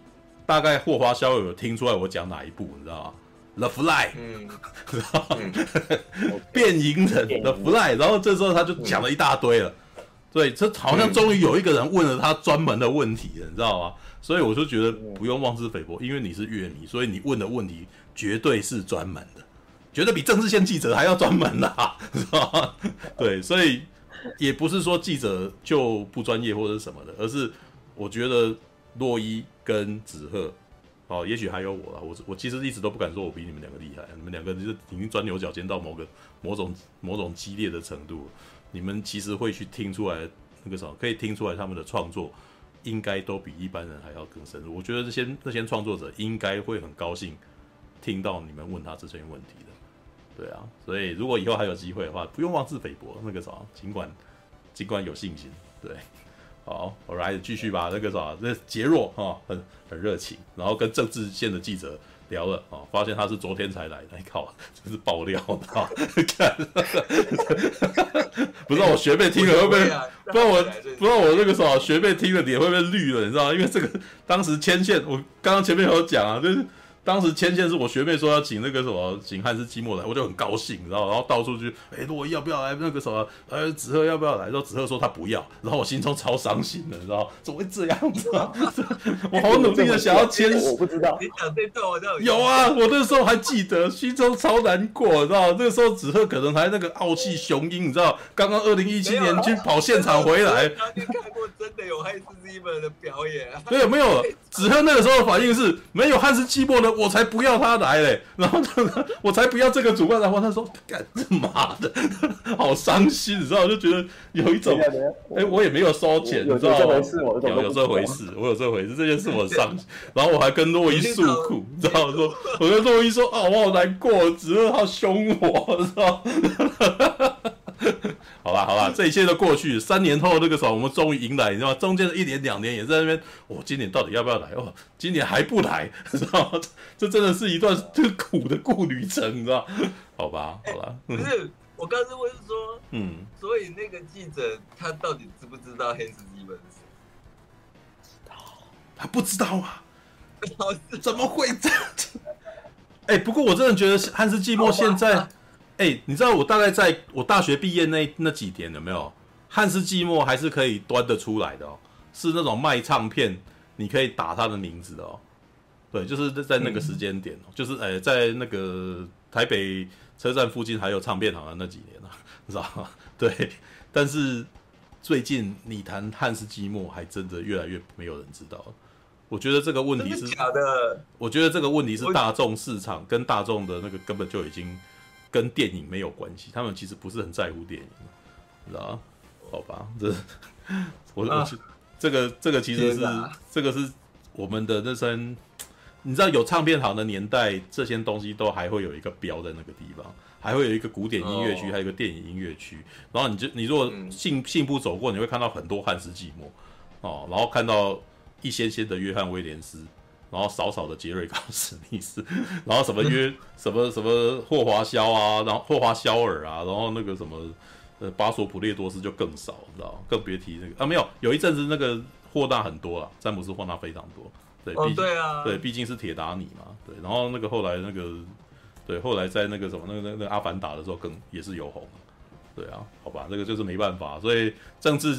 大概霍华肖有听出来我讲哪一部，你知道吗？The Fly，嗯，变形人 The Fly，然后这时候他就讲了一大堆了，对，这好像终于有一个人问了他专门的问题了，你知道吗？所以我就觉得不用妄自菲薄，因为你是乐迷，所以你问的问题绝对是专门的，绝对比政治线记者还要专门的，知道吗？对，所以也不是说记者就不专业或者什么的，而是我觉得洛伊跟子赫。哦，也许还有我啦，我我其实一直都不敢说我比你们两个厉害，你们两个就是已经钻牛角尖到某个某种某种激烈的程度，你们其实会去听出来那个什么，可以听出来他们的创作应该都比一般人还要更深入。我觉得这些这些创作者应该会很高兴听到你们问他这些问题的，对啊，所以如果以后还有机会的话，不用妄自菲薄，那个什么，尽管尽管有信心，对。好，我来继续吧。那个啥，那杰若哈很很热情，然后跟政治线的记者聊了啊，发现他是昨天才来的。哎靠，真是爆料的，看，不知道我学妹听了会不会？不知道我不知道我那个啥学妹听了脸会不会绿了？你知道吗？因为这个当时牵线，我刚刚前面有讲啊，就是。当时牵线是我学妹说要请那个什么请汉斯季默来，我就很高兴，然后然后到处去，哎，洛伊要不要来？那个什么，呃，子赫要不要来？然后子赫说他不要，然后我心中超伤心的，你知道怎么会这样子啊？我好努力的想要牵，我不知道你讲这段我就有啊，我那时候还记得，心中超难过，你知道那个时候子赫可能还那个傲气雄鹰，你知道，刚刚二零一七年去跑现场回来，当年看过真的有汉斯季默的表演啊？对，没有，子赫那个时候的反应是没有汉斯季默的。我才不要他来嘞！然后呢，我才不要这个主办。然后他说：“干妈的，好伤心，你知道？就觉得有一种，哎，我也没有收钱，你知道吗？有有这回事，我有这回事，这件事我伤心。然后我还跟洛伊诉苦，你知道说，我跟洛伊说：啊，我好难过，只是他凶我，知道？好吧，好吧，这一切都过去。三年后那个时候，我们终于迎来，你知道吗？中间的一年两年也在那边。我、哦、今年到底要不要来？哦，今年还不来，知道吗？这真的是一段这个苦的故旅程，你知道？好吧，好吧。不是，我刚才问是说，嗯，所以那个记者他到底知不知道汉斯季默是谁？知道，他不知道啊？怎么会这样子？哎、欸，不过我真的觉得汉斯季默现在。哎、欸，你知道我大概在我大学毕业那那几年有没有汉斯季默还是可以端得出来的哦，是那种卖唱片，你可以打他的名字的哦。对，就是在那个时间点，嗯、就是哎、欸，在那个台北车站附近还有唱片行的那几年啊，你知道吗？对，但是最近你谈汉斯季默，还真的越来越没有人知道。我觉得这个问题是假的。我觉得这个问题是大众市场跟大众的那个根本就已经。跟电影没有关系，他们其实不是很在乎电影，知道吗？好吧，这我我、啊、这个这个其实是这个是我们的那身，你知道有唱片行的年代，这些东西都还会有一个标在那个地方，还会有一个古典音乐区，哦、还有一个电影音乐区。然后你就你如果信信步走过，你会看到很多汉斯季默哦，然后看到一些些的约翰威廉斯。然后少少的杰瑞高史密斯，然后什么约 什么什么霍华肖啊，然后霍华肖尔啊，然后那个什么呃巴索普列多斯就更少，你知道更别提那个啊没有，有一阵子那个霍纳很多了，詹姆斯霍纳非常多，对，毕竟、哦、对啊，对，毕竟是铁达尼嘛，对，然后那个后来那个对，后来在那个什么那个那个阿凡达的时候更也是有红，对啊，好吧，这个就是没办法，所以政治。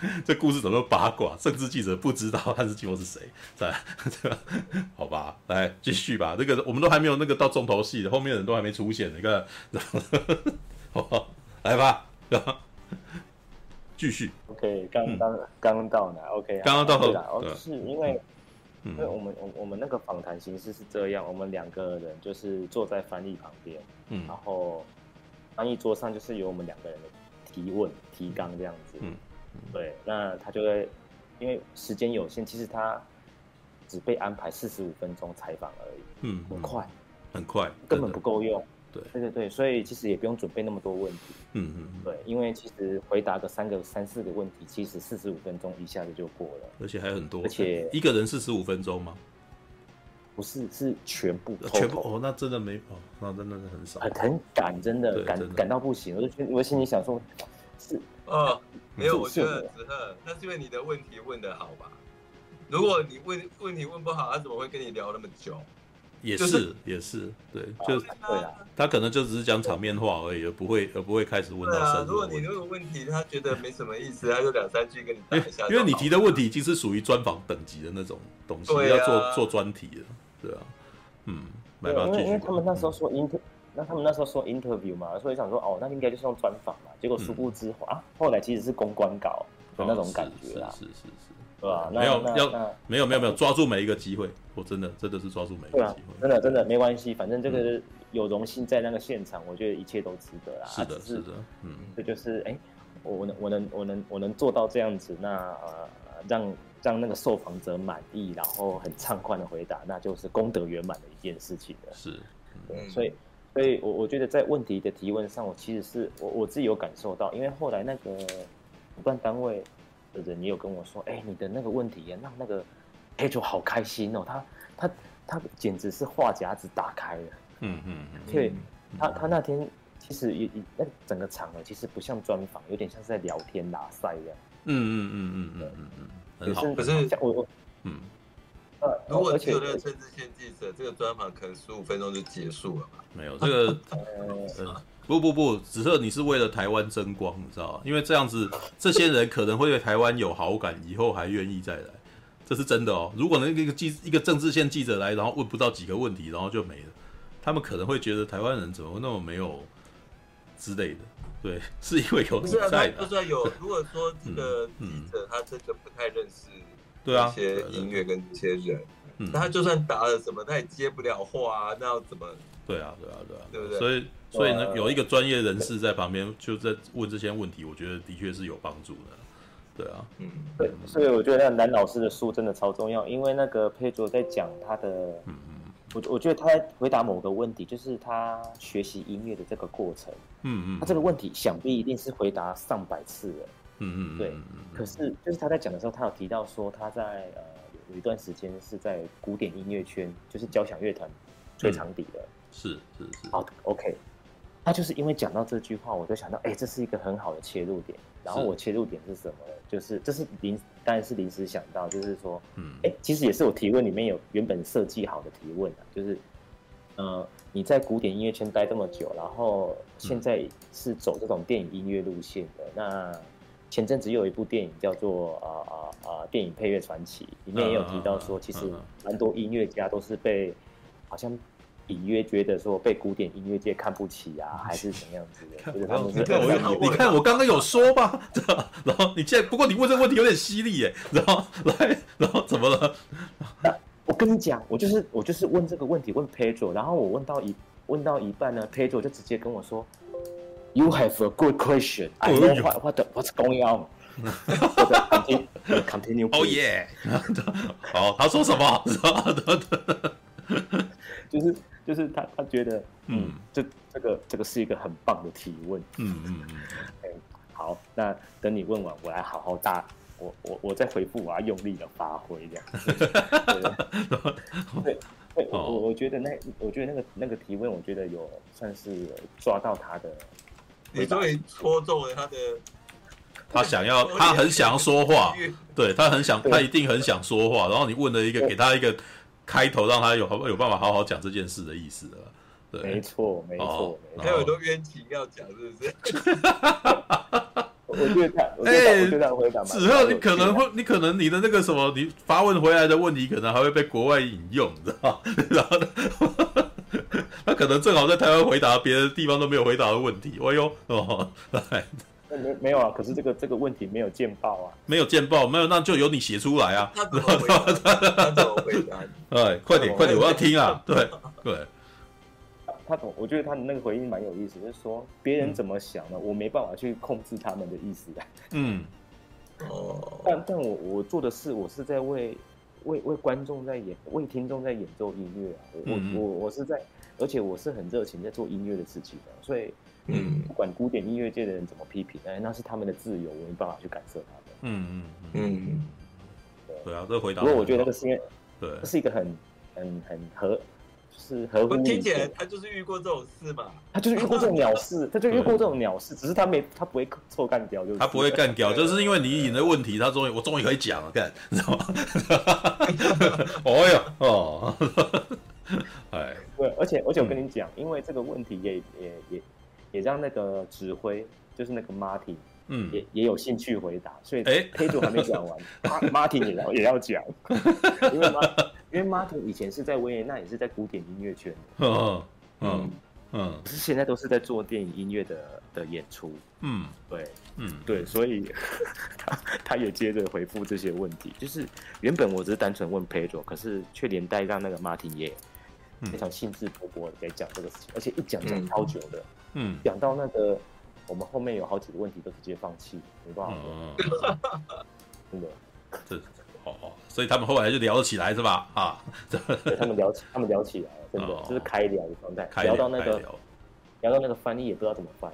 这故事怎么八卦？甚至记者不知道汉斯季默是谁，在 好吧，来继续吧。这个我们都还没有那个到重头戏的，后面的人都还没出现。你看，好，来吧，继续。OK，刚刚刚到哪？OK，刚刚到了。哦，是因为，因为我们我我们那个访谈形式是这样，我们两个人就是坐在翻译旁边，嗯，然后翻译桌上就是有我们两个人的提问提纲这样子，嗯。对，那他就会，因为时间有限，其实他只被安排四十五分钟采访而已，嗯，很快，很快，根本不够用。对，对对对，所以其实也不用准备那么多问题。嗯嗯，对，因为其实回答个三个、三四个问题，其实四十五分钟一下子就过了，而且还有很多，而且一个人四十五分钟吗？不是，是全部，全部哦，那真的没哦，那真的是很少，很很赶，真的赶赶到不行，我就觉得我心里想说，是哦，没有，我觉得子赫，那是因为你的问题问的好吧？如果你问问题问不好，他怎么会跟你聊那么久？也是，也是，对，就对啊，他可能就只是讲场面话而已，而不会，而不会开始问到深入。如果你那个问题他觉得没什么意思，他就两三句跟你讲一下。因为你提的问题已经是属于专访等级的那种东西，要做做专题了，对啊，嗯，没办法，因为因为他们那时候说 inter，那他们那时候说 interview 嘛，所以想说哦，那应该就是用专访嘛，结果殊不知啊，后来其实是公关稿的那种感觉啦，是是是。对吧？没有要没有没有没有抓住每一个机会，我真的真的是抓住每一个机会，真的真的没关系，反正这个有荣幸在那个现场，我觉得一切都值得啦。是的，是的，嗯，这就是哎，我能我能我能我能做到这样子，那呃让让那个受访者满意，然后很畅快的回答，那就是功德圆满的一件事情了。是，对，所以所以我我觉得在问题的提问上，我其实是我我自己有感受到，因为后来那个主办单位。的人也有跟我说，哎、欸，你的那个问题呀，让那个 Pedro 好开心哦，他他他简直是话匣子打开了，嗯嗯嗯，对，他他那天其实也那整个场合其实不像专访，有点像是在聊天拉赛一样，嗯嗯嗯嗯嗯嗯嗯，很好，可是像我我嗯，呃，如果只有那个政治线记者，这个专访可能十五分钟就结束了吧？没有这个，呃。不不不，只是你是为了台湾争光，你知道吗？因为这样子，这些人可能会对台湾有好感，以后还愿意再来，这是真的哦。如果那个记一个政治线记者来，然后问不到几个问题，然后就没了，他们可能会觉得台湾人怎么会那么没有之类的。对，是因为有你在的。不是有，如果说这个记者他真的不太认识对啊，一些音乐跟这些人，那他就算答了什么，他也接不了话啊，那要怎么？对啊，对啊，对啊，对不对？所以。所以呢，有一个专业人士在旁边就在问这些问题，我觉得的确是有帮助的。对啊，嗯，对，所以我觉得那个蓝老师的书真的超重要，因为那个佩卓在讲他的，嗯嗯，我我觉得他在回答某个问题，就是他学习音乐的这个过程，嗯嗯，他这个问题想必一定是回答上百次了，嗯嗯，对。可是就是他在讲的时候，他有提到说他在呃有一段时间是在古典音乐圈，就是交响乐团吹长笛的，是是是，好，OK。他就是因为讲到这句话，我就想到，哎、欸，这是一个很好的切入点。然后我切入点是什么？就是这是临，当然是临时想到，就是说，嗯，哎、欸，其实也是我提问里面有原本设计好的提问啊，就是，呃，你在古典音乐圈待这么久，然后现在是走这种电影音乐路线的。嗯、那前阵子又有一部电影叫做啊啊啊电影配乐传奇，里面也有提到说，其实蛮多音乐家都是被好像。隐约觉得说被古典音乐界看不起啊，还是怎样子的？就是他们是，你看我刚刚有说吧，然后你现在不过你问这个问题有点犀利耶，然后来，然后怎么了？我跟你讲，我就是我就是问这个问题问 Pedro，然后我问到一问到一半呢，Pedro 就直接跟我说，You have a good question. I know what what what's going on. Continue. Oh yeah. 好，他说什么？就是。就是他，他觉得，嗯，这这个这个是一个很棒的提问，嗯嗯嗯，嗯，好，那等你问完，我来好好答，我我我再回复，我要用力的发挥这样，对，对，我我我觉得那我觉得那个那个提问，我觉得有算是抓到他的，你终于戳中了他的，他想要，他很想要说话，对他很想，他一定很想说话，然后你问了一个，给他一个。开头让他有好有办法好好讲这件事的意思了，对，没错没错，他有很多冤情要讲，是不是？我觉得他，哎，子赫，你可能会，你可能你的那个什么，你发问回来的问题，可能还会被国外引用，你知道吗？然后呢，他可能正好在台湾回答别的地方都没有回答的问题，哎呦，哦，来。没没有啊，可是这个这个问题没有见报啊，没有见报，没有，那就由你写出来啊。他怎么回答？他怎么回答？哎，快点快点，我要听啊！对对，他懂，我觉得他的那个回应蛮有意思，就是说别人怎么想的，我没办法去控制他们的意思的。嗯，哦，但但我我做的事，我是在为为为观众在演，为听众在演奏音乐啊。我、嗯、我我是在，而且我是很热情在做音乐的事情的，所以嗯，不管古典音乐界的人怎么批评，哎，那是他们的自由，我没办法去干涉他们。嗯嗯嗯，对对啊，这回答。不过我觉得那个是因为，对，这是一个很很很合。是合乎听起来他就是遇过这种事嘛，他就是遇过这种鸟事，他就遇过这种鸟事，只是他没他不会臭干掉，就是。他不会干掉，就是因为你引的问题，他终于我终于可以讲了，干，你知道吗？哦哟哦，哎，对，而且而且我跟你讲，因为这个问题也也也也让那个指挥就是那个 Martin，嗯，也也有兴趣回答，所以哎，Pedro 还没讲完，Martin 也要也要讲，因为因为马丁以前是在维也纳，也是在古典音乐圈。嗯嗯嗯，是现在都是在做电影音乐的的演出。嗯，对，嗯对，所以他他也接着回复这些问题。就是原本我只是单纯问 Pedro，可是却连带让那个 Martin 也非常兴致勃勃的在讲这个事情，而且一讲讲超久的。嗯，讲到那个我们后面有好几个问题都直接放弃，没办法。嗯，真的，这。哦哦，所以他们后来就聊了起来，是吧？啊，对，他们聊起，他们聊起来了，真的、哦、就是开聊的状态，聊到那个聊，聊到那个翻译也不知道怎么翻。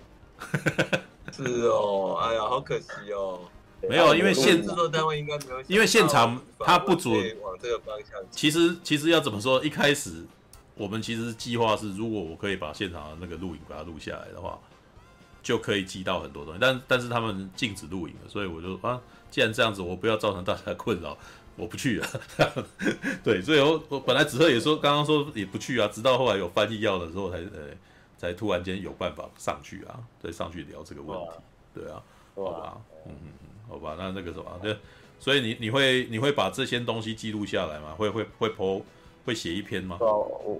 是哦，哎呀，好可惜哦。没有，因为现制作单位应该没有，因为现场他不准往这个方向。其实其实要怎么说？一开始我们其实计划是，如果我可以把现场的那个录影把它录下来的话，就可以记到很多东西。但但是他们禁止录影了，所以我就啊。既然这样子，我不要造成大家的困扰，我不去了。对，所以我我本来子赫也说，刚刚说也不去啊，直到后来有翻译要的时候才，才呃，才突然间有办法上去啊，再，上去聊这个问题。对啊，好吧，嗯嗯嗯，好吧，那那个什么，对，所以你你会你会把这些东西记录下来吗？会会会 po 会写一篇吗？我我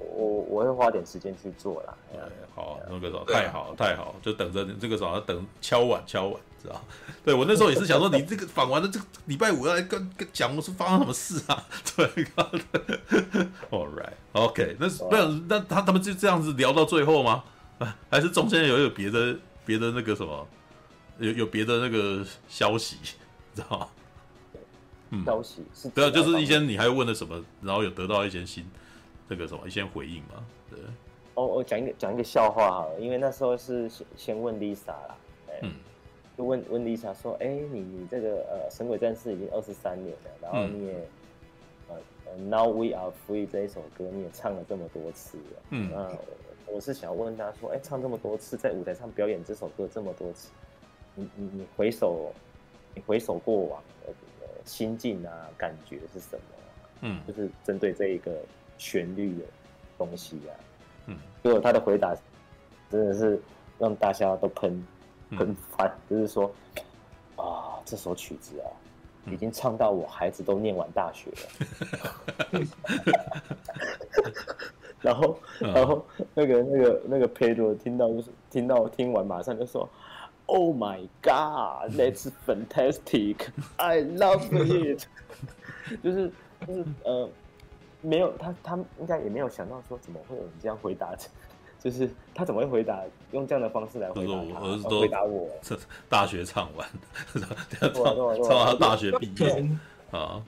我会花点时间去做啦。哎，好，那个什么，太好太好，就等着你这个候要，等敲碗敲碗。知道，对我那时候也是想说，你这个访完了这个礼拜五要来跟跟讲，我是发生什么事啊？对，All right，OK，那不然那他他们就这样子聊到最后吗？还是中间有有别的别的那个什么，有有别的那个消息，知道吗？嗯，消息是，对啊，就是一些你还问了什么，然后有得到一些新这个什么一些回应嘛？对，哦，我讲一个讲一个笑话好了，因为那时候是先先问 Lisa 啦，嗯。问问 Lisa 说：“哎、欸，你你这个呃《神鬼战士》已经二十三年了，然后你也、嗯、呃 Now We Are Free 这一首歌你也唱了这么多次了，嗯，那我是想问他说：哎、欸，唱这么多次，在舞台上表演这首歌这么多次，你你你回首，你回首过往心境啊，感觉是什么？嗯，就是针对这一个旋律的东西啊，嗯，结果他的回答真的是让大家都喷。”喷翻，就是说，啊，这首曲子啊，已经唱到我孩子都念完大学了。然后，然后那个那个那个 Pedro 听到就是听到听完马上就说，Oh my God, that's fantastic, I love it。就是就是呃，没有他他应该也没有想到说怎么会有人这样回答。就是他怎么会回答？用这样的方式来回答他？我儿子都回答我。大学唱完，唱唱到大学毕业啊！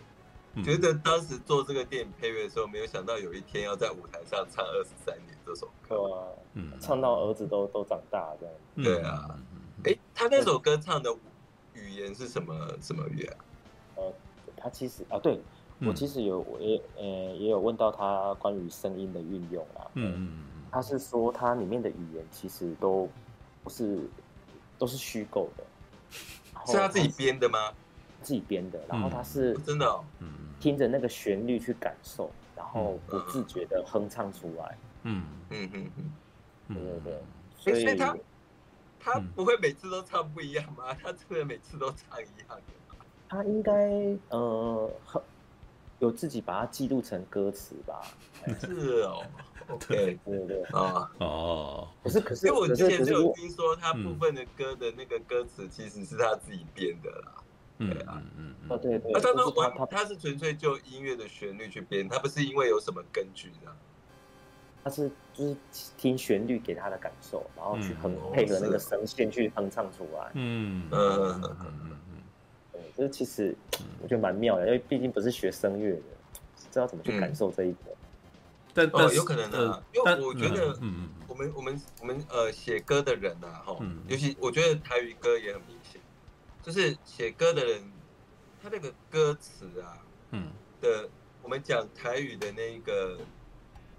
觉得当时做这个电影配乐的时候，没有想到有一天要在舞台上唱二十三年这首歌。嗯，唱到儿子都都长大这样。对啊，哎，他那首歌唱的语言是什么什么语啊？呃，他其实啊，对我其实有我也呃也有问到他关于声音的运用啊。嗯嗯。他是说，他里面的语言其实都不是都是虚构的，是他自己编的吗？自己编的，然后他是真的，嗯，听着那个旋律去感受，然后不自觉的哼唱出来，嗯嗯嗯嗯，对对对，所以他他不会每次都唱不一样吗？他真的每次都唱一样的吗？他应该呃，有自己把它记录成歌词吧？是哦。对对对啊哦，可是可是，因为我之前就有听说他部分的歌的那个歌词其实是他自己编的啦。对啊，嗯嗯，对对。他说完，他是纯粹就音乐的旋律去编，他不是因为有什么根据的。他是就是听旋律给他的感受，然后去哼配合那个声线去哼唱出来。嗯。嗯嗯嗯嗯，对，就是其实我觉得蛮妙的，因为毕竟不是学声乐的。知道怎么去感受这一个。但哦，有可能啊，因为我觉得，嗯嗯，我们我们我们呃写歌的人呐，哈，尤其我觉得台语歌也很明显，就是写歌的人，他那个歌词啊，嗯。的，我们讲台语的那个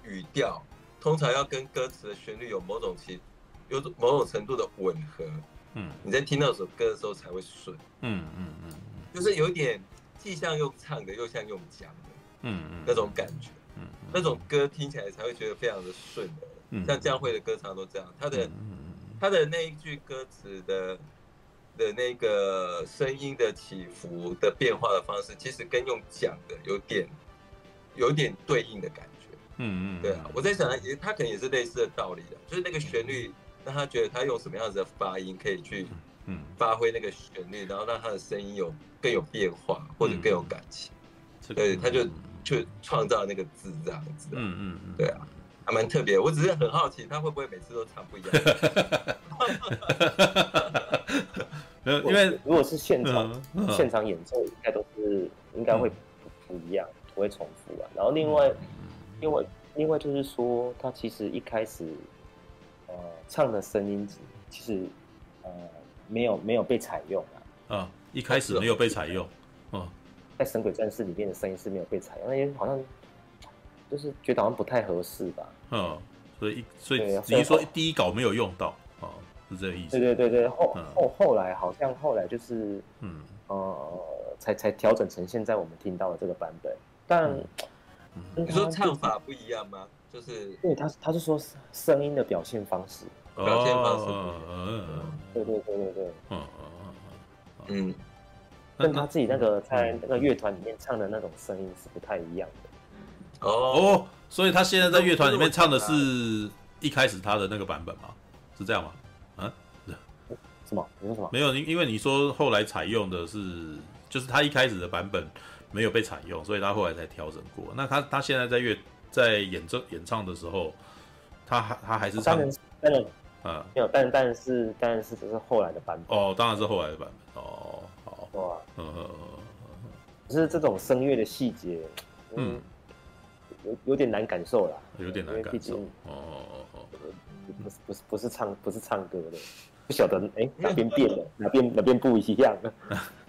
语调，通常要跟歌词的旋律有某种其有某种程度的吻合，嗯，你在听到这首歌的时候才会顺，嗯嗯嗯，就是有一点既像用唱的，又像用讲的，嗯嗯，那种感觉。嗯那种歌听起来才会觉得非常的顺的，像江蕙的歌唱都这样，他的他的那一句歌词的的那个声音的起伏的变化的方式，其实跟用讲的有点有点对应的感觉。嗯嗯，对啊，我在想，也他可能也是类似的道理的，就是那个旋律让他觉得他用什么样子的发音可以去嗯发挥那个旋律，然后让他的声音有更有变化或者更有感情。对，他就。去创造那个字这样子，嗯嗯嗯，对啊，还蛮特别。我只是很好奇，他会不会每次都唱不一样？因为如果是现场现场演奏，应该都是应该会不一样，不会重复啊。然后另外，另外另外就是说，他其实一开始呃唱的声音其实呃没有没有被采用啊。啊，一开始没有被采用，嗯。在《神鬼战士》里面的声音是没有被采用，那也好像就是觉得好像不太合适吧。嗯，所以所以只是说第一稿没有用到啊，是这个意思。对对对对，后后后来好像后来就是嗯呃才才调整成现在我们听到的这个版本。但你说唱法不一样吗？就是对他他是说声音的表现方式，表现方式不一样。嗯，对对对对对，嗯嗯嗯嗯。跟他自己那个在那个乐团里面唱的那种声音是不太一样的。哦，所以他现在在乐团里面唱的是一开始他的那个版本吗？是这样吗？啊？什么？你说什么？没有，因因为你说后来采用的是，就是他一开始的版本没有被采用，所以他后来才调整过。那他他现在在乐在演奏演唱的时候，他还他还是唱，当然，啊，没有，但但是但是只是后来的版本。哦，当然是后来的版本。哦。好哇，嗯嗯嗯嗯，只是这种声乐的细节，嗯，有有点难感受啦，有点难感受，哦哦哦，不是不是不是唱不是唱歌的，不晓得哎哪边变了，哪边哪边不一样。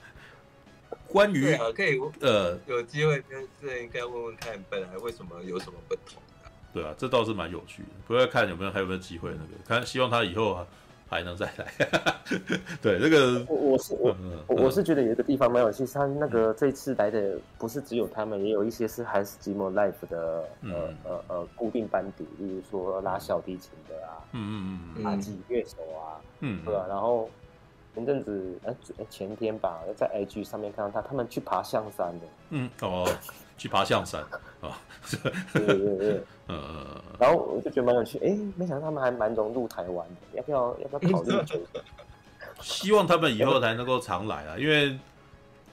关于可以呃有机会跟这应该问问看，本来为什么有什么不同的？对啊，这倒是蛮有趣的，不要看有没有还有没有机会那个，看希望他以后啊。还能再来，对这个我我是我我是觉得有一个地方蛮有趣，他那个这次来的不是只有他们，也有一些是还是寂寞 life 的呃呃呃固定班底，例如说拉小提琴的啊，嗯嗯嗯，阿吉乐手啊，嗯，对吧？然后前阵子哎前天吧，在 IG 上面看到他他们去爬象山的，嗯哦，去爬象山啊，对对对。嗯，然后我就觉得蛮有趣，哎，没想到他们还蛮融入台湾的，要不要要不要考虑？希望他们以后才能够常来啊，因为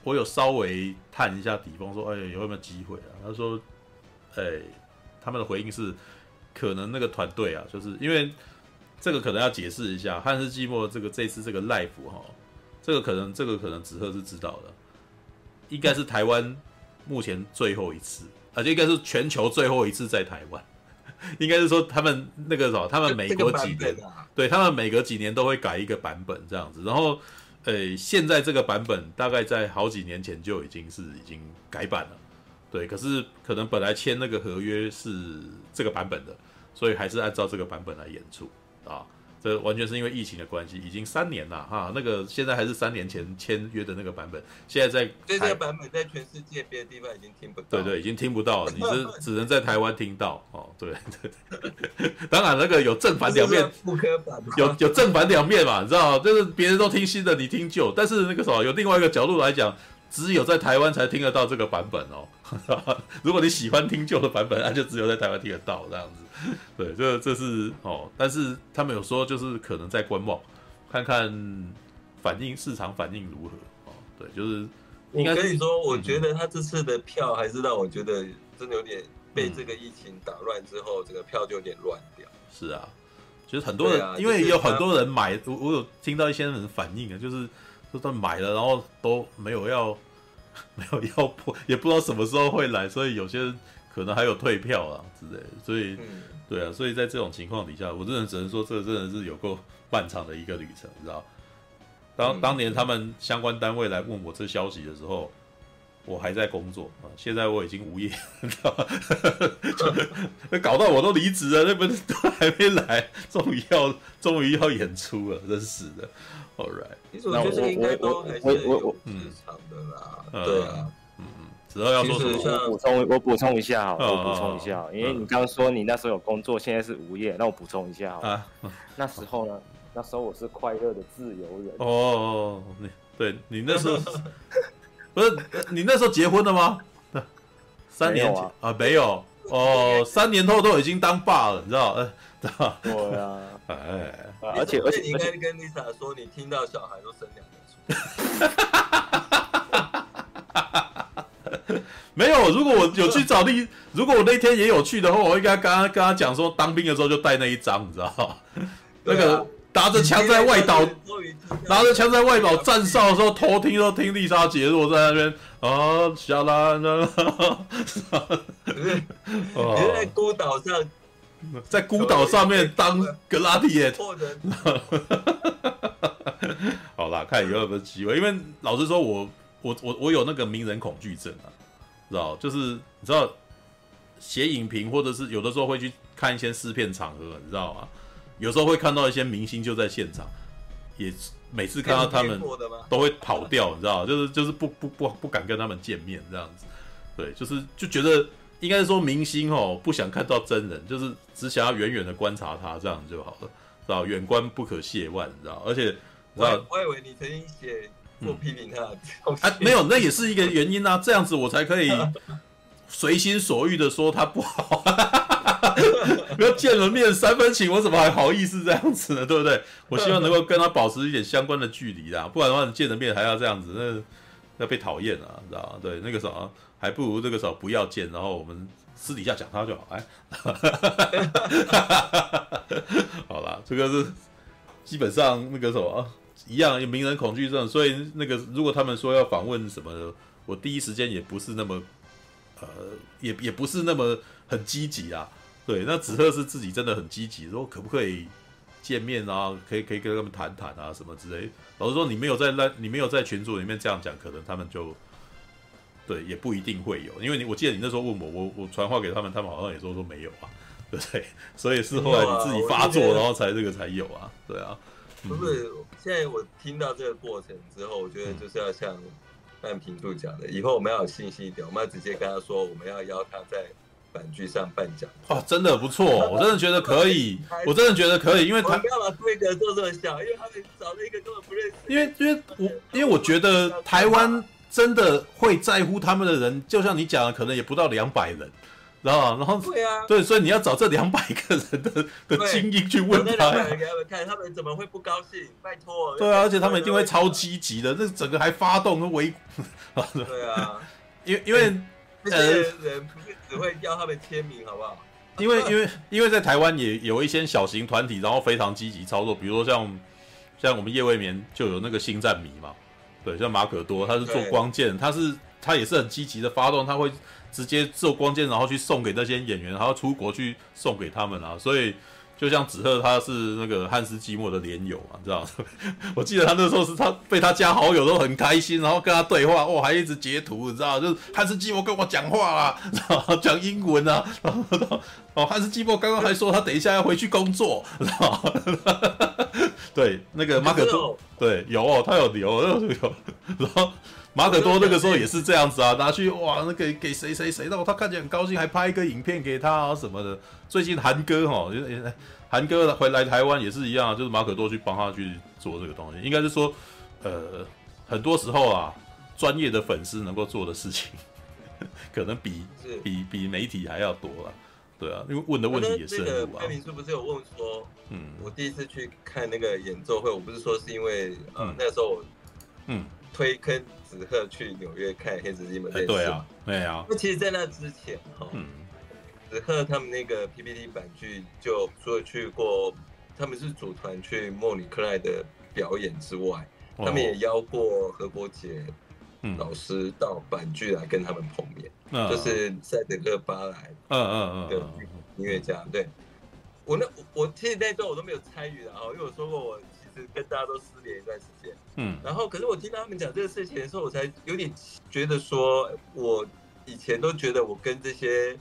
我有稍微探一下底风，说，哎，有没有机会啊？他说，哎，他们的回应是，可能那个团队啊，就是因为这个可能要解释一下，汉斯季默这个这次这个 live 哈，这个可能这个可能子赫是知道的，应该是台湾目前最后一次。啊，就应该是全球最后一次在台湾，应该是说他们那个什么，他们每隔几年，对他们每隔几年都会改一个版本这样子。然后，呃，现在这个版本大概在好几年前就已经是已经改版了，对。可是可能本来签那个合约是这个版本的，所以还是按照这个版本来演出啊。这完全是因为疫情的关系，已经三年了哈。那个现在还是三年前签约的那个版本，现在在这个版本在全世界别的地方已经听不到。对对，已经听不到了，你是 只能在台湾听到哦。对 对，当然那个有正反两面，有有正反两面嘛，你知道就是别人都听新的，你听旧，但是那个什么，有另外一个角度来讲，只有在台湾才听得到这个版本哦。如果你喜欢听旧的版本，那就只有在台湾听得到这样子。对，这这是哦，但是他们有说，就是可能在观望，看看反应，市场反应如何哦。对，就是应该跟你说，我觉得他这次的票还是让我觉得真的有点被这个疫情打乱之后，这个票就有点乱掉。是啊，其实很多人，因为有很多人买，我我有听到一些人反应啊，就是说他买了，然后都没有要 没有要破，也不知道什么时候会来，所以有些人可能还有退票啊之类的。所以，嗯、对啊，所以在这种情况底下，我真的只能说，这真的是有够漫长的一个旅程，你知道？当当年他们相关单位来问我这消息的时候。我还在工作啊，现在我已经无业，你知道吗？搞到我都离职了，那不是都还没来，终于要终于要演出了，真是的。All right，其实我觉得应该都还是有市场的啦。对啊，嗯嗯，只要要说什么，我补充我补充一下哈，我补充一下，因为你刚刚说你那时候有工作，现在是无业，那我补充一下啊，那时候呢，那时候我是快乐的自由人。哦，你对你那时候。不是你那时候结婚了吗？三年前啊，啊，没有哦，三年后都已经当爸了，你知道？呃，对吧？对啊，哎，而且而且你应该跟 Lisa 说，你听到小孩都生两个出，没有。如果我有去找丽，如果我那天也有去的话，我应该跟他跟他讲说，当兵的时候就带那一张，你知道？那个。拿着枪在外岛，拿着枪在外岛站哨的时候，偷听都听丽莎姐我在那边啊，下来了。你在孤岛上，在孤岛上面当格拉蒂耶。好啦，看有没有机会。因为老实说我，我我我我有那个名人恐惧症啊，知道？就是你知道，写影评或者是有的时候会去看一些试片场合，你知道吗？有时候会看到一些明星就在现场，也每次看到他们都会跑掉，你知道就是就是不不不不敢跟他们见面这样子，对，就是就觉得应该是说明星哦不想看到真人，就是只想要远远的观察他这样就好了，知道远观不可亵玩，你知道？而且，我我以为你曾经写过批评他，啊，没有，那也是一个原因啊，这样子我才可以随心所欲的说他不好。不要见了面三分情，我怎么还好意思这样子呢？对不对？我希望能够跟他保持一点相关的距离啦，不然的话，你见了面还要这样子，那要被讨厌啊，知道吗？对，那个时候还不如这个时候不要见，然后我们私底下讲他就好。哎，好了，这个是基本上那个什么一样，有名人恐惧症，所以那个如果他们说要访问什么的，我第一时间也不是那么呃，也也不是那么很积极啊。对，那子赫是自己真的很积极，说可不可以见面啊？可以可以跟他们谈谈啊，什么之类。老实说，你没有在那，你没有在群组里面这样讲，可能他们就对也不一定会有。因为你我记得你那时候问我，我我传话给他们，他们好像也说说没有啊，对不对？所以是后来你自己发作，然后才这个才有啊，对啊。不是，现在我听到这个过程之后，我觉得就是要像半瓶度讲的，以后我们要有信心一点，我们要直接跟他说，我们要邀他在。板剧上颁奖哇，真的不错，我真的觉得可以，我真的觉得可以，因为他不要把规格做这么小？因为他们找了一个根本不认识。因为因为我因为我觉得台湾真的会在乎他们的人，就像你讲的，可能也不到两百人，知道吗？然后对啊，对，所以你要找这两百个人的的精英去问他，两百人给他们看，他们怎么会不高兴？拜托，对啊，而且他们一定会超积极的，这整个还发动围，对啊，因为因为呃人不是。只会要他们签名，好不好？因为因为因为在台湾也有一些小型团体，然后非常积极操作，比如说像像我们夜未眠就有那个星战迷嘛，对，像马可多，他是做光剑，他是他也是很积极的发动，他会直接做光剑，然后去送给那些演员，然后出国去送给他们啊，所以。就像子赫，他是那个汉斯季默的连友嘛，知道？我记得他那时候是他被他加好友都很开心，然后跟他对话，哇，还一直截图，你知道？就是汉斯季默跟我讲话啦，然 后讲英文啊，然 后哦，汉斯季默刚刚还说他等一下要回去工作，知道吗？对，那个马可多，对，有哦，他有留，有，有，然后。马可多那个时候也是这样子啊，拿去哇，那给给谁谁谁，然后他看起来很高兴，还拍一个影片给他啊什么的。最近韩哥哈，韩哥回来台湾也是一样，就是马可多去帮他去做这个东西。应该是说，呃，很多时候啊，专业的粉丝能够做的事情，可能比比比媒体还要多了。对啊，因为问的问题也是。那个开明是不是有问说，嗯，我第一次去看那个演奏会，我不是说是因为，嗯，那个时候我，嗯。推坑子赫去纽约看黑子基本对对啊，对啊。那其实，在那之前哈，嗯，子赫他们那个 PPT 版剧就除了去过，他们是组团去莫里克莱的表演之外，他们也邀过何国杰老师到版剧来跟他们碰面，嗯、就是赛德克巴莱，嗯嗯嗯的音乐家。对，我那我其实那段我都没有参与的啊，因为我说过我跟大家都失联一段时间。嗯，然后可是我听到他们讲这个事情的时候，我才有点觉得说，我以前都觉得我跟这些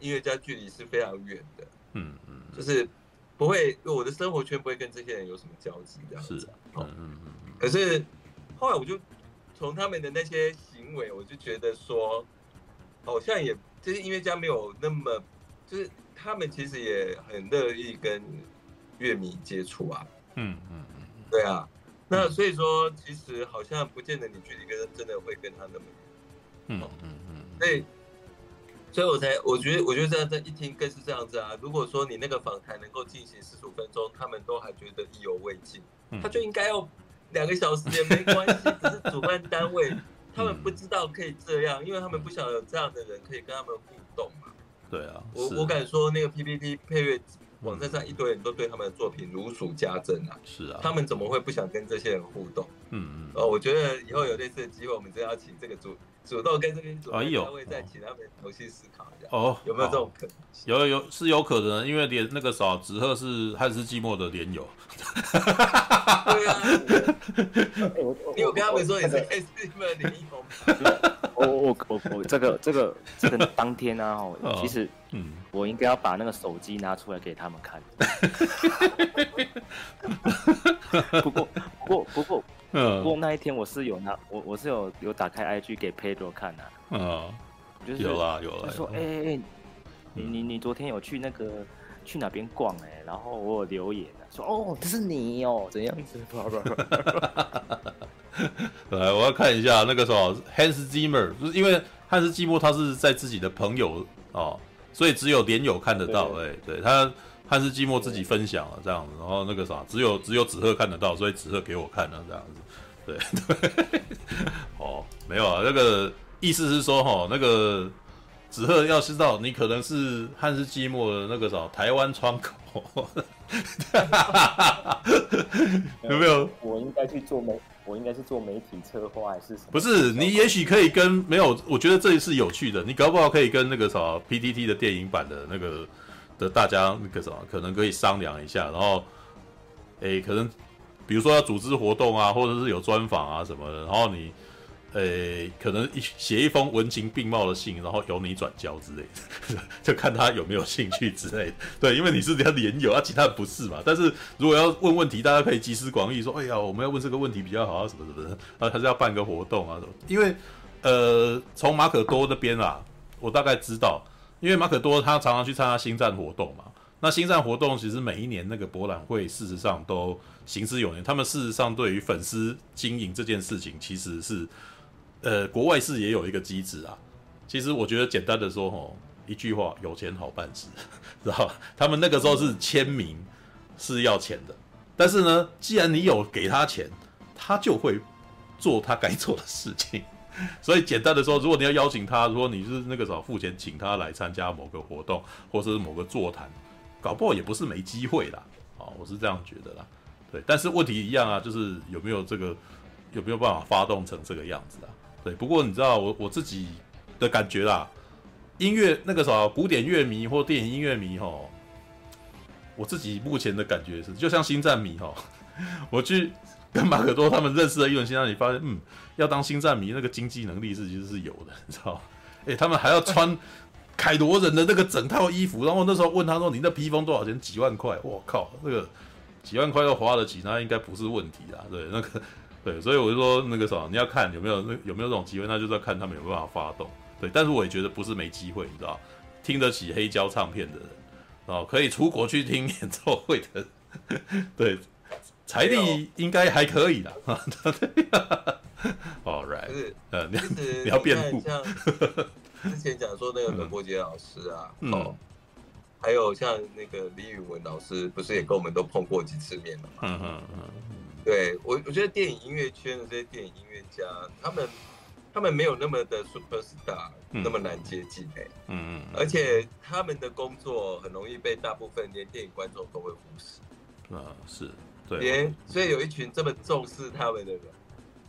音乐家距离是非常远的。嗯嗯，就是不会，我的生活圈不会跟这些人有什么交集这样子。是，嗯嗯嗯。可是后来我就。从他们的那些行为，我就觉得说，好像也这些音乐家没有那么，就是他们其实也很乐意跟乐迷接触啊。嗯嗯嗯，对啊。那所以说，其实好像不见得你距离跟真的会跟他那么远。嗯嗯嗯。所以，所以我才我觉得，我觉得这样这一听更是这样子啊。如果说你那个访谈能够进行四十五分钟，他们都还觉得意犹未尽，他就应该要。两个小时也没关系，只是主办单位 他们不知道可以这样，因为他们不想有这样的人可以跟他们互动嘛。对啊，我我敢说那个 PPT 配乐网站上一堆人都对他们的作品如数家珍啊。是啊，他们怎么会不想跟这些人互动？嗯嗯。哦，我觉得以后有类似的机会，我们真要请这个主主动跟这边主办单位再请他们重新思考一下。哦，有没有这种可能？有有是有可能，因为连那个啥子赫是汉斯季寞的连友。对啊，你有跟他们说你是 S M 的联谊吗？我我我我这个这个这个当天啊，其实嗯，我应该要把那个手机拿出来给他们看。不过不过不过不过那一天我是有拿我我是有有打开 I G 给 Pedro 看的。嗯，就是有啦有啦。他说哎哎，你你你昨天有去那个去哪边逛哎？然后我有留言。说哦，这是你哦，怎样子？来，我要看一下那个时候，Hans Zimmer，就是因为汉斯季默他是在自己的朋友哦，所以只有连友看得到。哎，对他汉斯季默自己分享了这样子，然后那个啥，只有只有子赫看得到，所以子赫给我看了这样子。对 对，哦，没有啊，那个意思是说哈，那个子赫要知道你可能是汉斯季默的那个啥台湾窗口。有没有？我应该去做媒，我应该是做媒体策划还是什么？不是，你也许可以跟没有，我觉得这里是有趣的，你搞不好可以跟那个什么 PTT 的电影版的那个的大家那个什么，可能可以商量一下，然后，诶，可能比如说要组织活动啊，或者是有专访啊什么的，然后你。呃、可能写一封文情并茂的信，然后由你转交之类的，就看他有没有兴趣之类的。对，因为你是他连友，啊，其他人不是嘛。但是如果要问问题，大家可以集思广益，说，哎呀，我们要问这个问题比较好啊，什么什么的啊，还是要办个活动啊什么。因为呃，从马可多那边啊，我大概知道，因为马可多他常常去参加星战活动嘛。那星战活动其实每一年那个博览会，事实上都行之有年。他们事实上对于粉丝经营这件事情，其实是。呃，国外是也有一个机制啊。其实我觉得简单的说，吼，一句话，有钱好办事，知道吧？他们那个时候是签名是要钱的，但是呢，既然你有给他钱，他就会做他该做的事情。所以简单的说，如果你要邀请他，如果你是那个时候付钱请他来参加某个活动，或是某个座谈，搞不好也不是没机会啦。啊，我是这样觉得啦。对，但是问题一样啊，就是有没有这个有没有办法发动成这个样子啊？不过你知道我我自己的感觉啦，音乐那个啥古典乐迷或电影音乐迷哈，我自己目前的感觉是，就像星战迷哈，我去跟马可多他们认识了一轮星战，你发现嗯，要当星战迷那个经济能力是其实是有的，你知道？哎，他们还要穿凯罗人的那个整套衣服，然后那时候问他说：“你那披风多少钱？”几万块，我靠，那个几万块都花得起，那应该不是问题啦。对，那个。对，所以我就说那个什么，你要看有没有那有没有这种机会，那就是要看他们有没有办法发动。对，但是我也觉得不是没机会，你知道，听得起黑胶唱片的人，哦，可以出国去听演奏会的，对，财力应该还可以的。All right，是呃，你你要辩护。像之前讲说那个冷波杰老师啊，哦，还有像那个李宇文老师，不是也跟我们都碰过几次面了吗？嗯嗯嗯。对我，我觉得电影音乐圈的这些电影音乐家，他们他们没有那么的 super star，嗯、那么难接近哎、欸，嗯嗯，而且他们的工作很容易被大部分连电影观众都会忽视，啊是，对，连所以有一群这么重视他们的人，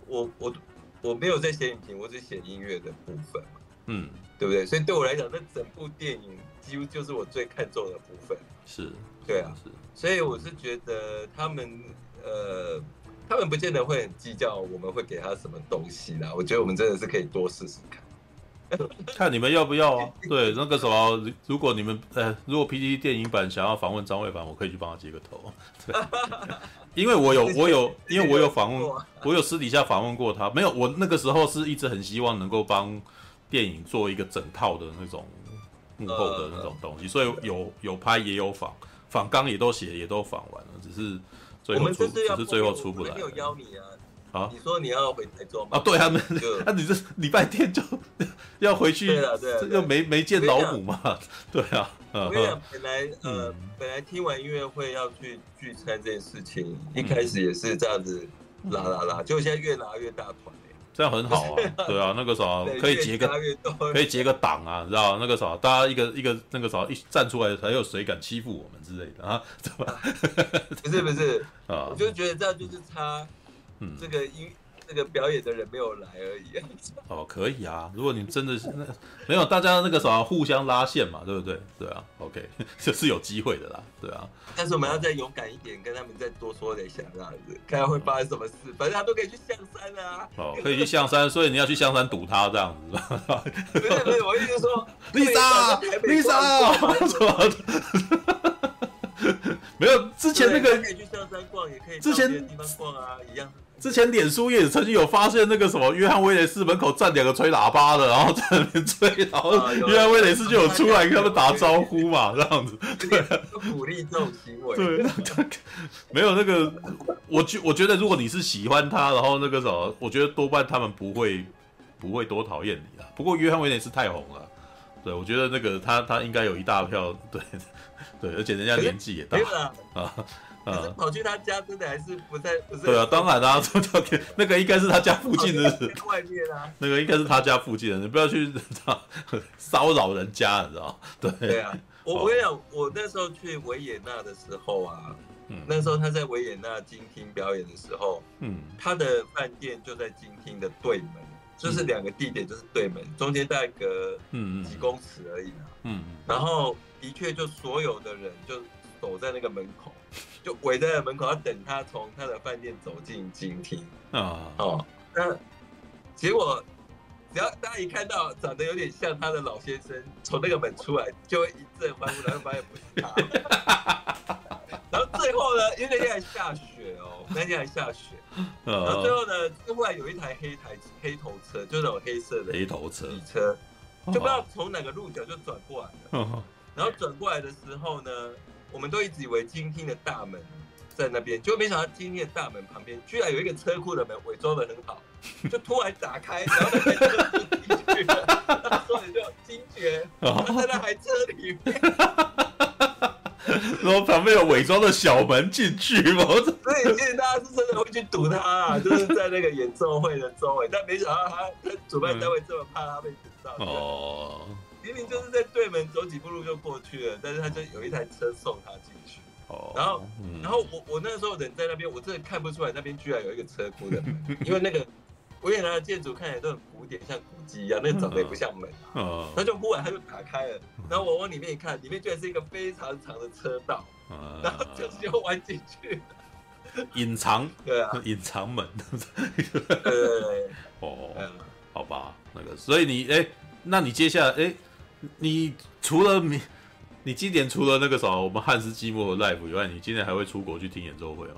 我我我没有在写影评，我只写音乐的部分嘛，嗯，对不对？所以对我来讲，那整部电影几乎就是我最看重的部分。是，对啊，是。所以我是觉得他们呃，他们不见得会很计较我们会给他什么东西啦。我觉得我们真的是可以多试试看。看你们要不要啊？对，那个什么，如果你们呃，如果 PTT 电影版想要访问张卫凡，我可以去帮他接个头。对，因为我有 我有，因为我有访问，我有私底下访问过他。没有，我那个时候是一直很希望能够帮电影做一个整套的那种幕后的那种东西，所以有有拍也有访，访纲也都写也都访完了，只是最后出只是最后出不来。没有邀你啊。啊！你说你要回台中吗？啊，对他们，那你这礼拜天就 要回去，对啊，对啊，又没没见老母嘛？对啊。我跟你讲，本来呃，本来听完音乐会要去聚餐这件事情，一开始也是这样子拉拉拉，结果现在越拉越大团，这样很好啊。对啊，那个啥可以结个可以结个党啊，你知道那个啥，大家一个一个那个啥一站出来，还有谁敢欺负我们之类的啊？对吧？不是不是 啊，我就觉得这样就是差。嗯，这个音这个表演的人没有来而已啊。哦，可以啊，如果你真的是那没有，大家那个啥互相拉线嘛，对不对？对啊，OK，这是有机会的啦，对啊。但是我们要再勇敢一点，跟他们再多说点，想这样子，看看会发生什么事。反正他都可以去象山啊。哦，可以去象山，所以你要去象山堵他这样子。不是不是，我意思说，Lisa，Lisa，没有之前那个可以去象山逛，也可以之前地方逛啊，一样。之前脸书也曾经有发现那个什么约翰威廉斯门口站两个吹喇叭的，然后在那边吹，然后约翰威廉斯就有出来跟他们打招呼嘛，这样子。对，鼓励这种行为。对，没有那个，我觉我觉得如果你是喜欢他，然后那个什么，我觉得多半他们不会不会多讨厌你啦。不过约翰威廉斯太红了，对我觉得那个他他应该有一大票，对对，而且人家年纪也大啊。可是跑去他家，真的还是不在不是。对啊，当然啦，那个应该是他家附近的。外面啊。那个应该是他家附近的，你不要去骚扰人家，你知道？对。对啊，我我跟你讲，我那时候去维也纳的时候啊，嗯，那时候他在维也纳金厅表演的时候，嗯，他的饭店就在金厅的对门，就是两个地点就是对门，中间大概隔嗯几公尺而已啊，嗯，然后的确就所有的人就守在那个门口。就围在门口要等他从他的饭店走进金厅。啊。哦，那结果只要大家一看到长得有点像他的老先生从那个门出来，就会一阵欢呼，然后发现不是他。然后最后呢，因为那天还下雪哦，那天还下雪，然后最后呢，后来有一台黑台黑头车，就那种黑色的黑头车。车，就不知道从哪个路角就转过来了，然后转过来的时候呢。我们都一直以为金厅的大门在那边，结果没想到金厅的大门旁边居然有一个车库的门，伪装的很好，就突然打开，然后那台车就进去了，所以就惊觉他在那台车里面，然后旁边有伪装的小门进去嘛，所以其实大家是真的会去堵他啊，就是在那个演奏会的周围，但没想到他他主办单位这么怕他被堵到哦。明明就是在对门走几步路就过去了，但是他就有一台车送他进去。哦，然后，嗯、然后我我那时候人在那边，我真的看不出来那边居然有一个车库的门，因为那个维也纳的建筑看起来都很古典，像古迹一样，那个长得也不像门。哦，他就忽然他就打开了，然后我往里面一看，里面居然是一个非常长的车道，哦、然后就是要弯进去，隐藏，对啊，隐藏门。对对对，哦，好吧，那个，所以你哎，那你接下来哎。你除了你，你今年除了那个啥，我们汉斯季默的 live 以外，你今年还会出国去听演奏会吗？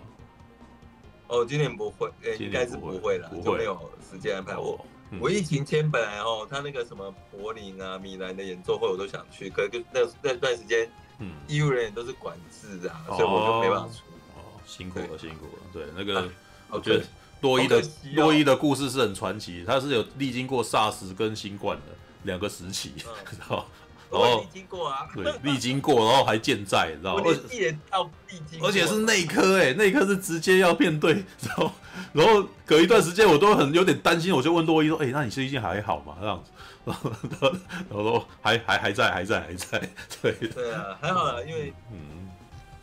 哦，今年不会，欸、应该是不会了，就没有时间安排我。哦嗯、我疫情前本来哦，他那个什么柏林啊、米兰的演奏会我都想去，可是那那段时间，嗯，医务人员都是管制啊，哦、所以我就没办法出。哦，辛苦了，辛苦了。对，那个、啊、我觉得洛伊的洛伊、哦、的故事是很传奇，他是有历经过 SARS 跟新冠的。两个时期，知道 然后历经过啊，对，历经过，然后还健在，知道吗？而且是内科，哎，内科是直接要面对，然后，然后隔一段时间，我都很有点担心，我就问多伊说，哎，那你最近还好吗？这样子，然后，然后说还还还在，还在，还在，对，对啊，还好啦，因为嗯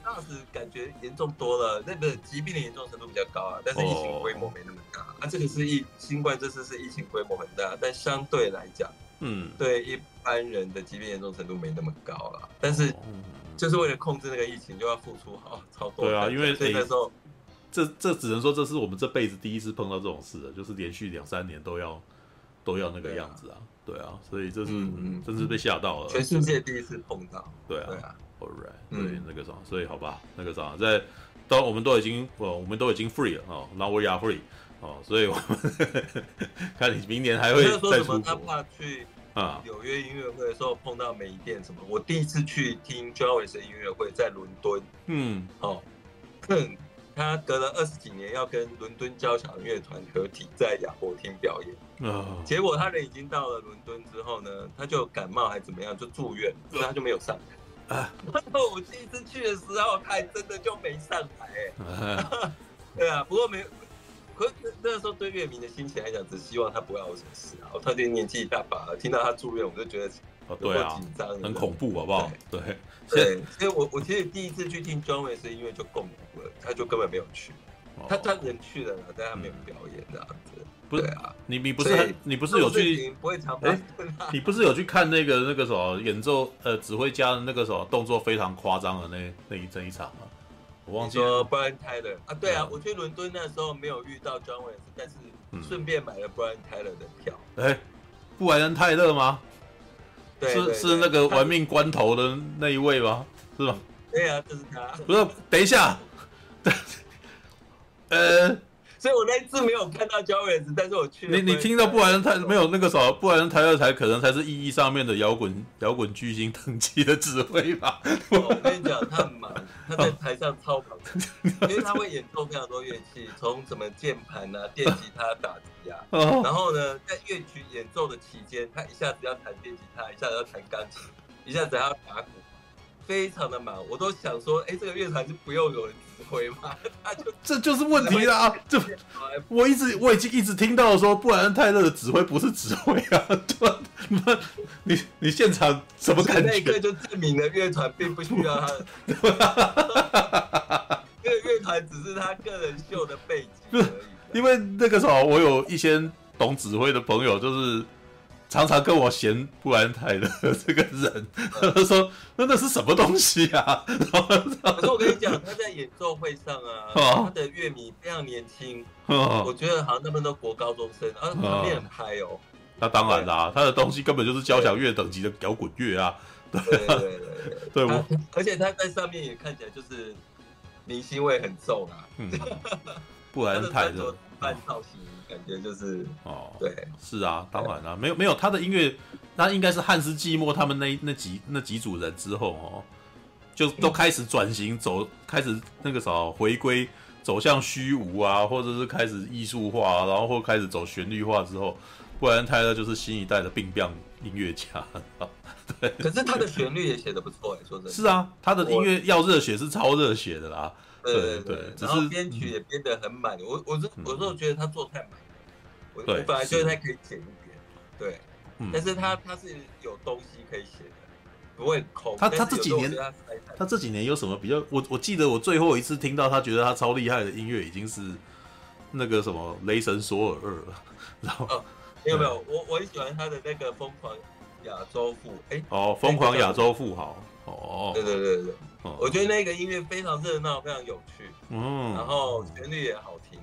，SARS 感觉严重多了，那个疾病的严重程度比较高啊，但是疫情规模没那么大。哦、啊，这个是疫新冠这次是疫情规模很大，但相对来讲，嗯，对一般人的疾病严重程度没那么高了。但是就是为了控制那个疫情，就要付出好超多。对啊，因为所以那时候，这这只能说这是我们这辈子第一次碰到这种事了，就是连续两三年都要都要那个样子啊。对啊，所以这是嗯，真是被吓到了。全世界第一次碰到。对啊，对啊，All right，对、嗯、那个啥，所以好吧，那个啥，在都我们都已经，我们都已经 free 了啊，Now we are free 哦，所以我们看你明年还会再出国。他怕去啊纽约音乐会的时候碰到没电什么？我第一次去听 Lewis 音乐会在伦敦，嗯，哦，他隔了二十几年要跟伦敦交响乐团合体在亚伯厅表演。Uh, 结果他人已经到了伦敦之后呢，他就感冒还怎么样，就住院，所以他就没有上台。Uh, 然后我第一次去的时候，他还真的就没上台。Uh, 对啊，不过没，可是那个时候对乐迷的心情来讲，只希望他不要有什么事啊。我特别年纪一大把了，听到他住院，我就觉得哦，对啊紧张，很恐怖，好不好？对对，对，所以我我其实第一次去听 John Lewis 音乐就够了，他就根本没有去。他他人去了，但他没有表演这样子。不是啊，你你不是你不是有去？不会常哎，你不是有去看那个那个什么演奏呃指挥家的那个什么动作非常夸张的那那一这一场吗？我忘记了。Brian Tyler 啊，对啊，我去伦敦那时候没有遇到 John Lewis，但是顺便买了 Brian Tyler 的票。哎，布莱恩泰勒吗？是是那个玩命关头的那一位吗？是吧？对啊，就是他。不是，等一下。呃，所以我那一次没有看到 John Lewis，但是我去。你你听到布莱恩泰没有那个什么？布莱恩泰勒才可能才是意义上面的摇滚摇滚巨星等级的指挥吧？我跟你讲，他很忙，他在台上超忙，因为他会演奏非常多乐器，从什么键盘啊、电吉他、打击啊，然后呢，在乐曲演奏的期间，他一下子要弹电吉他，一下子要弹钢琴，一下子还要打鼓。非常的忙，我都想说，哎，这个乐团是不用有人指挥吗？他就这就是问题啦。就我一直我已经一直听到说，布莱恩泰勒的指挥不是指挥啊，对你你现场什么感觉？那一刻就证明了乐团并不需要他 的，这个乐团只是他个人秀的背景而已。因为那个时候，我有一些懂指挥的朋友，就是。常常跟我嫌布莱恩泰的这个人，他说：“那那是什么东西啊？”可是我跟你讲，他在演奏会上啊，他的乐迷非常年轻，我觉得好像他们都国高中生，啊，场面很嗨哦。那当然啦，他的东西根本就是交响乐等级的摇滚乐啊。对对对对，对，而且他在上面也看起来就是明星味很重啊。布莱恩泰的半造型。感觉就是哦，对，是啊，当然了，没有没有他的音乐，那应该是汉斯季默他们那那几那几组人之后哦，就都开始转型走，开始那个啥回归走向虚无啊，或者是开始艺术化，然后或开始走旋律化之后，布莱恩泰勒就是新一代的病变音乐家，对。可是他的旋律也写的不错哎，说真的。是啊，他的音乐要热血是超热血的啦。对对对，然后编曲也编得很满，我我是我是觉得他做太满，我我本来觉得他可以剪一点，对，但是他他是有东西可以写的，不会空。他他这几年他这几年有什么比较？我我记得我最后一次听到他觉得他超厉害的音乐，已经是那个什么《雷神索尔二》了。然后没有没有，我我很喜欢他的那个《疯狂亚洲富》哎哦，《疯狂亚洲富豪》哦，对对对对。我觉得那个音乐非常热闹，非常有趣，嗯，然后旋律也好听，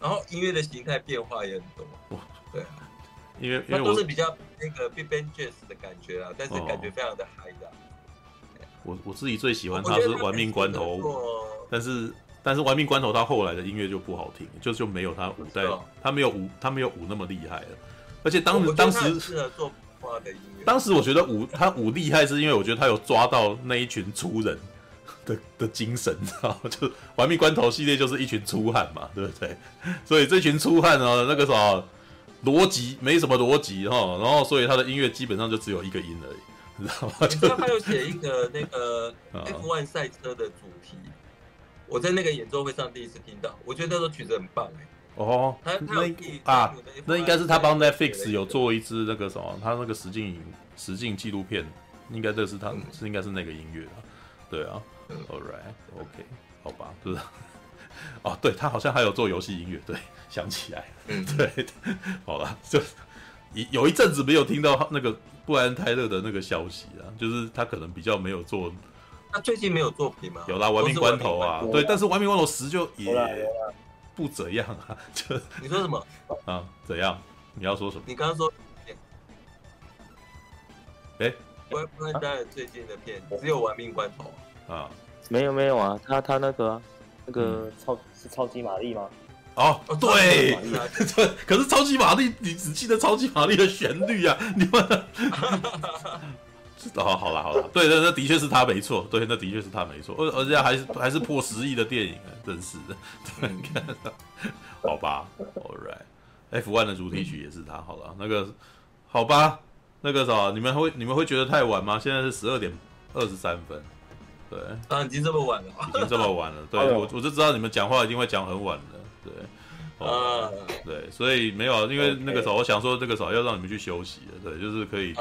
然后音乐的形态变化也很多，对啊，因为它都是比较那个 Big Band Jazz 的感觉啊，但是感觉非常的嗨的。我我自己最喜欢他是玩命关头，但是但是玩命关头他后来的音乐就不好听，就就没有他舞代，他没有舞他没有舞那么厉害了，而且当当时适合做。当时我觉得武他武厉害，是因为我觉得他有抓到那一群粗人的 的精神，知道吗？就玩命关头系列就是一群粗汉嘛，对不对？所以这群粗汉呢，那个啥逻辑没什么逻辑哈，然后所以他的音乐基本上就只有一个音而已，你知道吗？他有写一个那个 F1 赛车的主题，我在那个演奏会上第一次听到，我觉得那首曲子很棒哎。哦，他那啊，那应该是他帮 Netflix 有做一支那个什么，他那个实境影实境纪录片，应该这是他是应该是那个音乐啊，对啊，All right，OK，好吧，就是哦，对他好像还有做游戏音乐，对，想起来，嗯，对，好了，就有有一阵子没有听到那个布莱恩泰勒的那个消息啊，就是他可能比较没有做。他最近没有作品吗？有啦，玩命关头啊，对，但是玩命关头十就也不怎样啊，就你说什么啊？怎样？你要说什么？你刚刚说，哎，布莱恩泰勒最近的片只有玩命关头啊？没有没有啊，他他那个那个超是超级玛丽吗？哦，对，对，可是超级玛丽，你只记得超级玛丽的旋律啊，你们。哦，好了好了，对对，那的确是他没错，对，那的确是他没错，而而且还是还是破十亿的电影啊，真是的，对，你看，好吧，All right，F one 的主题曲也是他，好了，那个好吧，那个啥，你们会你们会觉得太晚吗？现在是十二点二十三分，对，啊，已经这么晚了，已经这么晚了，对 我我就知道你们讲话一定会讲很晚的，对。啊，对，所以没有，因为那个时候我想说，这个时候要让你们去休息了，对，就是可以，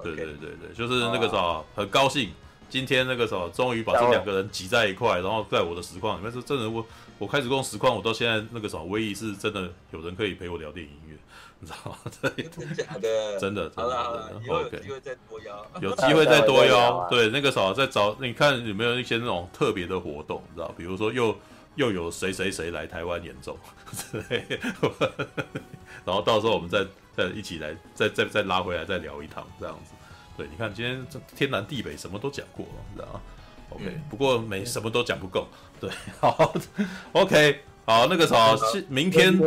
对对对对，就是那个时候很高兴，今天那个时候终于把这两个人挤在一块，然后在我的实况里面是真的，我我开始用实况，我到现在那个时候唯一是真的有人可以陪我聊电影音乐，你知道吗？对，真的假的？真的，好了好了，以后有机会再多邀，有机会再多邀，对，那个时候再找你看有没有一些那种特别的活动，你知道，比如说又。又有谁谁谁来台湾演奏，然后到时候我们再再一起来，再再再拉回来再聊一趟这样子。对，你看今天这天南地北什么都讲过了，你知道吗？OK，、嗯、不过没什么都讲不够。对，好，OK，好，那个时候是明天，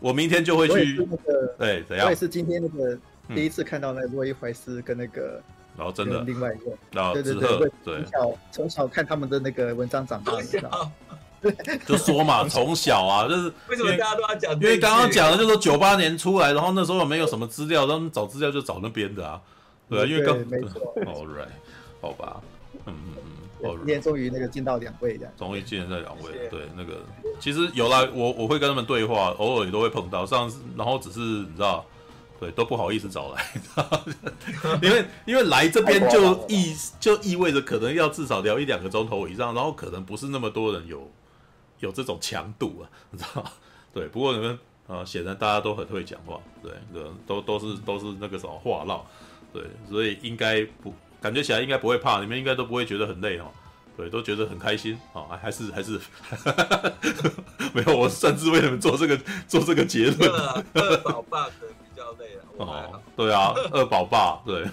我明天就会去。那个、对，怎样？我也是今天那个第一次看到那个洛伊怀斯跟那个，然后真的另外一个，然后对对对，从小从小看他们的那个文章长大。就说嘛，从小啊，就是 为什么大家都要讲？因为刚刚讲的就是九八年出来，然后那时候没有什么资料，他们找资料就找那边的啊，对啊，因为刚没错，All right，好吧，嗯嗯嗯，今天终于那个进到两位的，终于进了这两位，对，那个其实有啦，我我会跟他们对话，偶尔也都会碰到，上次然后只是你知道，对，都不好意思找来，因为因为来这边就意就意味着可能要至少聊一两个钟头以上，然后可能不是那么多人有。有这种强度啊，你知道吗？对，不过你们啊，显然大家都很会讲话，对，都都是都是那个什么话唠，对，所以应该不感觉起来应该不会怕，你们应该都不会觉得很累哦，对，都觉得很开心啊，还是还是没有，我擅自为你们做这个做这个结论。二宝爸可能比较累啊，哦，对啊，二宝爸，对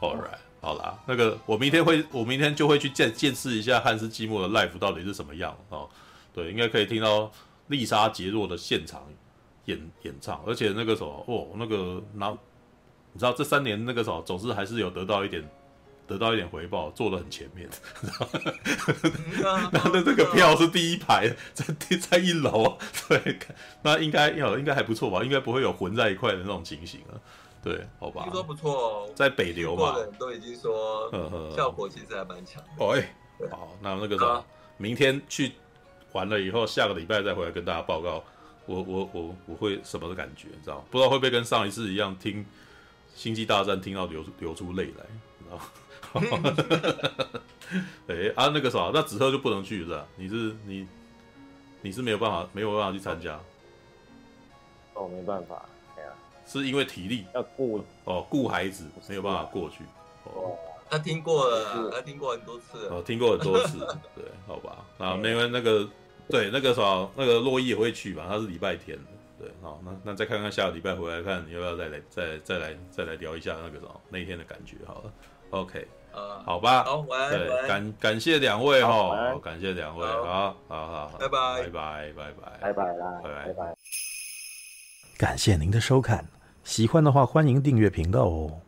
，All right。好啦，那个我明天会，我明天就会去见见识一下汉斯季默的 life 到底是什么样哦。对，应该可以听到丽莎杰洛的现场演演唱，而且那个时候哦，那个那你知道这三年那个时候总是还是有得到一点得到一点回报，坐的很前面，然后的这个票是第一排，在在一楼，对，那应该要应该还不错吧，应该不会有混在一块的那种情形啊。对，好吧。听说不错哦，在北流嘛，都已经说效果其实还蛮强。哦，哎，好，那那个什么，明天去完了以后，下个礼拜再回来跟大家报告，我我我我会什么的感觉，你知道？不知道会不会跟上一次一样，听《星际大战》听到流流出泪来，你知道？哎啊，那个啥，那子赫就不能去是吧？你是你你是没有办法没有办法去参加？哦，没办法。是因为体力要顾哦，顾孩子没有办法过去。哦，他听过了，他听过很多次。哦，听过很多次，对，好吧。啊，没问那个，对，那个啥，那个洛伊也会去吧？他是礼拜天的，对，好，那那再看看下个礼拜回来看，你要不要再来，再再来再来聊一下那个什么那一天的感觉？好了，OK，啊，好吧，好，晚安，对，感感谢两位哈，感谢两位，好，好好好，拜拜，拜拜，拜拜，拜拜啦，拜拜，拜拜。感谢您的收看，喜欢的话欢迎订阅频道哦。